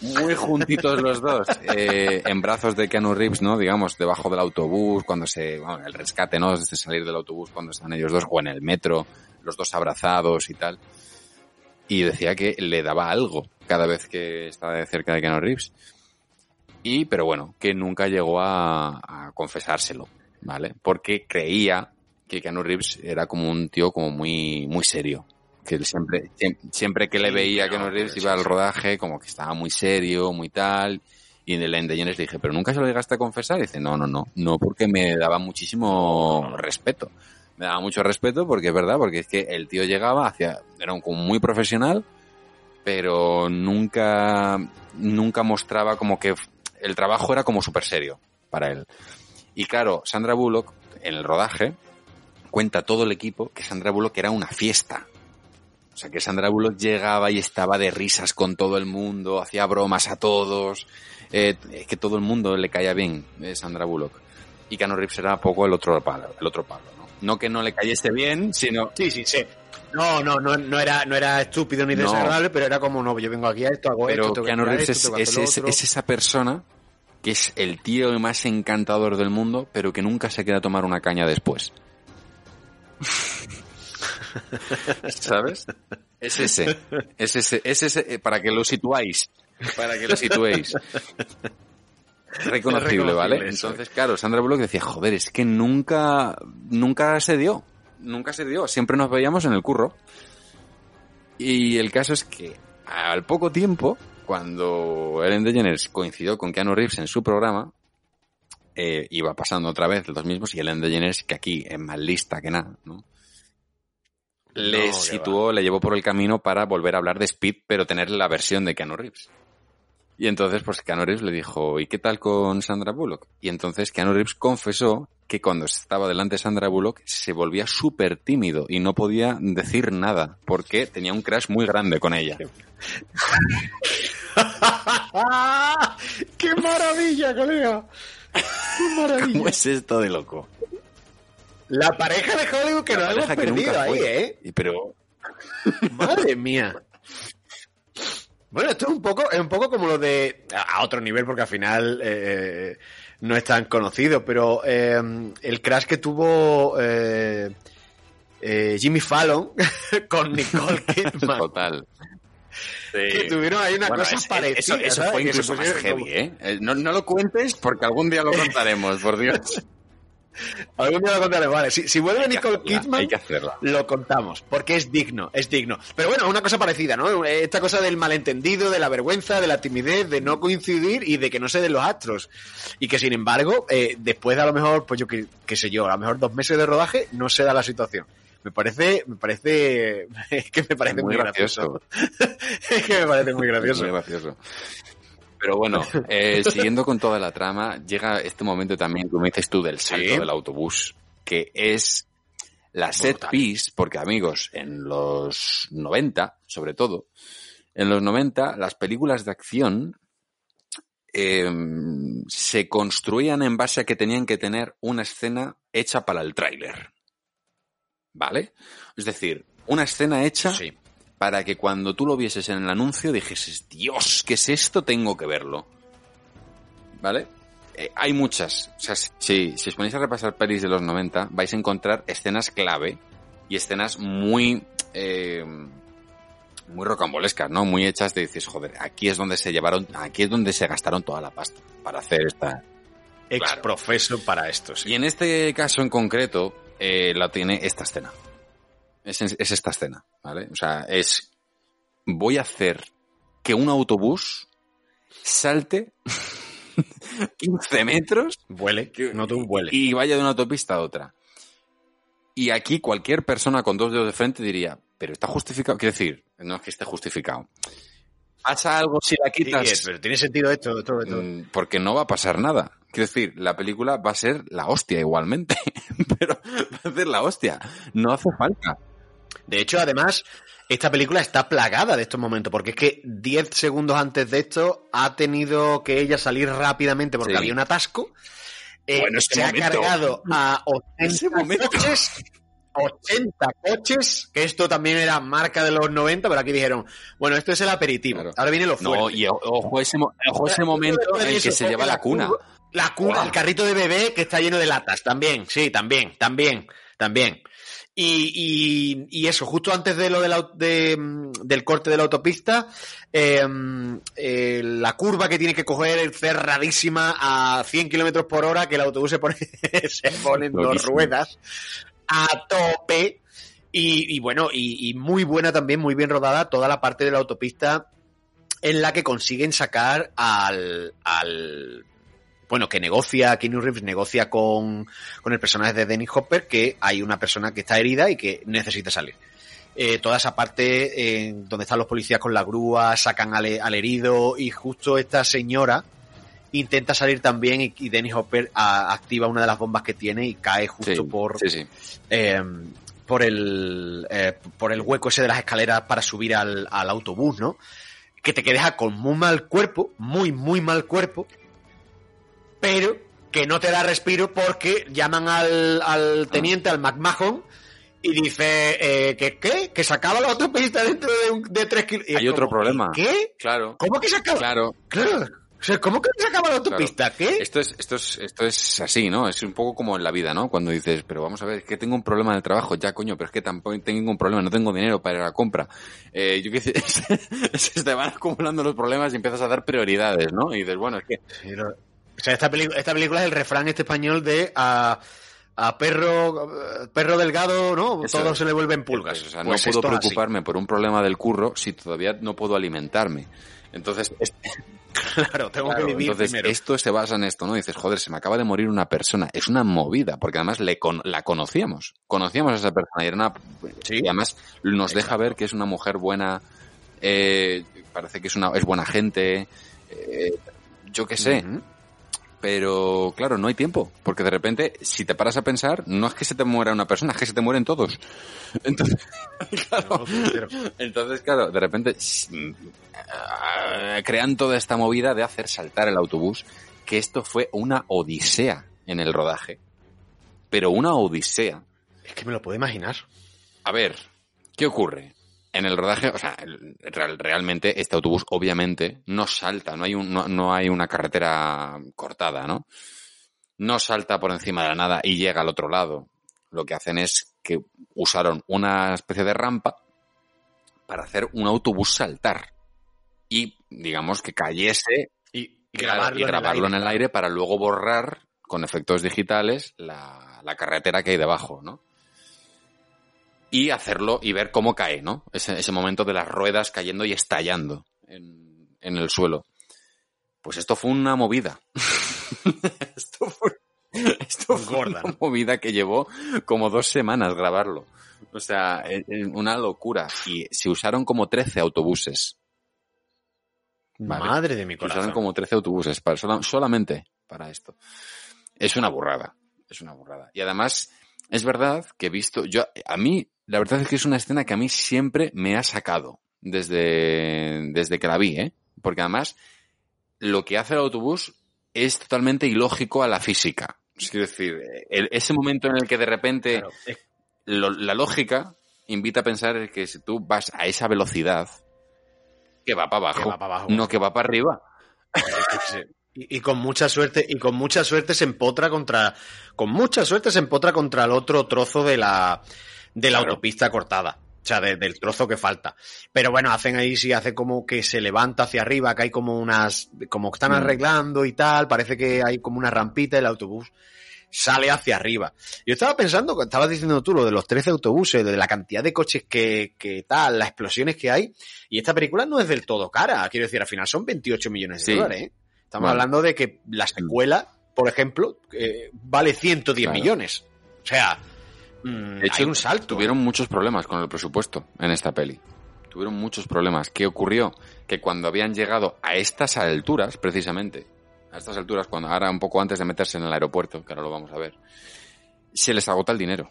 muy juntitos los dos, eh, en brazos de Keanu Reeves, ¿no? Digamos, debajo del autobús, cuando se, bueno, el rescate, ¿no? Desde salir del autobús cuando están ellos dos, o en el metro, los dos abrazados y tal. Y decía que le daba algo cada vez que estaba de cerca de Keanu Reeves. Y, pero bueno, que nunca llegó a, a confesárselo, ¿vale? Porque creía que Keanu Reeves era como un tío como muy, muy serio. Que él siempre, siem- siempre que le veía a Keanu Reeves iba al rodaje como que estaba muy serio, muy tal. Y en el End de Jennes le dije, pero nunca se lo llegaste a confesar. Y dice, no, no, no, no, porque me daba muchísimo respeto. Me daba mucho respeto porque es verdad, porque es que el tío llegaba hacia, era un, como muy profesional, pero nunca, nunca mostraba como que el trabajo era como súper serio para él. Y claro, Sandra Bullock, en el rodaje, cuenta todo el equipo que Sandra Bullock era una fiesta. O sea, que Sandra Bullock llegaba y estaba de risas con todo el mundo, hacía bromas a todos, eh, que todo el mundo le caía bien, eh, Sandra Bullock. Y Keanu Reeves era un poco el otro palo, el otro palo, ¿no? No que no le cayese bien, sino... Sí, sí, sí. No, no, no, no era, no era estúpido ni No. desagradable, pero era como, no, yo vengo aquí a esto, hago Pero esto, Keanu Reeves esto, es, es esa persona que es el tío más encantador del mundo, pero que nunca se queda a tomar una caña después. ¿Sabes? Es ese. Es ese, es ese, eh, para que lo situáis. Para que lo situéis. Reconocible, ¿vale? reconocible. Entonces, claro, Sandra Bullock decía, joder, es que nunca, nunca se dio. Nunca se dio. Siempre nos veíamos en el curro. Y el caso es que al poco tiempo, cuando Ellen DeGeneres coincidió con Keanu Reeves en su programa, eh, iba pasando otra vez los mismos y Ellen DeGeneres, que aquí es más lista que nada, ¿no? Le No, situó, le llevó por el camino para volver a hablar de Speed, pero tener la versión de Keanu Reeves. Y entonces, pues Keanu Reeves le dijo, ¿y qué tal con Sandra Bullock? Y entonces Keanu Reeves confesó que cuando estaba delante de Sandra Bullock se volvía súper tímido y no podía decir nada porque tenía un crash muy grande con ella. ¡Qué maravilla, colega! ¡Qué maravilla! ¿Cómo es esto de loco? La pareja de Hollywood que La nos hemos perdido ahí, fue. ¿eh? Y Pero Madre mía. Bueno, esto es un poco, es un poco como lo de a otro nivel, porque al final eh, no es tan conocido, pero eh, el crash que tuvo eh, eh, Jimmy Fallon con Nicole Kidman. Total. Que tuvieron ahí una Bueno, cosa es- parecida. Eso, eso fue incluso más heavy, ¿eh? Eh, No, no lo cuentes porque algún día lo contaremos, por Dios. Algún día lo contaré, vale. Si, si vuelve Nicole Kidman, Hay que hacerla. lo contamos, porque es digno, es digno. Pero bueno, una cosa parecida, ¿no? Esta cosa del malentendido, de la vergüenza, de la timidez, de no coincidir y de que no se den los astros. Y que sin embargo, eh, después de a lo mejor, pues yo qué, qué sé yo, a lo mejor dos meses de rodaje, no se da la situación. Me parece, me parece, es que me parece muy, Muy gracioso. es que me parece muy gracioso. Muy gracioso. Pero bueno, eh, siguiendo con toda la trama, llega este momento también, como dices tú, del salto Sí. del autobús, que es La set piece, porque amigos, en los 90, sobre todo, en los 90, las películas de acción eh, se construían en base a que tenían que tener una escena hecha para el tráiler. ¿Vale? Es decir, una escena hecha para que cuando tú lo vieses en el anuncio dijeses, Dios, ¿qué es esto? Tengo que verlo. ¿Vale? Eh, hay muchas. O sea, si, si os ponéis a repasar pelis de los 90, vais a encontrar escenas clave y escenas muy... Eh, muy rocambolescas, ¿no? Muy hechas de dices, joder, aquí es donde se llevaron, aquí es donde se gastaron toda la pasta para hacer esta. Ex profeso para esto, sí. Y en este caso en concreto, eh, la tiene esta escena. Es, es esta escena, ¿vale? O sea, es. Voy a hacer que un autobús salte 15 metros. Vuele, no vuele. Y vaya de una autopista a otra. Y aquí cualquier persona con dos dedos de frente diría, pero está justificado. Quiero decir, no es que esté justificado. Pasa algo si la quitas. Sí, pero tiene sentido esto, esto, esto. Mm, Porque no va a pasar nada. Quiero decir, la película va a ser la hostia igualmente. pero va a ser la hostia. No hace falta. De hecho, además, esta película está plagada de estos momentos, porque es que 10 segundos antes de esto ha tenido que ella salir rápidamente porque Sí. había un atasco. Eh, Bueno, se momento. ha cargado a Ese 80 momento. coches. 80 coches, que esto también era marca de los 90, pero aquí dijeron, bueno, esto es el aperitivo, ahora viene lo fuerte. No, y ojo ese, ojo ese momento en el que se lleva la cuna. La cuna, el carrito de bebé que está lleno de latas, también, sí, también, también, también. Y, y- y eso, justo antes de lo de la- de, mm, del corte de la autopista, eh, eh, la curva que tiene que coger es cerradísima a 100 kilómetros por hora, que el autobús se pone, se pone en dos ruedas a tope. Y, y bueno, y, y muy buena también, muy bien rodada toda la parte de la autopista en la que consiguen sacar al, al bueno, que negocia, Keanu Reeves negocia con, con el personaje de Dennis Hopper que hay una persona que está herida y que necesita salir. Eh, toda esa parte eh, donde están los policías con la grúa, sacan al, al herido y justo esta señora intenta salir también y, y Dennis Hopper a- activa una de las bombas que tiene y cae justo Sí, por, sí, sí. eh, por el eh, por el hueco ese de las escaleras para subir al, al autobús, ¿no? Que te quedas con muy mal cuerpo, muy, muy mal cuerpo, pero que no te da respiro porque llaman al, al teniente, al McMahon, y dice eh, que qué, que se acaba la autopista dentro de, un, de tres kilómetros. Hay otro problema. ¿Qué? Claro. ¿Cómo que se acaba? Claro. Claro. O sea, ¿cómo que se acaba la autopista? ¿Qué? Esto es, esto es, esto es así, ¿no? Es un poco como en la vida, ¿no? Cuando dices, pero vamos a ver, es que tengo un problema el trabajo, ya coño, pero es que tampoco tengo ningún problema, no tengo dinero para ir a la compra. Eh, yo qué sé, se te van acumulando los problemas y empiezas a dar prioridades, ¿no? Y dices, bueno, es que... O sea, esta, esta película es el refrán este español de a, a perro perro delgado, ¿no? Eso Todo se le vuelve en pulgas. O sea, Pues no esto puedo así. preocuparme por un problema del curro si todavía no puedo alimentarme. Entonces, es- Claro, tengo Claro, que vivir entonces primero. esto se basa en esto, ¿no? Dices, joder, se me acaba de morir una persona. Es una movida, porque además le con- la conocíamos. Conocíamos a esa persona y era una... Y además nos deja ver que es una mujer buena, eh, parece que es una es buena gente, eh, yo qué sé. Pero claro, no hay tiempo, porque de repente, si te paras a pensar, no es que se te muera una persona, es que se te mueren todos. Entonces, claro, entonces, claro, de repente mm, crean toda esta movida de hacer saltar el autobús, que esto fue una odisea en el rodaje. Pero una odisea. Es que me lo puedo imaginar. A ver, ¿qué ocurre? En el rodaje, o sea, el- real- realmente este autobús obviamente no salta, no hay, un, no, no hay una carretera cortada, ¿no? No salta por encima de la nada y llega al otro lado. Lo que hacen es que usaron una especie de rampa para hacer un autobús saltar y, digamos, que cayese y, grabarlo, y grabarlo en el aire para luego borrar con efectos digitales la, la carretera que hay debajo, ¿no? Y hacerlo y ver cómo cae, ¿no? Ese, ese momento de las ruedas cayendo y estallando en, en el suelo. Pues esto fue una movida. esto fue, esto fue una movida que llevó como dos semanas grabarlo. O sea, eh, eh, una locura. Y se usaron como 13 autobuses. Vale. Madre de mi Se usaron corazón. como 13 autobuses para, sola- solamente para esto. Es una burrada. Es una burrada. Y además, es verdad que he visto, yo, a mí, la verdad es que es una escena que a mí siempre me ha sacado desde, desde que la vi, ¿eh? Porque además, lo que hace el autobús es totalmente ilógico a la física. Es decir, el- ese momento en el que de repente lo- la lógica invita a pensar que si tú vas a esa velocidad, que va para abajo, Que va para abajo. no que va para arriba. Y, y con mucha suerte, y con mucha suerte se empotra contra, con mucha suerte se empotra contra el otro trozo de la, de la autopista cortada. O sea, de- del trozo que falta. Pero bueno, hacen ahí, sí, hace como que se levanta hacia arriba, que hay como unas, como que están Mm. arreglando y tal, parece que hay como una rampita y el autobús sale hacia arriba. Yo estaba pensando, estabas diciendo tú lo de los 13 autobuses, de la cantidad de coches que, que tal, las explosiones que hay, y esta película no es del todo cara, quiero decir, al final son 28 millones de Sí. dólares, ¿eh? Estamos hablando de que la secuela, por ejemplo, eh, vale 110 Claro. millones. O sea, mm, De hecho, hay un salto. Tuvieron muchos problemas con el presupuesto en esta peli. Tuvieron muchos problemas. ¿Qué ocurrió? Que cuando habían llegado a estas alturas, precisamente, a estas alturas, cuando ahora un poco antes de meterse en el aeropuerto, que ahora lo vamos a ver, se les agota el dinero.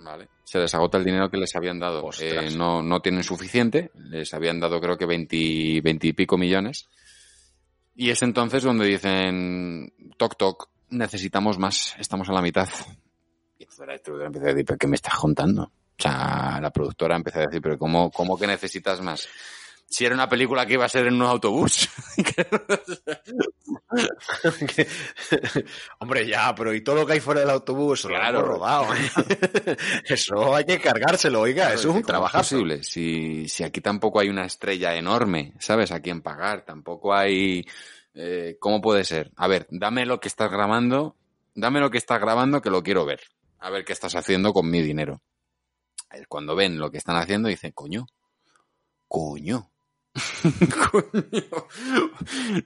¿Vale? Se les agota el dinero que les habían dado. Eh, no, no tienen suficiente. Les habían dado creo que 20, 20 y pico millones. Y es entonces donde dicen, toc toc, necesitamos más, estamos a la mitad. Y entonces la distribuidora empieza a decir, ¿pero qué me estás contando? O sea, la productora empieza a decir, ¿pero cómo, cómo que necesitas más? Si era una película que iba a ser en un autobús. Hombre, ya, pero y todo lo que hay fuera del autobús, Claro. lo rodado. ¿eh? eso hay que cargárselo, oiga, eso es un ¿Cómo trabajo. posible? Si, si aquí tampoco hay una estrella enorme, ¿sabes? A quién pagar, tampoco hay... eh, ¿Cómo puede ser? A ver, dame lo que estás grabando, dame lo que estás grabando que lo quiero ver. A ver qué estás haciendo con mi dinero. Eh, Cuando ven lo que están haciendo, dicen, coño, coño.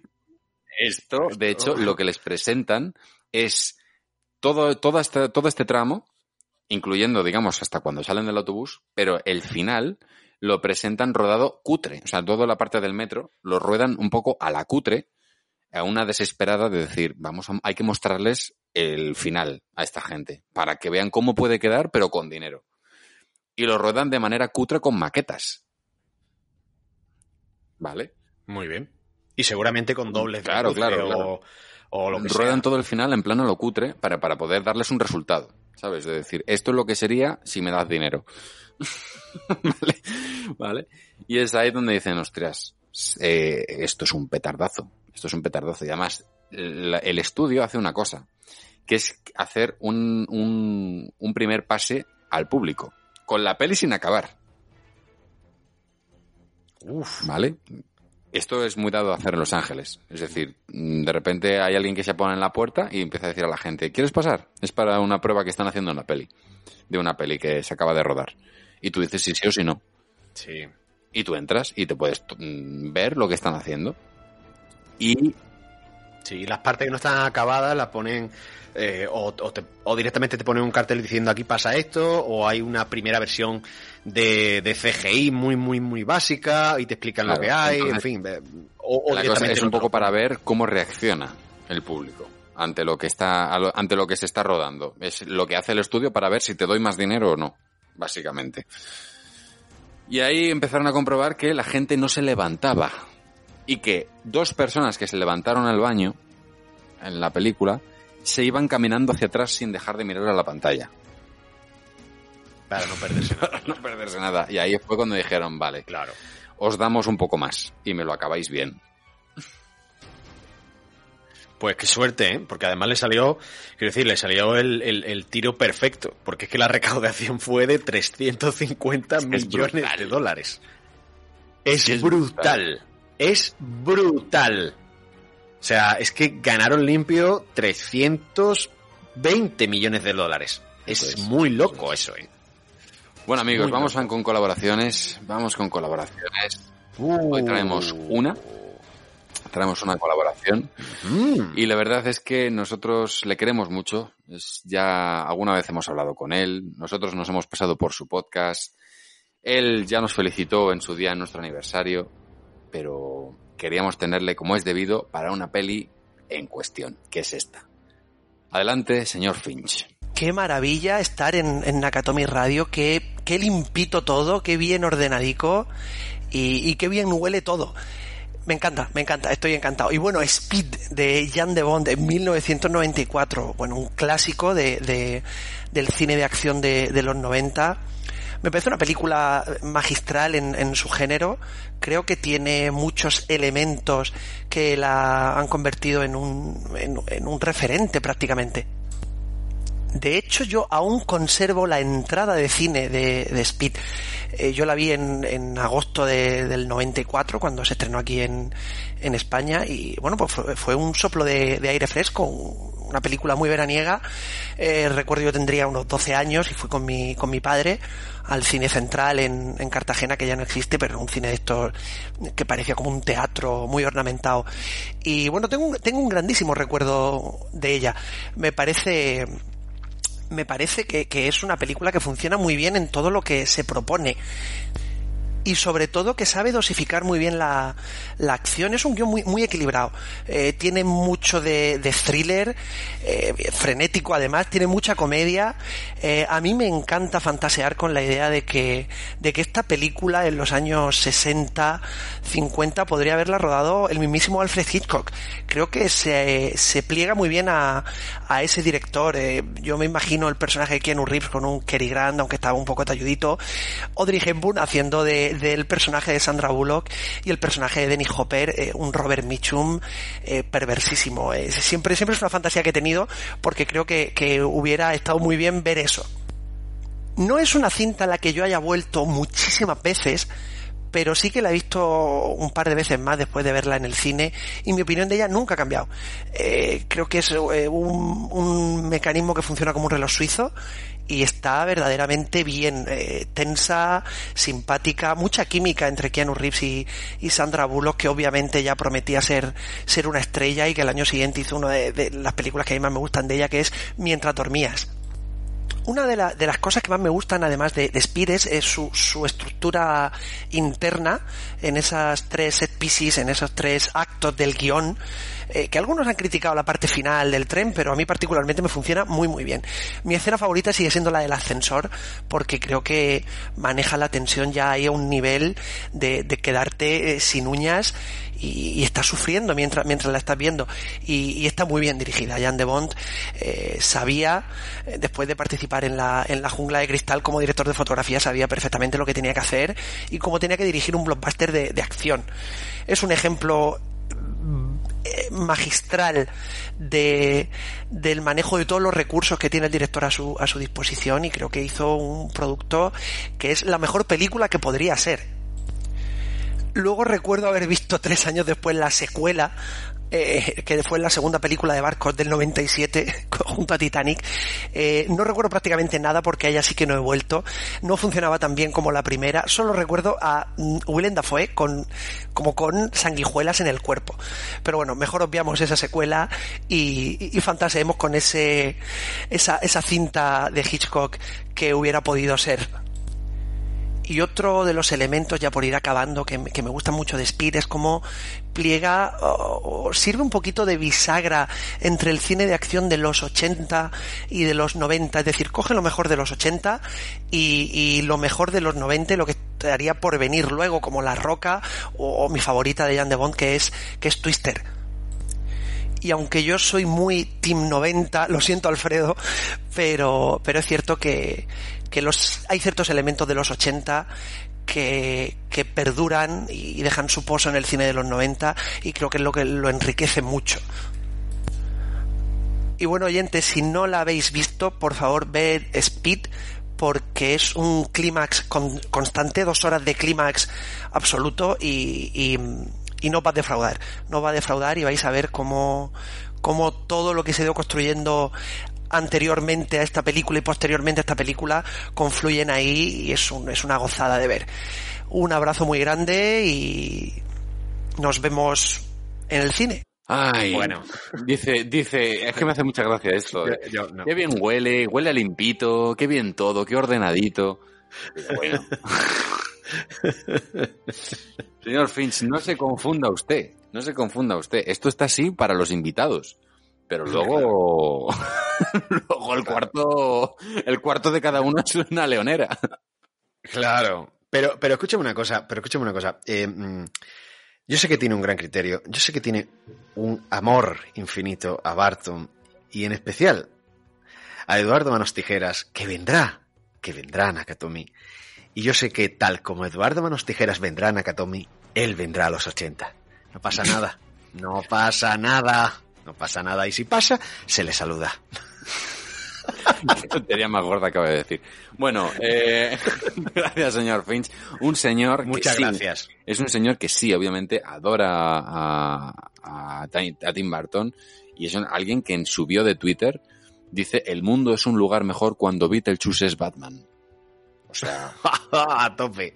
Esto, de hecho, lo que les presentan es todo, todo, este, todo este tramo, incluyendo, digamos, hasta cuando salen del autobús, pero el final lo presentan rodado cutre. O sea, toda la parte del metro lo ruedan un poco a la cutre, a una desesperada de decir, vamos, a- hay que mostrarles el final a esta gente, para que vean cómo puede quedar, pero con dinero. Y lo ruedan de manera cutre con maquetas. ¿Vale? Muy bien. Y seguramente con dobles de Claro, luces claro, o, lo que Ruedan sea. todo el final en plano lo cutre para, para poder darles un resultado. ¿Sabes? De decir, esto es lo que sería si me das dinero. ¿Vale? ¿Vale? Y es ahí donde dicen, ostras, eh, esto es un petardazo. Esto es un petardazo. Y además, el, el estudio hace una cosa, que es hacer un, un, un primer pase al público. Con la peli sin acabar. ¿Vale? Esto es muy dado a hacer en Los Ángeles. Es decir, mm, de repente hay alguien que se pone en la puerta y empieza a decir a la gente, ¿quieres pasar? Es para una prueba que están haciendo en la peli. De una peli que se acaba de rodar. Y tú dices si sí o si no. Sí. Y tú entras y te puedes mm, ver lo que están haciendo. Y Sí, las partes que no están acabadas las ponen eh, o, o te- o directamente te ponen un cartel diciendo aquí pasa esto o hay una primera versión de, de CGI muy, muy, muy básica y te explican lo que hay, en fin. O, la cosa es un poco para ver cómo reacciona el público ante lo que está ante lo que se está rodando. Es lo que hace el estudio para ver si te doy más dinero o no, básicamente. Y ahí empezaron a comprobar que la gente no se levantaba y que dos personas que se levantaron al baño en la película se iban caminando hacia atrás sin dejar de mirar a la pantalla. Para no perderse Para no perderse nada. Y ahí fue cuando dijeron, vale, claro. os damos un poco más y me lo acabáis bien. Pues qué suerte, ¿eh? Porque además le salió, quiero decir, le salió el, el- el tiro perfecto. Porque es que la recaudación fue de 350 millones brutal. de dólares. Es, es brutal. Es brutal. O sea, es que ganaron limpio 320 millones de dólares. Es muy loco eso, ¿eh? Bueno amigos, Muy vamos con colaboraciones. Vamos con colaboraciones. Uh. Hoy traemos una. Traemos una colaboración. Mm. Y la verdad es que nosotros le queremos mucho. Es, ya alguna vez hemos hablado con él. Nosotros nos hemos pasado por su podcast. Él ya nos felicitó en su día, en nuestro aniversario. Pero queríamos tenerle como es debido para una peli en cuestión, que es esta. Adelante, señor Finch. qué maravilla estar en, en Nakatomi Radio, qué, qué limpito todo, qué bien ordenadico y, y qué bien huele todo. Me encanta, me encanta, estoy encantado. Y bueno, Speed de Jan de Bond en 1994, bueno, un clásico de, de- del cine de acción de, de los 90. Me parece una película magistral en, su género. Creo que tiene muchos elementos que la han convertido en un, en, un referente prácticamente. De hecho, yo aún conservo la entrada de cine de, Speed. Eh, yo la vi en, agosto de- del 94, cuando se estrenó aquí en, España, y bueno, pues fue, un soplo de, aire fresco, un- una película muy veraniega. Eh, recuerdo yo tendría unos 12 años y fui con mi padre al cine central en, en Cartagena, que ya no existe, pero un cine de estos que parecía como un teatro muy ornamentado. Y bueno, tengo un, tengo un grandísimo recuerdo de ella. Me parece me parece que, que es una película que funciona muy bien en todo lo que se propone. Y sobre todo que sabe dosificar muy bien la, la acción. Es un guion muy, muy equilibrado. Eh, tiene mucho de, de thriller, eh, frenético además, tiene mucha comedia. Eh, a mí me encanta fantasear con la idea de que, de que esta película en los años 60, 50 podría haberla rodado el mismísimo Alfred Hitchcock. Creo que se, se pliega muy bien a, a ese director. Yo me imagino el personaje de Keanu Reeves con un Cary Grant, aunque estaba un poco talludito. Audrey Hepburn haciendo de, del personaje de Sandra Bullock y el personaje de Dennis Hopper, eh, un Robert Mitchum eh, perversísimo. Eh, siempre, siempre es una fantasía que he tenido porque creo que, hubiera estado muy bien ver eso. No es una cinta a la que yo haya vuelto muchísimas veces, pero sí que la he visto un par de veces más después de verla en el cine y mi opinión de ella nunca ha cambiado. Eh, creo que es un mecanismo que funciona como un reloj suizo y está verdaderamente bien, eh, tensa, simpática, mucha química entre Keanu Reeves y, y Sandra Bullock, que obviamente ya prometía ser, ser una estrella y que el año siguiente hizo una de, las películas que a mí más me gustan de ella, que es Mientras dormías. Una de, la- de las cosas que más me gustan, además de, de Speed, es, su, su estructura interna en esas tres set en esos tres actos del guion, eh, que algunos han criticado la parte final del tren, pero a mí particularmente me funciona muy muy bien. Mi escena favorita sigue siendo la del ascensor, porque creo que maneja la tensión ya ahí a un nivel de, quedarte eh, sin uñas y, y estás sufriendo mientras, mientras la estás viendo. Y, está muy bien dirigida. Jan de Bond eh, sabía, después de participar en la, en la jungla de cristal como director de fotografía, sabía perfectamente lo que tenía que hacer y cómo tenía que dirigir un blockbuster de, de acción. Es un ejemplo magistral de, del manejo de todos los recursos que tiene el director a su, a su disposición y creo que hizo un producto que es la mejor película que podría ser. Luego recuerdo haber visto tres años después la secuela, eh, que fue la segunda película de barcos del 97 junto a Titanic. Eh, no recuerdo prácticamente nada porque a ella sí que no he vuelto. No funcionaba tan bien como la primera. Solo recuerdo a mm, Willem Dafoe con, como con sanguijuelas en el cuerpo. Pero bueno, mejor obviamos esa secuela y, y, fantaseemos con ese, esa, esa cinta de Hitchcock que hubiera podido ser y otro de los elementos, ya por ir acabando, que, que me gusta mucho de Speed es como o, sirve un poquito de bisagra entre el cine de acción de los 80 y de los 90. Es decir, coge lo mejor de los 80 y, lo mejor de los 90, y lo que estaría por venir luego, como La Roca o, o mi favorita de Jan de Bond, que es, que es Twister y aunque yo soy muy Team 90, lo siento Alfredo, pero, pero es cierto que, que los, hay ciertos elementos de los 80 que, perduran y dejan su pozo en el cine de los 90 y creo que es lo que lo enriquece mucho. Y bueno, oyentes, si no la habéis visto, por favor, ved Speed, porque es un clímax con- constante, dos horas de clímax absoluto y, no va a defraudar. No va a defraudar y vais a ver cómo, cómo todo lo que se ido construyendo anteriormente a esta película y posteriormente a esta película confluyen ahí y es, un- es una gozada de ver. Un abrazo muy grande y nos vemos en el cine. Ay, bueno. Dice, dice, es que me hace mucha gracia esto. eh. Qué bien huele, huele a limpito, qué bien todo, qué ordenadito. Bueno. Señor Finch, no se confunda usted, no se confunda usted. Esto está así para los invitados, pero luego... Luego el cuarto, el cuarto de cada uno es una leonera. Claro. Pero, pero escúchame una cosa, pero escúchame una cosa. Eh, mm, yo sé que tiene un gran criterio, yo sé que tiene un amor infinito a Barton y en especial a Eduardo Manos Tijeras, que vendrá, que vendrá a Nakatomi. Y yo sé que tal como Eduardo Manos Tijeras vendrá a Nakatomi, él vendrá a los 80. No pasa nada, no pasa nada, no pasa nada. Y si pasa, se le saluda. Qué tontería más gorda acaba de decir. Bueno, eh, gracias, señor Finch. Un señor. que Muchas sí, gracias. Es un señor que sí, obviamente, adora a, a, Ti- a Tim Burton y es un- alguien que en su bio de Twitter dice: El mundo es un lugar mejor cuando Beetlejuice es Batman. O sea, a tope,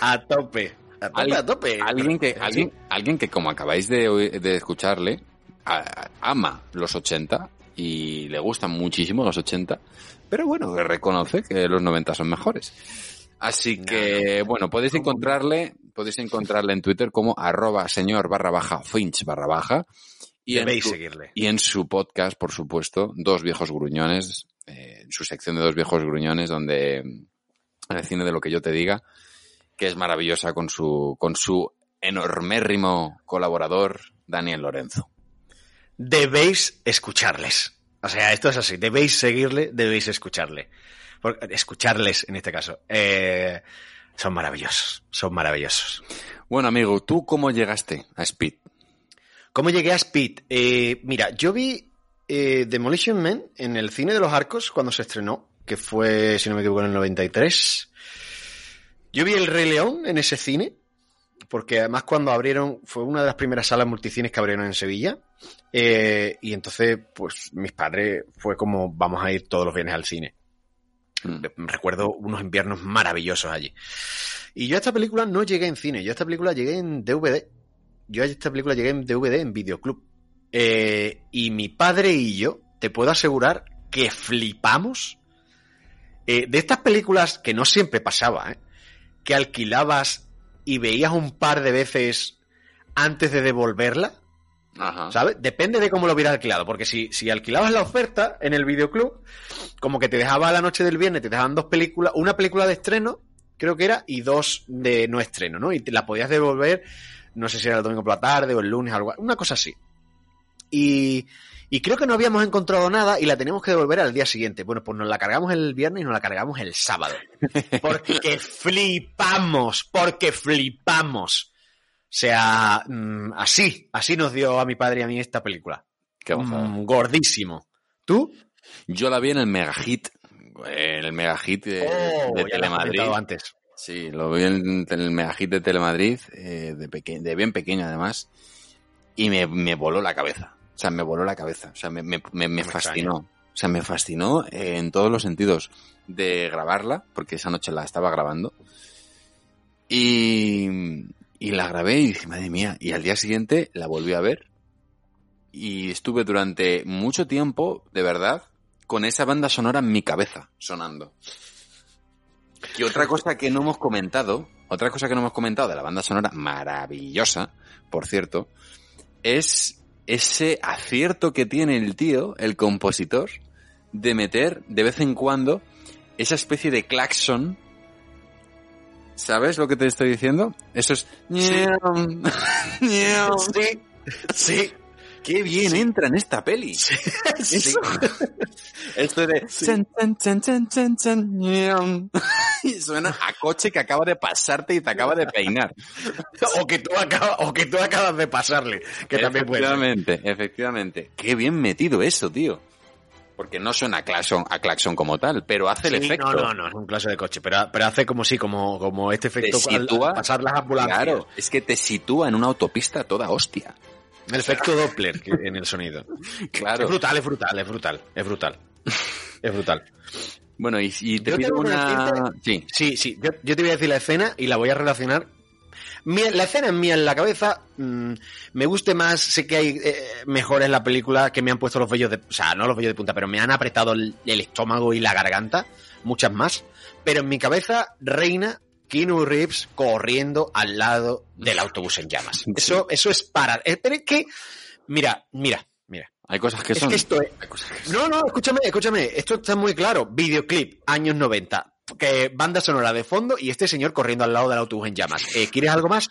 a tope, a tope, Alguien- a tope. alguien que, alguien, alguien que como acabáis de, de escucharle, ama los 80 y le gustan muchísimo los 80, pero bueno, reconoce que los 90 son mejores. Así que, bueno, podéis encontrarle, podéis encontrarle en Twitter como arroba señor barra baja finch barra baja. Y en, su, seguirle. y en su podcast, por supuesto, Dos Viejos Gruñones, eh, en su sección de Dos Viejos Gruñones, donde mm, el cine de lo que yo te diga, que es maravillosa con su, con su enormérrimo colaborador, Daniel Lorenzo. Debéis escucharles. O sea, esto es así. Debéis seguirle, debéis escucharle. Escucharles, en este caso. Eh, son maravillosos. Son maravillosos. Bueno, amigo, ¿tú cómo llegaste a Speed? ¿Cómo llegué a Speed? Eh, mira, yo vi eh, Demolition Man en el cine de los arcos cuando se estrenó, que fue, si no me equivoco, en el 93. Yo vi El Rey León en ese cine, porque además cuando abrieron, fue una de las primeras salas multicines que abrieron en Sevilla. eh, y entonces, pues mis padres fue como, vamos a ir todos los viernes al cine. Recuerdo unos inviernos maravillosos allí. Y yo a esta película no llegué en cine, yo a esta película llegué en DVD. Yo a esta película llegué en DVD en Videoclub. Eh, y mi padre y yo, te puedo asegurar que flipamos eh, de estas películas que no siempre pasaba, ¿eh? que alquilabas y veías un par de veces antes de devolverla. ¿Sabes? Depende de cómo lo hubieras alquilado. Porque si, si alquilabas la oferta en el videoclub, como que te dejaba la noche del viernes, te dejaban dos películas, una película de estreno, creo que era, y dos de no estreno, ¿no? Y te la podías devolver, no sé si era el domingo por la tarde o el lunes, algo, una cosa así. Y, y creo que no habíamos encontrado nada y la teníamos que devolver al día siguiente. Bueno, pues nos la cargamos el viernes y nos la cargamos el sábado. Porque flipamos, porque flipamos. O sea, mm, así, así nos dio a mi padre y a mí esta película. Qué. Mm, gordísimo. ¿Tú? Yo la vi en el Megahit, en el Megahit de, Oh, de Telemadrid. antes. Sí, lo vi en el Megahit de Telemadrid, eh, de, de bien pequeño además, y me, me voló la cabeza. O sea, me voló la cabeza. O sea, me, me, me- me fascinó. O sea, me fascinó eh, en todos los sentidos. De grabarla, porque esa noche la estaba grabando. Y, y la grabé y dije, madre mía. Y al día siguiente la volví a ver. Y estuve durante mucho tiempo, de verdad, con esa banda sonora en mi cabeza, sonando. Que otra cosa que no hemos comentado, otra cosa que no hemos comentado de la banda sonora, maravillosa, por cierto, es ese acierto que tiene el tío, el compositor, de meter de vez en cuando esa especie de claxon. ¿Sabes lo que te estoy diciendo? Eso es... Sí, sí. Qué bien entra en esta peli. Eso. Esto de... chan, chan, chan. Y suena a coche que acaba de pasarte y te acaba de peinar. o, que tú acabas, o que tú acabas de pasarle, que también puede. Efectivamente, efectivamente. Qué bien metido eso, tío. Porque no suena a claxon, a claxon como tal, pero hace el Sí, efecto. No, no, no, es un clase de coche, pero, pero hace como sí, como, como este Te efecto al- al sitúa, pasar las ambulancias. claro, es que te sitúa en una autopista toda hostia. El efecto Doppler en el sonido. Claro. Es brutal, es brutal, es brutal, es brutal. Es brutal. Bueno, y, y te Yo pido una... Sí. Sí, sí, yo, yo te voy a decir la escena y la voy a relacionar. Mía- la escena es mía en la cabeza. mm, me guste más, sé que hay eh, mejores en la película que me han puesto los vellos de. O sea, no los vellos de punta, pero me han apretado el, el estómago y la garganta. Muchas más. Pero en mi cabeza reina Keanu Reeves corriendo al lado del autobús en llamas. Eso, eso es para. eh, Pero es que. Mira, mira, mira. Hay cosas que Es son. que esto es- No, no, escúchame, escúchame. Esto está muy claro. Videoclip, años 90. Que banda sonora de fondo y este señor corriendo al lado del autobús en llamas. Eh, ¿Quieres algo más?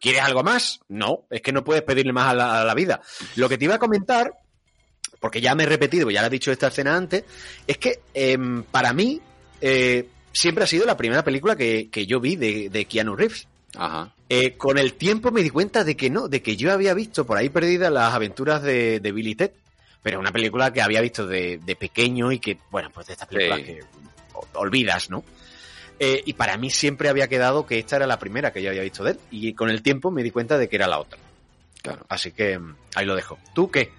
¿Quieres algo más? No, es que no puedes pedirle más a la, a la vida. Lo que te iba a comentar, porque ya me he repetido, ya lo he dicho esta escena antes, es que em, para mí eh, siempre ha sido la primera película que, que yo vi de, de Keanu Reeves. Ajá. Eh, con el tiempo me di cuenta de que no, de que yo había visto por ahí perdidas las aventuras de, de Billy Ted, pero una película que había visto de, de pequeño y que, bueno, pues de estas películas Sí. que olvidas, ¿no? Eh, y para mí siempre había quedado que esta era la primera que yo había visto de él, y con el tiempo me di cuenta de que era la otra. Claro. Así que mm, ahí lo dejo. ¿Tú qué?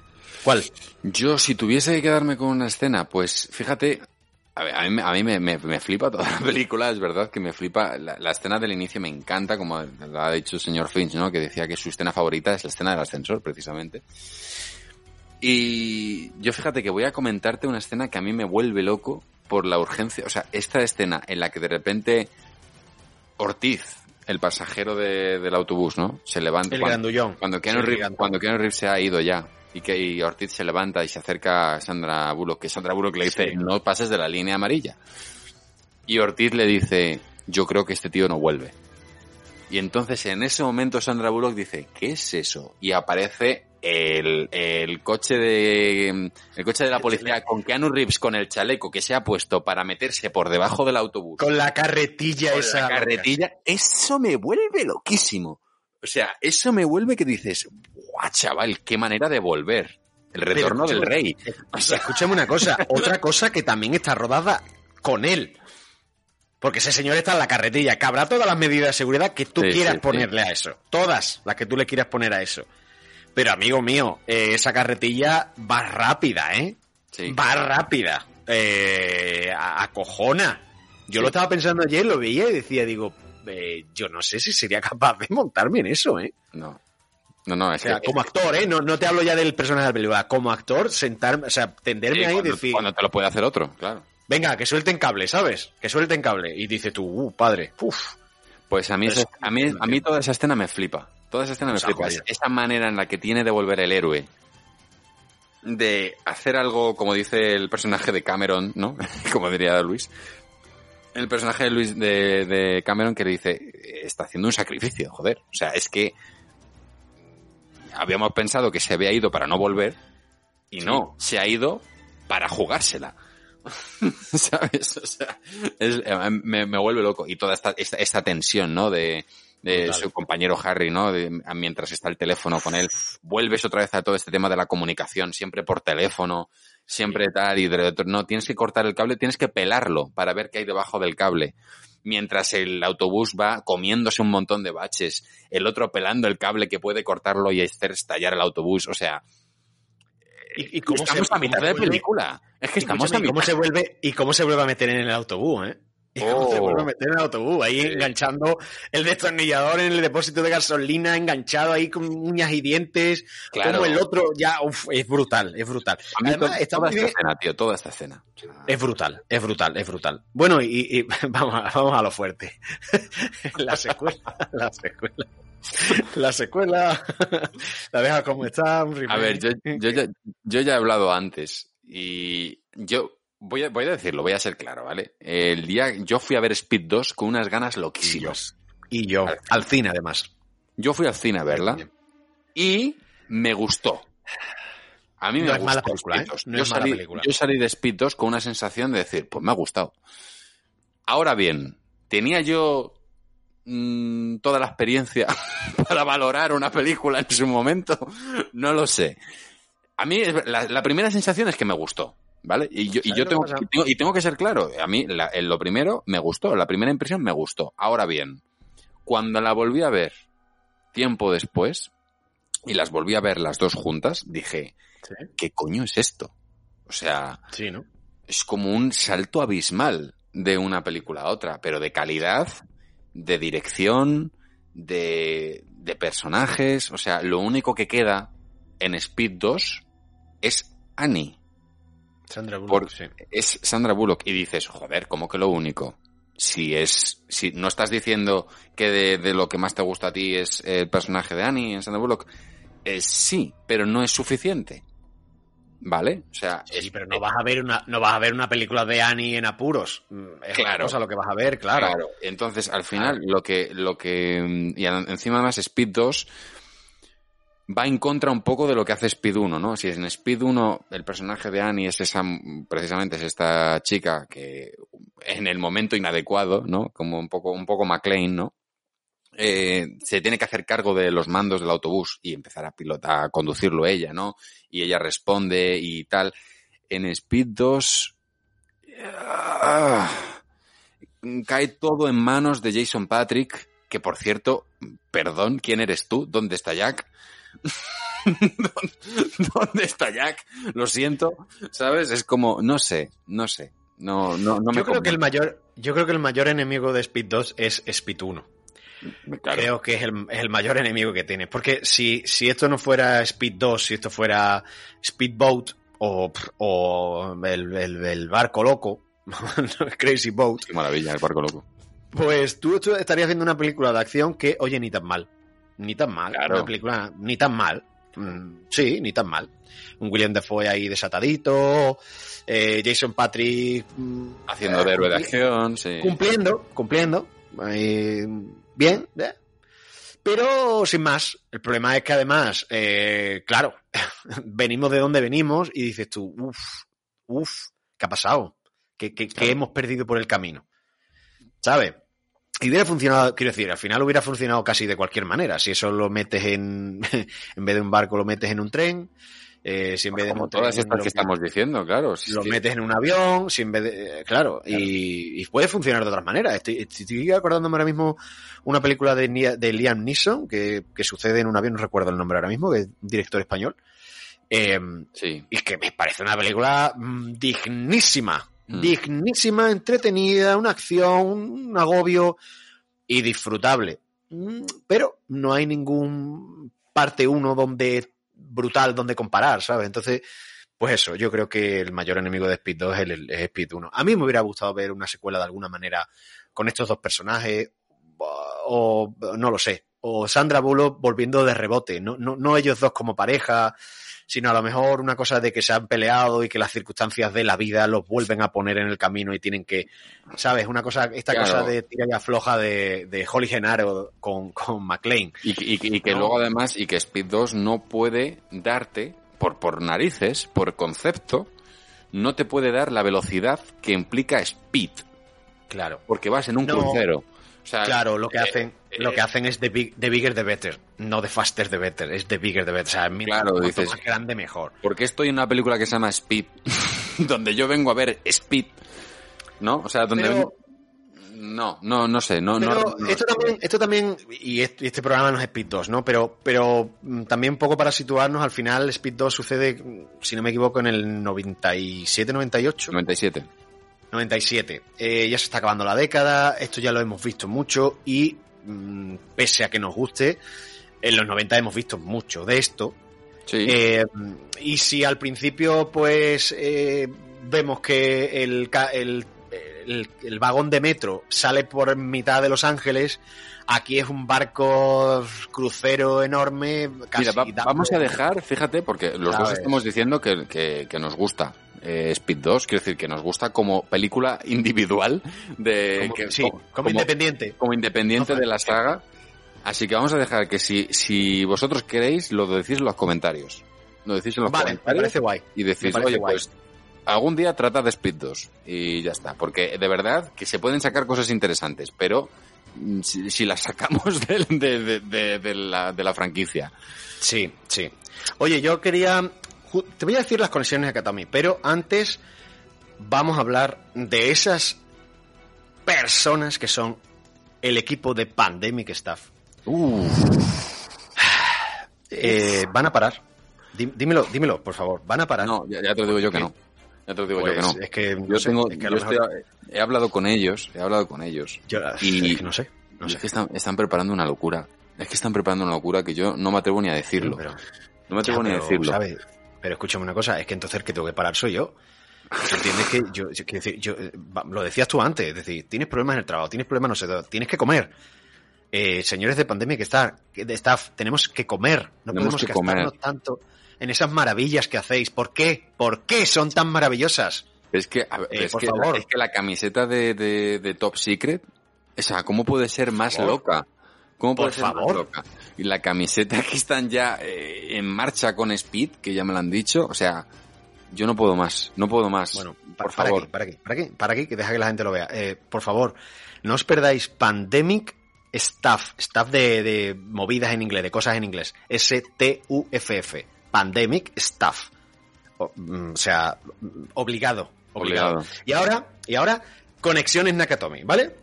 ¿Cuál? Yo, si tuviese que quedarme con una escena, pues fíjate, a, ver, a mí, me- a mí me, me- me flipa toda la película, es verdad que me flipa. La, la escena del inicio me encanta, como lo ha dicho el señor Finch, ¿no? Que decía que su escena favorita es la escena del ascensor, precisamente. Y yo fíjate que voy a comentarte una escena que a mí me vuelve loco por la urgencia. O sea, esta escena en la que de repente Ortiz, el pasajero de- del autobús, ¿no? Se levanta. El cuando- grandullón. Cuando Keanu, Reeves, cuando Keanu Reeves se ha ido ya y que y Ortiz se levanta y se acerca a Sandra Bullock, que Sandra Bullock le dice, Sí. no pases de la línea amarilla. Y Ortiz le dice, yo creo que este tío no vuelve. Y entonces en ese momento Sandra Bullock dice, ¿qué es eso? Y aparece el, el coche de el coche de la policía con Keanu Reeves con el chaleco que se ha puesto para meterse por debajo del autobús. Con la carretilla Con esa. la carretilla. Eso me vuelve loquísimo. O sea, eso me vuelve que dices, ¡guau, chaval! ¡Qué manera de volver! El retorno del rey. O sea, escúchame una cosa, otra cosa que también está rodada con él. Porque ese señor está en la carretilla, que habrá todas las medidas de seguridad que tú Sí, quieras sí, sí. ponerle a eso. Todas las que tú le quieras poner a eso. Pero amigo mío, eh, esa carretilla va rápida, ¿eh? Va rápida. Eh, acojona. Yo lo estaba pensando ayer, lo veía y decía, digo, eh, yo no sé si sería capaz de montarme en eso, ¿eh? No. No, no, O es sea, que... como actor, ¿eh? No, no te hablo ya del personaje de la película. Como actor, sentarme, o sea, tenderme Sí, ahí y cuando, decir, cuando te lo puede hacer otro, claro. venga, que suelten cable, ¿sabes? Que suelten cable. Y dices tú, uh, padre, uf. Pues a mí, esa- a mí, a mí toda esa escena me flipa. Toda esa escena me Esa flipa. Esa manera en la que tiene de volver el héroe. De hacer algo, como dice el personaje de Cameron, ¿no? como diría Luis. El personaje de Luis de, de Cameron que le dice, está haciendo un sacrificio, joder. O sea, es que habíamos pensado que se había ido para no volver y no, se ha ido para jugársela. ¿Sabes? O sea, es- eh, me, me vuelve loco. Y toda esta, esta, esta tensión, ¿no? De, de su compañero Harry, ¿no? De- mientras está el teléfono con él. Vuelves otra vez a todo este tema de la comunicación, siempre por teléfono, siempre tal, y de- no, tienes que cortar el cable, tienes que pelarlo para ver qué hay debajo del cable. Mientras el autobús va comiéndose un montón de baches, el otro pelando el cable que puede cortarlo y hacer estallar el autobús. O sea, ¿Y, y cómo estamos se, a mitad de película. Es que estamos a ¿y cómo mitad. se vuelve y cómo se vuelve a meter en el autobús, ¿eh? Y cómo se Oh. vuelve a meter en el autobús, ahí enganchando el destornillador en el depósito de gasolina, enganchado ahí con uñas y dientes, Claro. como el otro, ya, uf, es brutal, es brutal. A mí Además, está toda esta bien- escena, tío, toda esta escena. Es brutal, es brutal, es brutal. Bueno, y, y vamos, a, vamos a lo fuerte. la secuela, la secuela. La secuela, la deja como está. un A ver, yo, yo, ya, yo ya he hablado antes y yo voy a, voy a decirlo, voy a ser claro, ¿vale? El día yo fui a ver Speed 2 con unas ganas loquísimas. Y yo, al cine además. Yo fui al cine a verla y me gustó. A mí No me es gustó mala película, ¿eh? 2. No yo, es mala salí, película. yo salí de Speed 2 con una sensación de decir, pues me ha gustado. Ahora bien, ¿tenía yo mm, toda la experiencia para valorar una película en su momento? No lo sé. A mí la primera sensación es que me gustó, ¿vale? Y yo, y ¿Sabes yo tengo, y tengo, y tengo que ser claro, a mí la- en lo primero me gustó, la primera impresión me gustó. Ahora bien, cuando la volví a ver tiempo después y las volví a ver las dos juntas, dije, ¿qué coño es esto? O sea, Sí, ¿no? es como un salto abismal de una película a otra, pero de calidad, de dirección, de, de personajes. O sea, lo único que queda en Speed 2 es Annie. Sandra Bullock, Por- sí. Es Sandra Bullock. Y dices, joder, ¿cómo que lo único? Si es, si no estás diciendo que de, de lo que más te gusta a ti es el personaje de Annie en Sandra Bullock, eh, sí, pero no es suficiente. ¿vale? O sea, sí, pero no vas a ver una, no vas a ver una película de Annie en apuros. Mm, Es Claro. cosa lo que vas a ver, claro. Claro. Entonces, al final, lo que, lo que, y a- encima además Speed 2 va en contra un poco de lo que hace Speed 1, ¿no? Si en Speed 1 el personaje de Annie es esa, precisamente es esta chica que en el momento inadecuado, ¿no? Como un poco, un poco McLean, ¿no? Eh, se tiene que hacer cargo de los mandos del autobús y empezar a pilotar, a conducirlo ella, ¿no? Y ella responde y tal. En Speed 2 ah, cae todo en manos de Jason Patrick, que por cierto, perdón, ¿quién eres tú? ¿Dónde está Jack? ¿Dónde está Jack? Lo siento, ¿sabes? Es como, no sé, no sé. No, no, no me yo creo que el mayor, yo creo que el mayor enemigo de Speed 2 es Speed 1. Claro. Creo que es el, es el mayor enemigo que tiene. Porque si, si esto no fuera Speed 2, si esto fuera Speedboat o, o el, el- el barco loco, Crazy Boat, Qué maravilla, el barco loco. pues tú tú estarías viendo una película de acción que, oye, ni tan mal. Ni tan mal. Claro. Una película ni tan mal. Mm, sí, ni tan mal. Un William Defoe ahí desatadito. eh, Jason Patrick. mm, Haciendo eh, de héroe de acción, sí. Cumpliendo, cumpliendo. eh, bien, ¿eh? Pero sin más. El problema es que además, eh, claro, venimos de donde venimos y dices tú, uff, uff, ¿qué ha pasado? ¿Qué, qué- qué hemos perdido por el camino? ¿Sabes? Y hubiera funcionado, quiero decir, al final hubiera funcionado casi de cualquier manera. Si eso lo metes en, en vez de un barco, lo metes en un tren. eh, si en vez de Como todas estas lo que estamos diciendo, claro. si lo que- metes en un avión, si en vez de, eh, claro, Y, y puede funcionar de otras maneras. Estoy, estoy acordándome ahora mismo una película de, de Liam Neeson que, que sucede en un avión, no recuerdo el nombre ahora mismo, que es un director español. Eh, Y que me parece una película mm, dignísima, Mm. dignísima, entretenida, una acción, un agobio y disfrutable. Mm, Pero no hay ningún parte uno donde brutal donde comparar, ¿sabes? Entonces, pues eso, yo creo que el mayor enemigo de Speed 2 es, el, Speed 1. A mí me hubiera gustado ver una secuela de alguna manera con estos dos personajes, o no lo sé, o Sandra Bullock volviendo de rebote, no, no, no ellos dos como pareja, sino a lo mejor una cosa de que se han peleado y que las circunstancias de la vida los vuelven a poner en el camino y tienen que, ¿sabes? Una cosa, esta Claro. cosa de tira y afloja de, de Holly Genaro con, con McLean. Y, que- y que- y que No. luego además, y que Speed 2 no puede darte, por, por narices, por concepto, no te puede dar la velocidad que implica Speed. Claro. Porque vas en un No. crucero. O sea, Claro, lo que eh, hacen, lo que hacen es the, big- the bigger the better, no the faster the better, es the bigger the better. O sea, mira, Claro, cuanto dices- más grande mejor. ¿Por qué estoy en una película que se llama Speed? donde yo vengo a ver Speed. ¿No? O sea, donde Pero- vengo- No, no, no sé. No, no- Pero no- esto también, esto también, y este, y este programa no es Speed 2, ¿no? Pero, pero mm, también un poco para situarnos, al final Speed 2 sucede, mm, si no me equivoco, en el 97, 98. 97. 97. Eh, ya se está acabando la década, esto ya lo hemos visto mucho y mm, pese a que nos guste, en los 90 hemos visto mucho de esto. Sí. Eh, y si al principio pues eh, vemos que el, el, el- el vagón de metro sale por mitad de Los Ángeles, aquí es un barco crucero enorme. Casi Mira, va- vamos a dejar, fíjate, porque los dos estamos diciendo que, que- que nos gusta eh, Speed 2, quiero decir que nos gusta como película individual de Como- que- sí, como independiente. como independiente de la saga. Así que vamos a dejar que si, si vosotros queréis, lo decís en los comentarios. Lo decís en los Vale, me comentarios. parece guay. Y Me decís, oye, guay. pues algún día trata de Speed 2. Y ya está. Porque de verdad que se pueden sacar cosas interesantes, pero mm, si, si las sacamos de- de la, de la franquicia. Sí, sí. Oye, yo quería. Te voy a decir las conexiones de Akatami, pero antes vamos a hablar de esas personas que son el equipo de Pandemic Staff. Eh, van a parar. Dí- Dímelo, dímelo, por favor. Van a parar. No, ya, ya te lo digo yo que no. Ya te lo digo yo Pues, que no. es que no yo sé, tengo, es que a yo lo mejor- estoy- he hablado con ellos, he hablado con ellos. Yo- y es que no sé, no sé. Es que están, están preparando una locura. Es que están preparando una locura que yo no me atrevo ni a decirlo. Pero- no me atrevo Ya, ni a decirlo. ¿sabes? Pero escúchame una cosa, es que entonces el que tengo que parar soy yo. ¿Tú ¿Entiendes que yo, decir, eh, lo decías tú antes, es decir, tienes problemas en el trabajo, tienes problemas no sé, tienes que comer. eh, señores de pandemia que está, que de staff, tenemos que comer, no Tenemos podemos que gastarnos comer. tanto en esas maravillas que hacéis. ¿Por qué? ¿Por qué son tan maravillosas? Es que, a ver, Eh, es, por que favor. es que la camiseta de, de- de Top Secret, o sea, ¿cómo puede ser más loca? ¿Cómo puede Por ser favor. loca? Y la camiseta que están ya eh, en marcha con Speed, que ya me lo han dicho, o sea, yo no puedo más, no puedo más. Bueno, por para favor. aquí, para aquí, para aquí, para aquí, que deja que la gente lo vea. Eh, por favor, no os perdáis Pandemic Stuff, stuff de, de movidas en inglés, de cosas en inglés. S-T-U-F-F. Pandemic. O, mm, o sea, obligado, obligado. Obligado. Y ahora, y ahora, conexiones Nakatomi, ¿vale?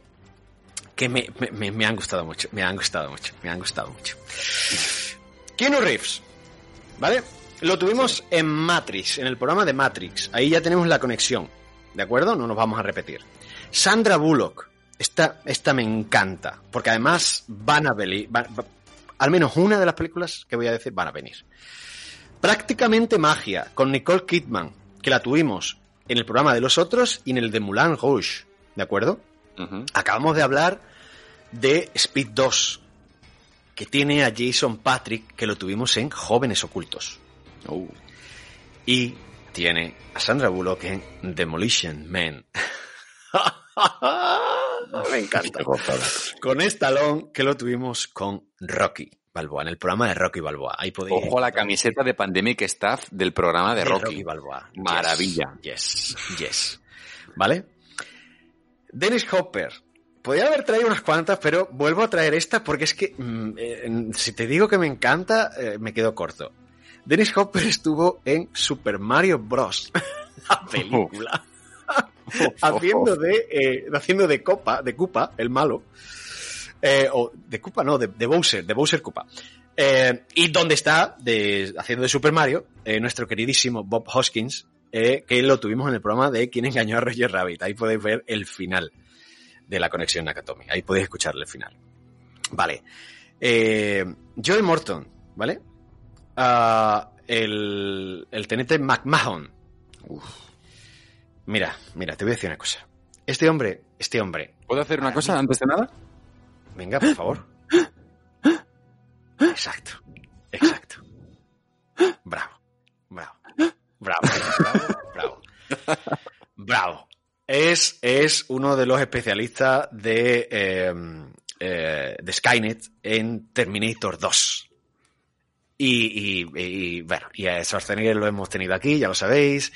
Que me, me- me- me han gustado mucho, me han gustado mucho, me han gustado mucho. Keanu Reeves, ¿vale? Lo tuvimos en Matrix, en el programa de Matrix. Ahí ya tenemos la conexión, ¿de acuerdo? No nos vamos a repetir. Sandra Bullock, esta, esta me encanta, porque además van a venir, al menos una de las películas que voy a decir van a venir. Prácticamente magia, con Nicole Kidman, que la tuvimos en el programa de los otros y en el de Moulin Rouge, ¿de acuerdo? Acabamos de hablar de Speed 2, que tiene a Jason Patrick, que lo tuvimos en Jóvenes Ocultos. Uh. Y tiene a Sandra Bullock en Demolition Man. Me encanta. Con Stallone, que lo tuvimos con Rocky Balboa, en el programa de Rocky Balboa. Ahí podéis... Ojo a la camiseta de Pandemic Staff del programa de, de Rocky. Balboa. Yes, Maravilla. Yes, yes. ¿Vale? Dennis Hopper. Podría haber traído unas cuantas, pero vuelvo a traer esta porque es que mm, eh, si te digo que me encanta, eh, me quedo corto. Dennis Hopper estuvo en Super Mario Bros. la película. haciendo de eh, haciendo de copa, de Koopa, el malo. Eh, o de Koopa, no, de, de Bowser, de Bowser Koopa. Eh, y donde está, de, haciendo de Super Mario, nuestro queridísimo Bob Hoskins, que lo tuvimos en el programa de Quién engañó a Roger Rabbit. Ahí podéis ver el final de la conexión Nakatomi. Ahí podéis escucharle el final. Vale. Eh, Joel Morton, ¿vale? Ah, el, el teniente McMahon. Uf. Mira, mira, te voy a decir una cosa. Este hombre, este hombre. ¿Puedo hacer una cosa antes de nada? Venga, por favor. Exacto, exacto. Bravo, bravo, bravo, bravo, bravo. Bravo. Es, es uno de los especialistas de, eh, eh, de Skynet en Terminator 2. Y, y, y, bueno, y a Schwarzenegger lo hemos tenido aquí, ya lo sabéis.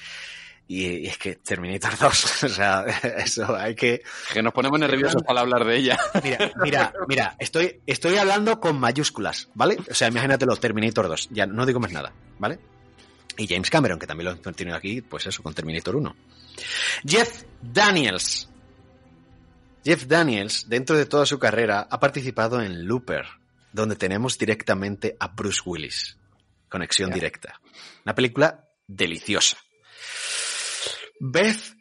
Y, y es que Terminator 2, o sea, eso hay que... Que nos ponemos nerviosos para hablar de ella. Mira, mira, mira, estoy, estoy hablando con mayúsculas, ¿vale? O sea, imagínatelo, Terminator 2, ya no digo más nada, ¿vale? Y James Cameron, que también lo hemos tenido aquí, pues eso, con Terminator 1. Jeff Daniels. Jeff Daniels, dentro de toda su carrera, ha participado en Looper, donde tenemos directamente a Bruce Willis. Conexión directa. Una película deliciosa. Beth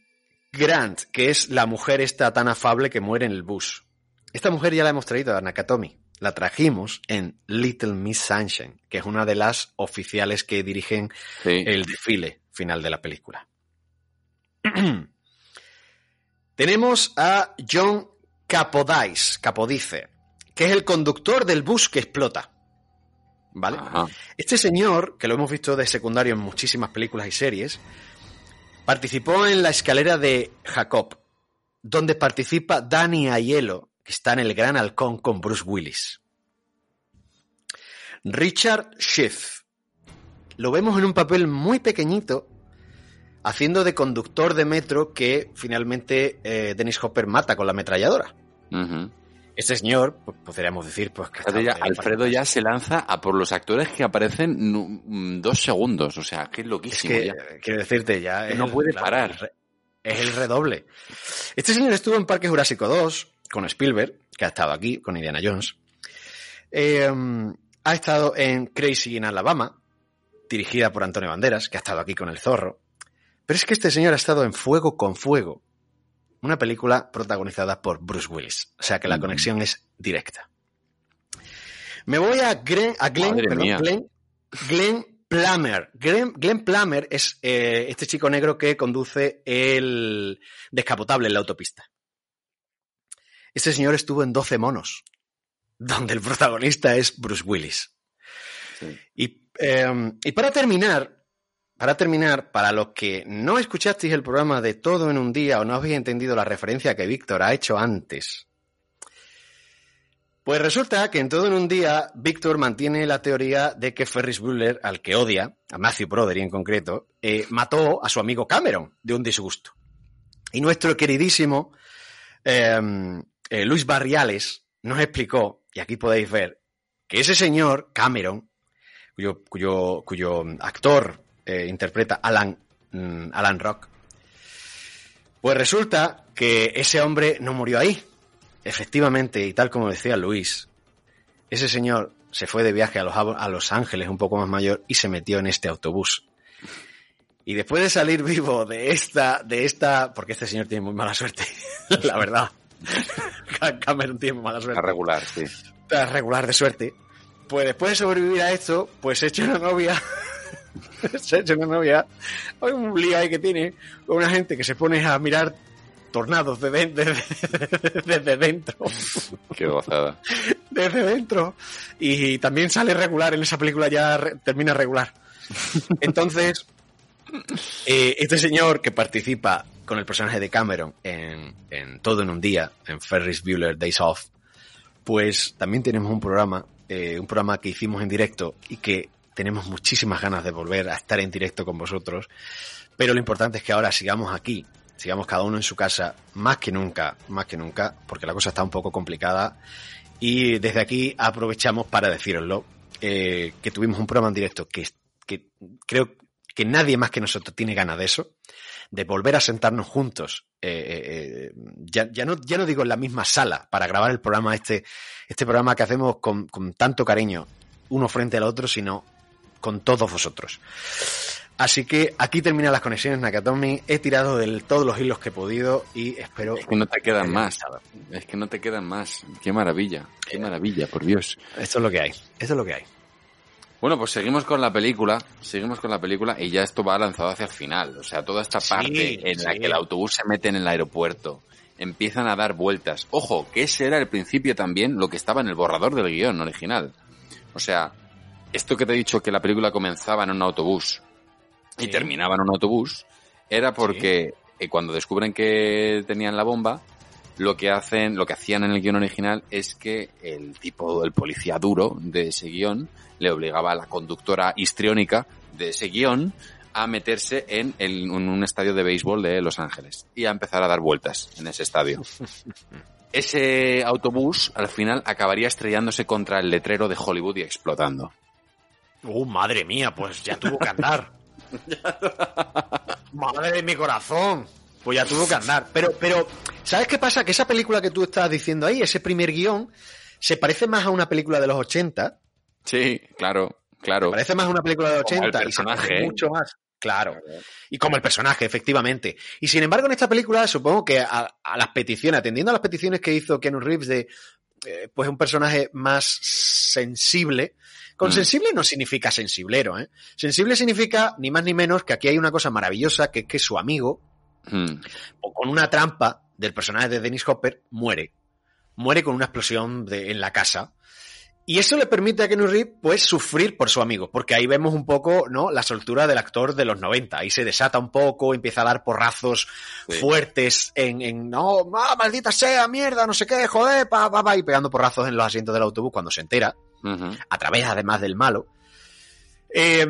Grant, que es la mujer esta tan afable que muere en el bus. Esta mujer ya la hemos traído a Nakatomi. La trajimos en Little Miss Sunshine, que es una de las oficiales que dirigen Sí. el desfile final de la película. Tenemos a John Capodice, Capodice, que es el conductor del bus que explota. ¿Vale? Este señor, que lo hemos visto de secundario en muchísimas películas y series, participó en la escalera de Jacob, donde participa Danny Aiello, que está en el Gran Halcón con Bruce Willis. Richard Schiff. Lo vemos en un papel muy pequeñito, haciendo de conductor de metro que finalmente eh, Dennis Hopper mata con la ametralladora. Este señor, pues, podríamos decir, pues que ya, Alfredo ya se lanza a por los actores que aparecen mm, dos segundos. O sea, que es Es loquísimo. que, ya. quiero decirte, ya. Es no el- puede claro, parar. Es el redoble. Este señor estuvo en Parque Jurásico 2 con Spielberg, que ha estado aquí con Indiana Jones. Eh, ha estado en Crazy in Alabama, dirigida por Antonio Banderas, que ha estado aquí con El Zorro. Pero es que este señor ha estado en Fuego con Fuego, una película protagonizada por Bruce Willis. O sea que la conexión es directa. Me voy a, Glenn, a Glenn, perdón. Glenn, Glenn Plummer. Glenn, Glenn Plummer es eh, este chico negro que conduce el descapotable en la autopista. Este señor estuvo en 12 monos. donde el protagonista es Bruce Willis. Y, eh, y para terminar, para terminar, para los que no escuchasteis el programa de Todo en un día o no habéis entendido la referencia que Víctor ha hecho antes, pues resulta que en Todo en un día Víctor mantiene la teoría de que Ferris Bueller, al que odia, a Matthew Broderick en concreto, eh, mató a su amigo Cameron de un disgusto. Y nuestro queridísimo eh, eh, Luis Barriales nos explicó, y aquí podéis ver, que ese señor, Cameron, cuyo, cuyo, cuyo actor eh, interpreta Alan, mm, Alan Rock, pues resulta que ese hombre no murió ahí. Efectivamente, y tal como decía Luis, ese señor se fue de viaje a los, a Los Ángeles un poco más mayor y se metió en este autobús. Y después de salir vivo de esta, de esta, porque este señor tiene muy mala suerte, la verdad. Cameron tiene muy mala suerte. A regular, sí. A regular de suerte. Pues después de sobrevivir a esto, pues se echa una novia. se echa una novia. Hay un lío ahí que tiene con una gente que se pone a mirar tornados desde, desde, desde dentro. Qué gozada. Desde dentro. Y también sale regular en esa película, ya re- termina regular. Entonces, eh, este señor que participa con el personaje de Cameron en, en Todo en un Día, en Ferris Bueller Days Off, pues también tenemos un programa, eh, un programa que hicimos en directo y que tenemos muchísimas ganas de volver a estar en directo con vosotros. Pero lo importante es que ahora sigamos aquí, sigamos cada uno en su casa, más que nunca, más que nunca, porque la cosa está un poco complicada. Y desde aquí aprovechamos para deciroslo, eh, que tuvimos un programa en directo que, creo que nadie más que nosotros tiene ganas de eso, de volver a sentarnos juntos, eh, eh, ya, no, digo en la misma sala para grabar el programa, este, este programa que hacemos con tanto cariño, uno frente al otro, sino con todos vosotros. Así que aquí terminan las conexiones Nakatomi. He tirado de todos los hilos que he podido y espero. Es que no te quedan más. Es que no te quedan más. Qué maravilla. Qué maravilla, por Dios. Esto es lo que hay. Esto es lo que hay. Bueno, pues seguimos con la película, seguimos con la película y ya esto va lanzado hacia el final. O sea, toda esta parte en la que el autobús se mete en el aeropuerto, empiezan a dar vueltas. Ojo, que ese era el principio también lo que estaba en el borrador del guion original. O sea, esto que te he dicho que la película comenzaba en un autobús y terminaba en un autobús, era porque eh, cuando descubren que tenían la bomba, lo que hacen, lo que hacían en el guion original es que el tipo, el policía duro de ese guion, le obligaba a la conductora histriónica de ese guion a meterse en, el- en un estadio de béisbol de Los Ángeles y a empezar a dar vueltas en ese estadio. Ese autobús al final acabaría estrellándose contra el letrero de Hollywood y explotando. ¡Uh, madre mía! Pues ya tuvo que andar. madre de mi corazón. Pues ya tuvo que andar. Pero, pero, ¿sabes qué pasa? Que esa película que tú estás diciendo ahí, ese primer guion, se parece más a una película de los 80. Sí, claro, claro. Parece más a una película de los Como el 80 y se personaje, parece ¿eh? mucho más. Claro. Y como el personaje, efectivamente. Y sin embargo, en esta película, supongo que a, a las peticiones, atendiendo a las peticiones que hizo Keanu Reeves de, eh, pues, un personaje más sensible. Con Mm. sensible no significa sensiblero, ¿eh? Sensible significa, ni más ni menos, que aquí hay una cosa maravillosa, que es que su amigo, Mm. o con una trampa del personaje de Dennis Hopper, muere. Muere con una explosión de- en la casa. Y eso le permite a Keanu Reeves, pues, sufrir por su amigo, porque ahí vemos un poco, ¿no? La soltura del actor de los 90. Ahí se desata un poco, empieza a dar porrazos Sí. fuertes en, en, no, ah, maldita sea, mierda, no sé qué, joder, pa, pa, pa, y pegando porrazos en los asientos del autobús cuando se entera, A través además del malo. Eh,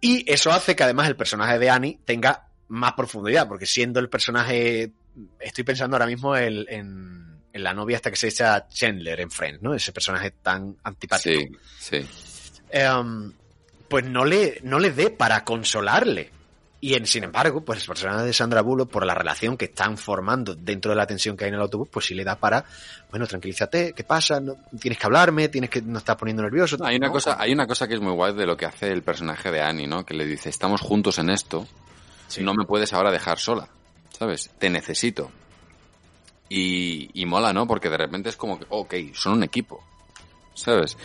y eso hace que además el personaje de Annie tenga más profundidad, porque siendo el personaje, estoy pensando ahora mismo en, en- en la novia hasta que se echa Chandler en Friends, ¿no? Ese personaje tan antipático. Sí, sí. Em, pues no le, no le dé para consolarle. Y en, sin embargo, pues el personaje de Sandra Bullock, por la relación que están formando dentro de la tensión que hay en el autobús, pues sí le da para, bueno, tranquilízate, ¿qué pasa? No, tienes que hablarme, tienes que, no estás poniendo nervioso. Hay una No, cosa, hay una cosa que es muy guay de lo que hace el personaje de Annie, ¿no? Que le dice, estamos juntos en esto, no me puedes ahora dejar sola, ¿sabes? Te necesito. Y, y mola, ¿no? Porque de repente es como que, ok, son un equipo, ¿sabes?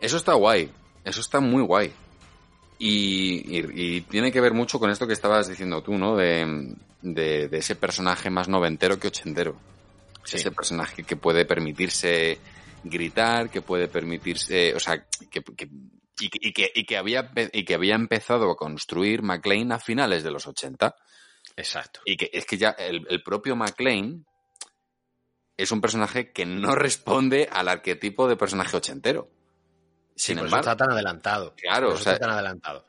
Eso está guay, eso está muy guay. Y, y- y tiene que ver mucho con esto que estabas diciendo tú, ¿no? De, de, de ese personaje más noventero que ochentero. Ese personaje que puede permitirse gritar, que puede permitirse, o sea, que, que- y, que, y, que, y que había, y que había empezado a construir McLean a finales de los 80. Exacto. Y que es que ya el, el propio McLean es un personaje que no responde al arquetipo de personaje ochentero. Sí, Sin eso embargo, está tan adelantado. Claro, o sea- está tan adelantado.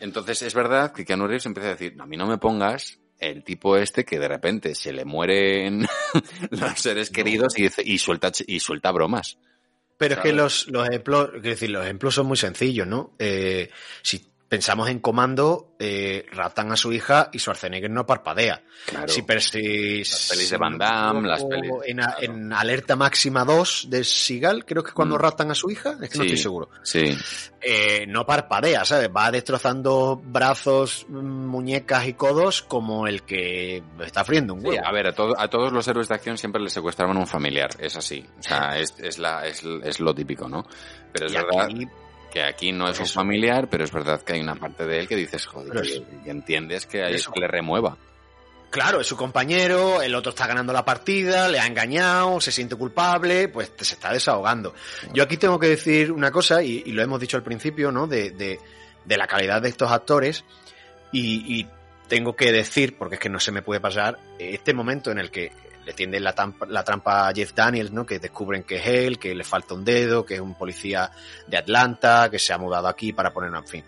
entonces es verdad que Keanu Reeves empieza a decir, a mí no me pongas el tipo este que de repente se le mueren los seres queridos y, suelta y suelta bromas. Pero es que los, los ejemplos, decir, los ejemplos son muy sencillos, ¿no? Eh, si pensamos en Comando, eh, raptan a su hija y Schwarzenegger no parpadea. Claro. Si, Las pelis de Van Damme, las pelis- En, Alerta Máxima 2 de Seagal, creo que es cuando Mm. raptan a su hija, es que no estoy seguro. Sí. Eh, no parpadea, ¿sabes? Va destrozando brazos, mm, muñecas y codos como el que está friendo un Sí, huevo. a ver, a, a todos los héroes de acción siempre les secuestraban un familiar, es así. O sea, es, es, la, es, es lo típico, ¿no? Pero es Y verdad aquí- que aquí no es un familiar, pero es verdad que hay una parte de él que dices, joder, es- que entiendes que hay Eso. que le remueva. Claro, es su compañero, el otro está ganando la partida, le ha engañado, se siente culpable, pues se está desahogando. Yo aquí tengo que decir una cosa, y, y lo hemos dicho al principio, ¿no? De, de- de la calidad de estos actores, y, y tengo que decir, porque es que no se me puede pasar, este momento en el que le tienden la, la trampa a Jeff Daniels, ¿no? Que descubren que es él, que le falta un dedo, que es un policía de Atlanta, que se ha mudado aquí para poner, en fin.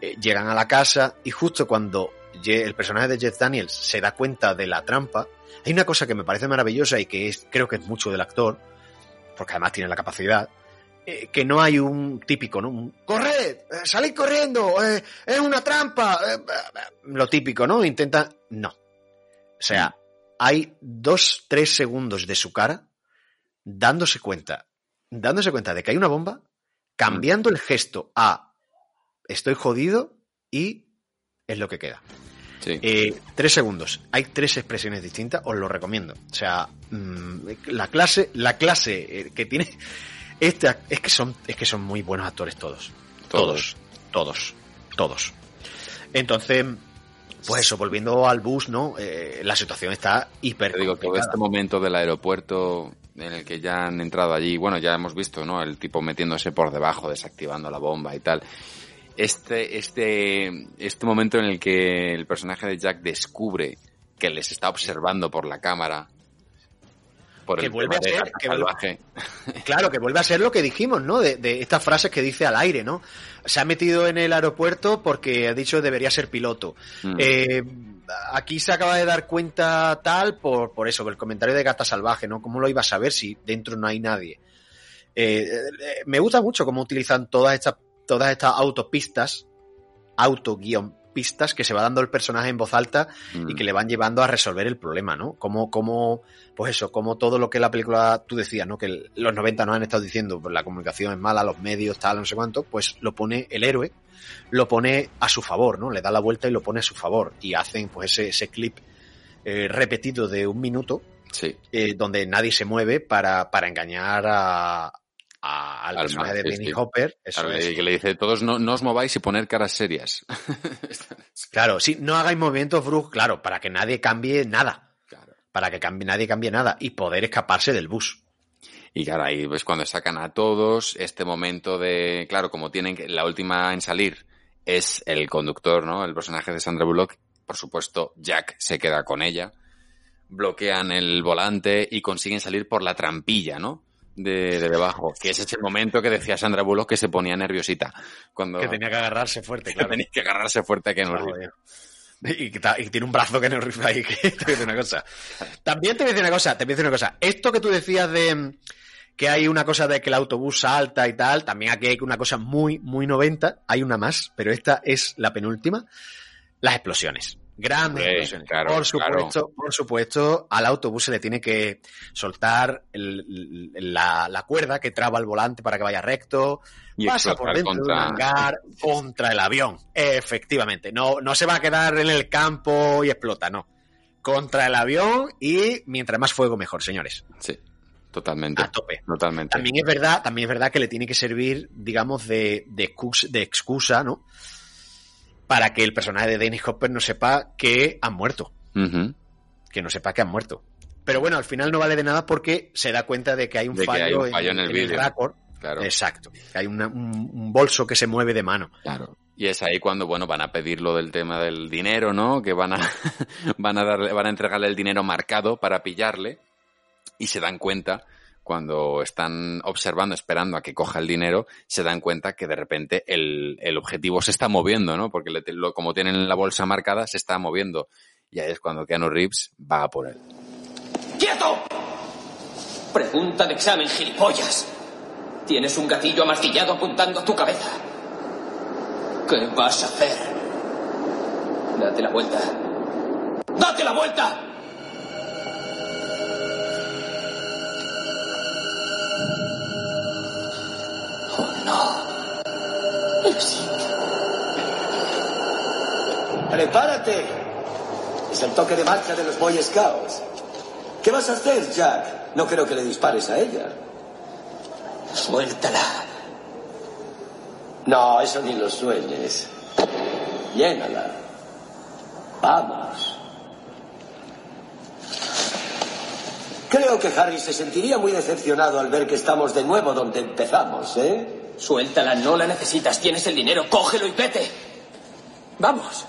Eh, llegan a la casa y justo cuando el personaje de Jeff Daniels se da cuenta de la trampa, hay una cosa que me parece maravillosa y que es, creo que es mucho del actor, porque además tiene la capacidad, eh, que no hay un típico, ¿no? Un, ¡Corred! eh, ¡Salid corriendo! ¡Es una trampa! eh, eh, eh", lo típico, ¿no? Intenta... No. O sea, hay dos, tres segundos de su cara dándose cuenta, dándose cuenta de que hay una bomba, cambiando el gesto a estoy jodido y es lo que queda. Sí. Eh, tres segundos. Hay tres expresiones distintas, os lo recomiendo. O sea, mm, la clase, la clase eh, que tiene este es que son, es que son muy buenos actores todos. Todos, todos, todos. Entonces, pues eso, volviendo al bus, ¿no? Eh, la situación está hiper Te digo, todo este momento del aeropuerto en el que ya han entrado allí, bueno, ya hemos visto, ¿no? El tipo metiéndose por debajo, desactivando la bomba y tal. Este, este, este momento en el que el personaje de Jack descubre que les está observando por la cámara. Por Que el vuelve a ser- que vuelve-. Claro, que vuelve a ser lo que dijimos, ¿no? De, de estas frases que dice al aire, ¿no? Se ha metido en el aeropuerto porque ha dicho debería ser piloto. Mm. Eh, aquí se acaba de dar cuenta tal por, por eso, por el comentario de Gata Salvaje, ¿no? ¿Cómo lo iba a saber si dentro no hay nadie? Eh, eh, me gusta mucho cómo utilizan todas estas, todas estas autopistas, auto-pistas que se va dando el personaje en voz alta Mm. y que le van llevando a resolver el problema, ¿no? Como, como, pues eso, como todo lo que la película, tú decías, ¿no? Que los 90 nos han estado diciendo, pues la comunicación es mala, los medios, tal, no sé cuánto, pues lo pone el héroe, lo pone a su favor, ¿no? Le da la vuelta y lo pone a su favor. Y hacen, pues, ese, ese clip eh, repetido de un minuto, Sí. eh, donde nadie se mueve para, para engañar a, a- al Al personaje de Denny sí. Hopper. Eso Claro, es. que le dice, todos no, no os mováis y poner caras serias. Claro, sí, no hagáis movimientos bruscos, claro, para que nadie cambie nada. Para que cambie, nadie cambie nada y poder escaparse del bus. Y claro, ahí ves cuando sacan a todos, este momento de, claro, como tienen que, la última en salir es el conductor, ¿no? El personaje de Sandra Bullock. Por supuesto, Jack se queda con ella. Bloquean el volante y consiguen salir por la trampilla, ¿no? De, de debajo. Que ese es el momento que decía Sandra Bullock que se ponía nerviosita. Cuando Que tenía que agarrarse fuerte, que claro. tenía que agarrarse fuerte Claro, Reeves. Y, que y tiene un brazo que no rifle ahí, que te voy a decir una cosa. También te voy a decir una cosa, te voy a decir una cosa. Esto que tú decías de mm, que hay una cosa de que el autobús salta y tal, también aquí hay una cosa muy, muy 90, hay una más, pero esta es la penúltima, las explosiones. Grandes claro, por supuesto, por supuesto, al autobús se le tiene que soltar el- la, la cuerda que traba el volante para que vaya recto, Y pasa por dentro de un contra- hangar contra el avión. Efectivamente. No, no se va a quedar en el campo y explota, no. Contra el avión y mientras más fuego mejor, señores. Sí, totalmente. A tope. Totalmente. También es verdad, también es verdad que le tiene que servir, digamos, de, de excusa, ¿no? Para que el personaje de Dennis Hopper no sepa que han muerto. Que no sepa que han muerto. Pero bueno, al final no vale de nada porque se da cuenta de que hay un, De fallo, hay un fallo en el récord. Claro. Exacto. Que hay una- un, un bolso que se mueve de mano. Claro. Y es ahí cuando, bueno, van a pedir lo del tema del dinero, ¿no? Que van a, van a darle, van a entregarle el dinero marcado para pillarle y se dan cuenta cuando están observando, esperando a que coja el dinero, se dan cuenta que de repente el, el objetivo se está moviendo, ¿no? Porque como tienen la bolsa marcada, se está moviendo. Y ahí es cuando Keanu Reeves va a por él. ¡Quieto! Pregunta de examen, gilipollas. Tienes un gatillo amartillado apuntando a tu cabeza. ¿Qué vas a hacer? Date la vuelta. ¡Date la vuelta! ¡Prepárate! Es el toque de marcha de los Boy Scouts. ¿Qué vas a hacer, Jack? No creo que le dispares a ella. Suéltala. No, eso ni lo sueñes. Llénala. Vamos. Creo que Harry se sentiría muy decepcionado al ver que estamos de nuevo donde empezamos, ¿eh? Suéltala, no la necesitas. Tienes el dinero, cógelo y vete. Vamos.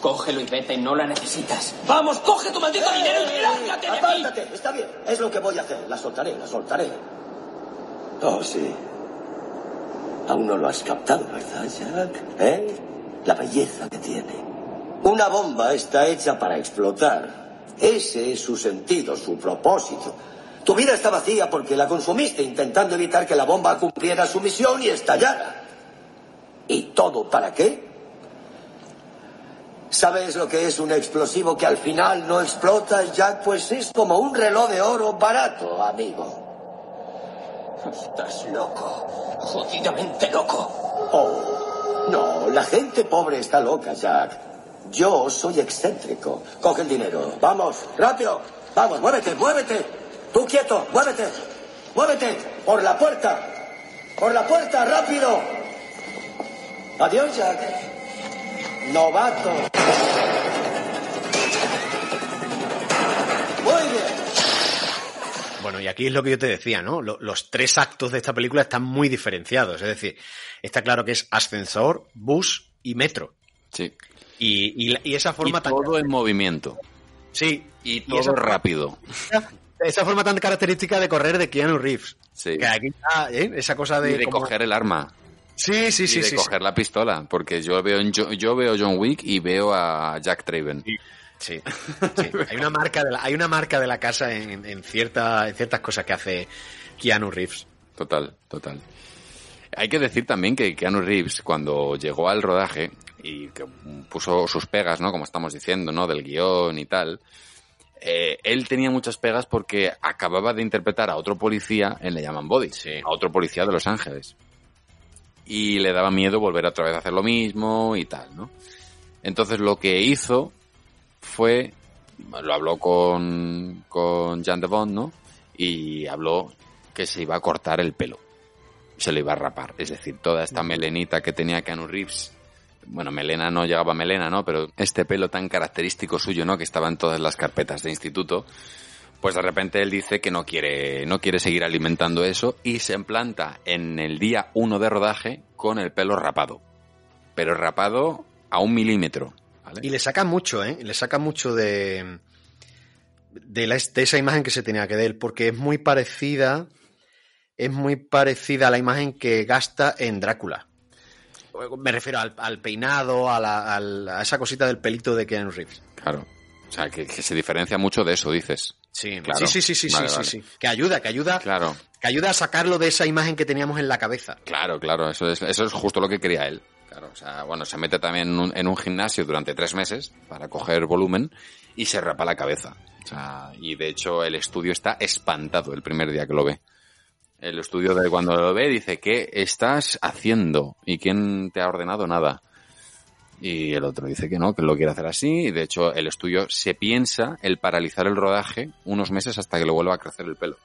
Cógelo y vete, no la necesitas. Vamos, coge tu maldito dinero y lárgate de está bien. Es lo que voy a hacer. La soltaré, la soltaré. Oh, sí. Aún no lo has captado, ¿verdad, Jack? ¿Eh? La belleza que tiene. Una bomba está hecha para explotar. Ese es su sentido, su propósito. Tu vida está vacía porque la consumiste intentando evitar que la bomba cumpliera su misión y estallara. ¿Y todo para qué? ¿Sabes lo que es un explosivo que al final no explota, Jack? Pues es como un reloj de oro barato, amigo. Estás loco. Jodidamente loco. Oh, no, la gente pobre está loca, Jack. Yo soy excéntrico. Coge el dinero. Vamos, rápido. Vamos, muévete, muévete. Tú quieto, muévete. Muévete. Por la puerta. Por la puerta, rápido. Adiós, Jack. Novato. Muy bien. Bueno, y aquí es lo que yo te decía, ¿no? Lo- Los tres actos de esta película están muy diferenciados. Es decir, está claro que es ascensor, bus y metro. Sí. Y, y esa forma Y tan. todo en movimiento. Sí. Y esa todo forma- rápido. Esa forma tan característica de correr de Keanu Reeves. Sí. Que aquí está, ¿eh? Esa cosa de. Y de como- coger el arma. Sí, sí, y sí. de sí, coger la pistola. Porque yo veo, en Jo- yo veo John Wick y veo a Jack Traven. Sí. Sí, sí. Hay una marca de la, hay una marca de la casa en, en, cierta, en ciertas cosas que hace Keanu Reeves. Total, total. Hay que decir también que Keanu Reeves, cuando llegó al rodaje y que puso sus pegas, ¿no? Como estamos diciendo, ¿no? Del guion y tal. eh, él tenía muchas pegas porque acababa de interpretar a otro policía en Le llaman Body. A otro policía de Los Ángeles. Y le daba miedo volver otra vez a hacer lo mismo y tal, ¿no? Entonces lo que hizo fue, lo habló con, con Jan de Bond, ¿no? Y habló que se iba a cortar el pelo. Se lo iba a rapar. Es decir, toda esta melenita que tenía Keanu Reeves. Bueno, melena no llegaba a melena, ¿no? Pero este pelo tan característico suyo, ¿no? Que estaba en todas las carpetas de instituto. Pues de repente él dice que no quiere, no quiere seguir alimentando eso y se implanta en el día uno de rodaje con el pelo rapado. Pero rapado a un milímetro. ¿vale? Y le saca mucho, ¿eh? Le saca mucho de, de, la- de esa imagen que se tenía que de él, porque es muy parecida, es muy parecida a la imagen que gasta en Drácula. Me refiero al, al peinado, a, la- a esa cosita del pelito de Keanu Reeves. Claro. O sea, que, que se diferencia mucho de eso, dices. Sí, Claro. sí, sí, sí, sí, Vale, sí, vale. sí, sí. Que ayuda, que ayuda, Claro, que ayuda a sacarlo de esa imagen que teníamos en la cabeza. claro, claro. Eso es, eso es justo lo que quería él. Claro, o sea, bueno, se mete también en un, en un gimnasio durante tres meses para coger volumen y se rapa la cabeza. O sea, y de hecho el estudio está espantado el primer día que lo ve. El estudio de cuando lo ve dice, ¿qué estás haciendo? ¿Y quién te ha ordenado nada? Y el otro dice que no, que lo quiere hacer así. Y de hecho el estudio se piensa el paralizar el rodaje unos meses hasta que le vuelva a crecer el pelo.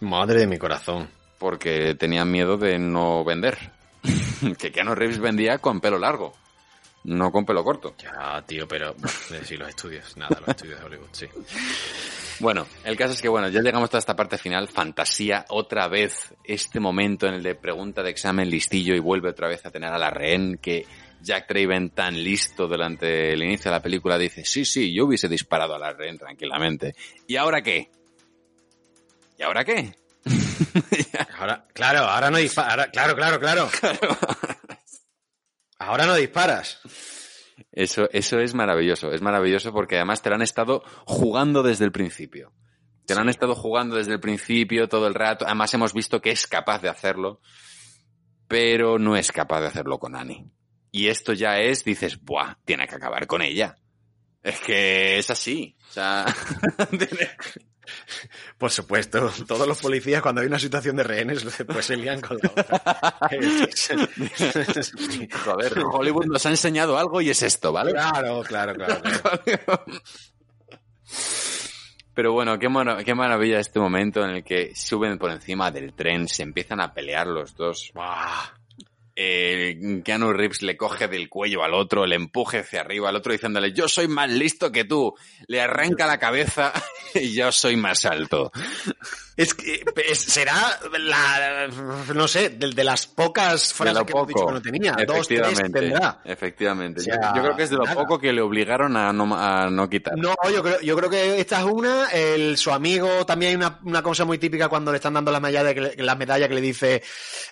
Madre de mi corazón. Porque tenían miedo de no vender. que Keanu Reeves vendía con pelo largo, no con pelo corto. Ya, tío, pero sí, los estudios, nada, los estudios de Hollywood, sí. Bueno, el caso es que, bueno, ya llegamos a esta parte final. Fantasía, otra vez, este momento en el de pregunta de examen listillo y vuelve otra vez a tener a la rehén que Jack Traven tan listo durante el inicio de la película dice, sí, sí, yo hubiese disparado a la rehén tranquilamente. ¿Y ahora qué? ¿Y ahora qué? ahora, claro, ahora no disparas. Claro, claro, claro. ahora no disparas. Eso, eso es maravilloso, es maravilloso porque además te lo han estado jugando desde el principio. Te lo han estado jugando desde el principio, todo el rato. Además hemos visto que es capaz de hacerlo, pero no es capaz de hacerlo con Annie. Y esto ya es, dices, buah, tiene que acabar con ella. Es que es así. O sea, Por supuesto, todos los policías cuando hay una situación de rehenes pues se lían con la otra. Joder, Hollywood nos ha enseñado algo y es esto, ¿vale? Claro, claro, claro. claro. Pero bueno, qué, qué, maravilla este momento en el que suben por encima del tren, se empiezan a pelear los dos. ¡Buah! Eh, Keanu Reeves le coge del cuello al otro, le empuje hacia arriba al otro diciéndole yo soy más listo que tú, le arranca la cabeza y yo soy más alto. Es que es, será la, no sé, de, de las pocas frases que hemos dicho que no tenía. Dos, tres tendrá. Efectivamente. O sea, yo, creo que es de lo nada. poco que le obligaron a no, a no quitar. No, yo creo, yo creo que esta es una. El, su amigo también hay una, una cosa muy típica cuando le están dando la medalla que le, la medalla que le dice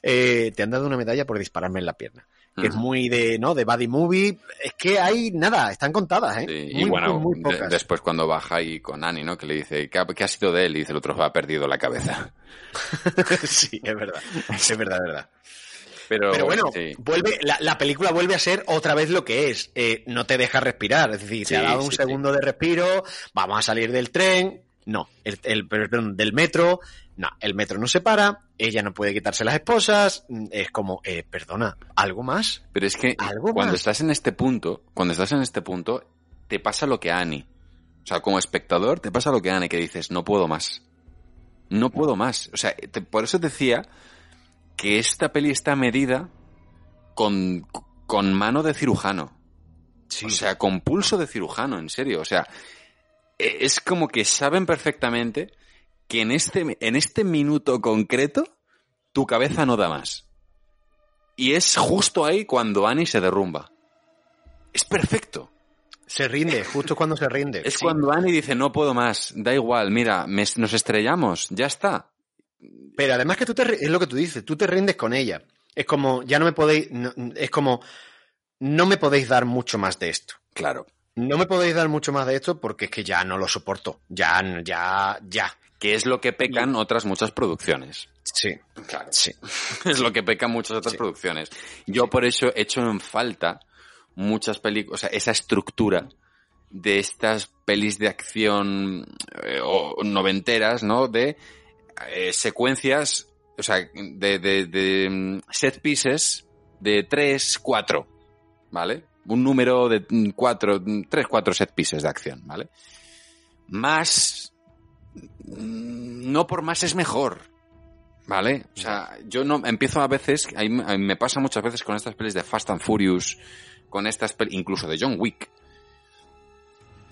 eh, te han dado una medalla por dispararme en la pierna. Que uh -huh. es muy de, ¿no? De body movie. Es que hay nada, están contadas, ¿eh? Sí, muy, y bueno, muy, muy de, después cuando baja y con Annie, ¿no? Que le dice, ¿qué ha, qué ha sido de él? Y dice, el otro ha perdido la cabeza. sí, es verdad. Es verdad, es verdad. Pero, Pero, bueno, sí. vuelve, la, la, película vuelve a ser otra vez lo que es. Eh, no te deja respirar. Es decir, Sí, te ha dado un sí, segundo de respiro, vamos a salir del tren. No, el, el, perdón, del metro. No, el metro no se para, ella no puede quitarse las esposas. Es como, eh, perdona, ¿algo más? Pero es que ¿Algo cuando más? estás en este punto, cuando estás en este punto, te pasa lo que a Annie. O sea, como espectador, te pasa lo que a Annie, que dices, no puedo más. No puedo más. O sea, te, por eso decía que esta peli está medida con, con mano de cirujano. Sí. O sea, con pulso de cirujano, en serio. O sea, es como que saben perfectamente que en este, en este minuto concreto tu cabeza no da más. Y es justo ahí cuando Annie se derrumba. Es perfecto. Se rinde, justo cuando se rinde. Es sí. cuando Annie dice, no puedo más, da igual, mira, me, nos estrellamos, ya está. Pero además que tú te, es lo que tú dices, tú te rindes con ella. Es como, ya no me podéis, no, es como, no me podéis dar mucho más de esto. Claro. No me podéis dar mucho más de esto porque es que ya no lo soporto. Ya, ya, ya. Que es lo que pecan otras muchas producciones. Sí, claro. Sí. Es lo que pecan muchas otras sí. producciones. Yo por eso he hecho en falta muchas películas, o sea, esa estructura de estas pelis de acción eh, o noventeras, ¿no? De eh, secuencias, o sea, de, de, de, mm, set pieces de 3, 4, ¿vale? Un número de 4, 3, 4 set pieces de acción, ¿vale? Más, mm, no por más es mejor, ¿vale? O sea, yo no, empiezo a veces, a mí, a mí me pasa muchas veces con estas pelis de Fast and Furious, con estas pelis, incluso de John Wick,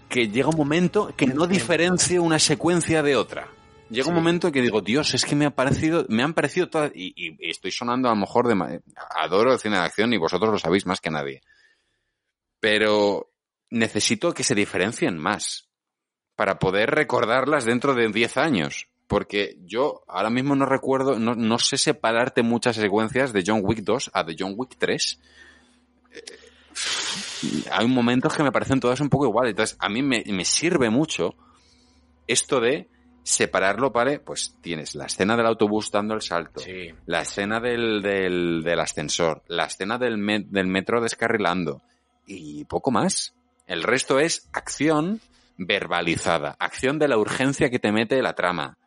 que llega un momento que no diferencie una secuencia de otra. Llega sí. un momento que digo, Dios, es que me ha parecido, me han parecido todas, y, y, y, estoy sonando a lo mejor de, adoro el cine de acción y vosotros lo sabéis más que nadie. Pero necesito que se diferencien más para poder recordarlas dentro de 10 años. Porque yo ahora mismo no recuerdo, no, no sé separarte muchas secuencias de John Wick 2 a de John Wick 3. Hay momentos que me parecen todas un poco iguales. Entonces, a mí me, me sirve mucho esto de separarlo, ¿vale? Pues tienes la escena del autobús dando el salto, sí. la escena del, del, del, ascensor, la escena del, met, del metro descarrilando y poco más. El resto es acción verbalizada, acción de la urgencia que te mete la trama,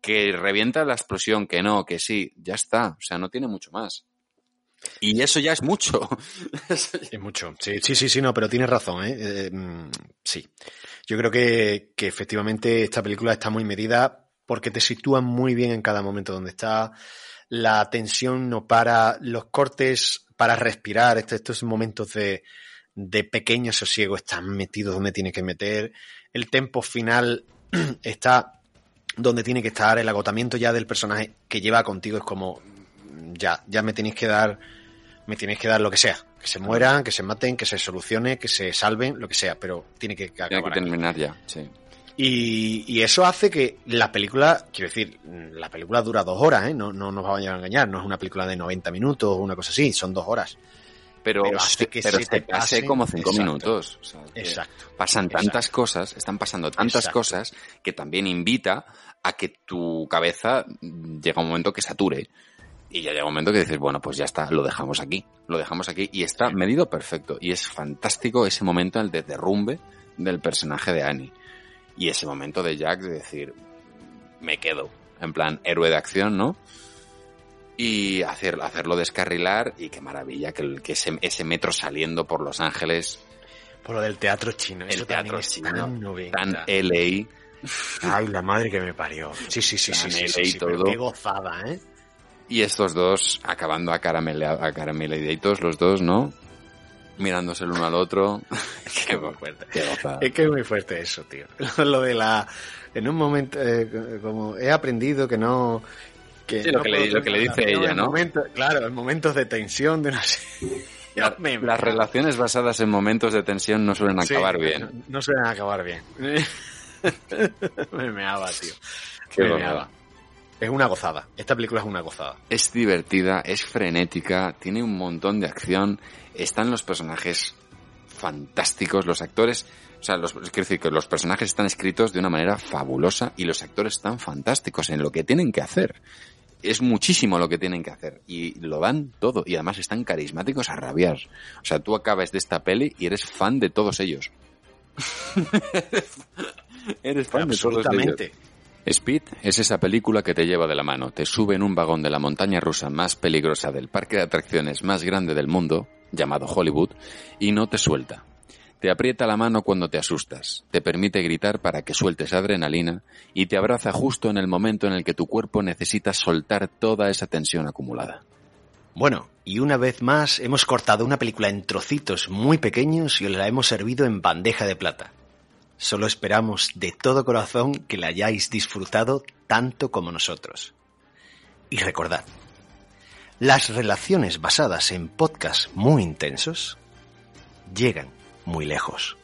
que revienta la explosión, que no, que sí, ya está, o sea, no tiene mucho más. Y eso ya es mucho. es mucho. Sí, sí, sí, sí, no, pero tienes razón, ¿eh? eh mm, sí. Yo creo que, que, efectivamente esta película está muy medida porque te sitúa muy bien en cada momento donde está. La tensión no para, los cortes para respirar, estos, estos momentos de, de pequeño sosiego están metidos donde tiene que meter. El tempo final está donde tiene que estar el agotamiento ya del personaje que lleva contigo es como ya ya me tenéis que dar me tenéis que dar lo que sea que se mueran que se maten que se solucione que se salven lo que sea pero tiene que Tiene acabar que aquí. terminar ya, sí. Y, y eso hace que la película, quiero decir, la película dura dos horas, ¿eh? no, no nos vayan a engañar, no es una película de 90 minutos o una cosa así, son dos horas. Pero, hace se- que pero se te pase pase- como cinco Exacto. minutos. o sea, Exacto. Pasan tantas cosas, están pasando tantas Exacto. cosas que también invita a que tu cabeza mm, llega un momento que sature. Y ya llega un momento que dices, bueno, pues ya está, lo dejamos aquí. Lo dejamos aquí y está medido perfecto. Y es fantástico ese momento, el de derrumbe del personaje de Annie. Y ese momento de Jack de decir, me quedo. En plan, héroe de acción, ¿no? Y hacer, hacerlo descarrilar y qué maravilla que, el- que ese, ese metro saliendo por Los Ángeles, Por lo del teatro chino, el eso teatro es chino, tan 90. tan LA, Ay, la madre que me parió. Sí, sí, sí, sí, Tan sí, LA sí, sí, pero todo. qué gozada, ¿eh? Y estos dos acabando a carameladitos, los dos, ¿no? Mirándose el uno al otro. qué fuerte. Qué gozada. Es que es muy fuerte eso, tío. Lo de la... En un momento, eh, como he aprendido que no... Que Sí, lo no que le- puedo lo que le tener dice ella, en ¿no? claro, en momentos de tensión, de una serie. La- las relaciones basadas en momentos de tensión no suelen acabar bien. No, suelen acabar bien. me meaba, tío. Qué me meaba. Es una gozada. Esta película es una gozada. Es divertida, es frenética, tiene un montón de acción, están los personajes fantásticos, los actores, o sea, los, quiero decir que los personajes están escritos de una manera fabulosa y los actores están fantásticos en lo que tienen que hacer. Es muchísimo lo que tienen que hacer y lo dan todo y además están carismáticos a rabiar. O sea, tú acabas de esta peli y eres fan de todos ellos. eres fan de todos ellos. Absolutamente. Speed es esa película que te lleva de la mano, te sube en un vagón de la montaña rusa más peligrosa del parque de atracciones más grande del mundo, llamado Hollywood, y no te suelta. Te aprieta la mano cuando te asustas, te permite gritar para que sueltes adrenalina y te abraza justo en el momento en el que tu cuerpo necesita soltar toda esa tensión acumulada. Bueno, y una vez más hemos cortado una película en trocitos muy pequeños y la hemos servido en bandeja de plata. Solo esperamos de todo corazón que la hayáis disfrutado tanto como nosotros. Y recordad, las relaciones basadas en podcasts muy intensos llegan muy lejos.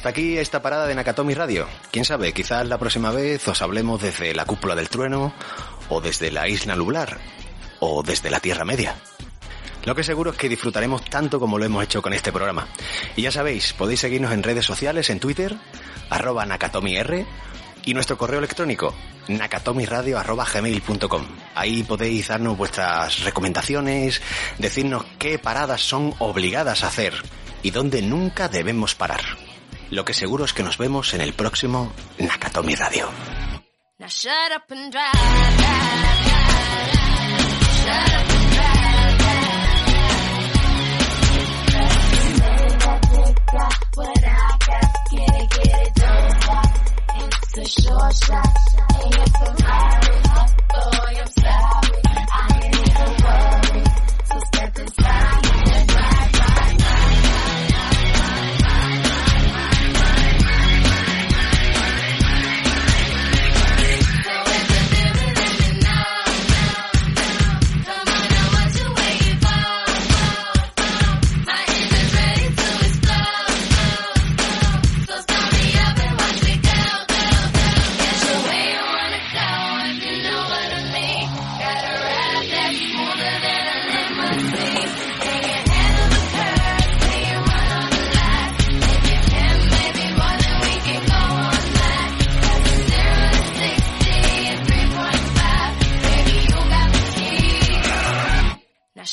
Hasta aquí esta parada de Nakatomi Radio. Quién sabe, quizás la próxima vez os hablemos desde la cúpula del trueno, o desde la isla nublar, o desde la Tierra Media. Lo que seguro es que disfrutaremos tanto como lo hemos hecho con este programa. Y ya sabéis, podéis seguirnos en redes sociales, en Twitter, arroba nakatomir, y nuestro correo electrónico, nakatomiradio arroba gmail.com. Ahí podéis darnos vuestras recomendaciones, decirnos qué paradas son obligadas a hacer y dónde nunca debemos parar. Lo que seguro es que nos vemos en el próximo Nakatomi Radio.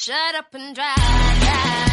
Shut up and drive, drive,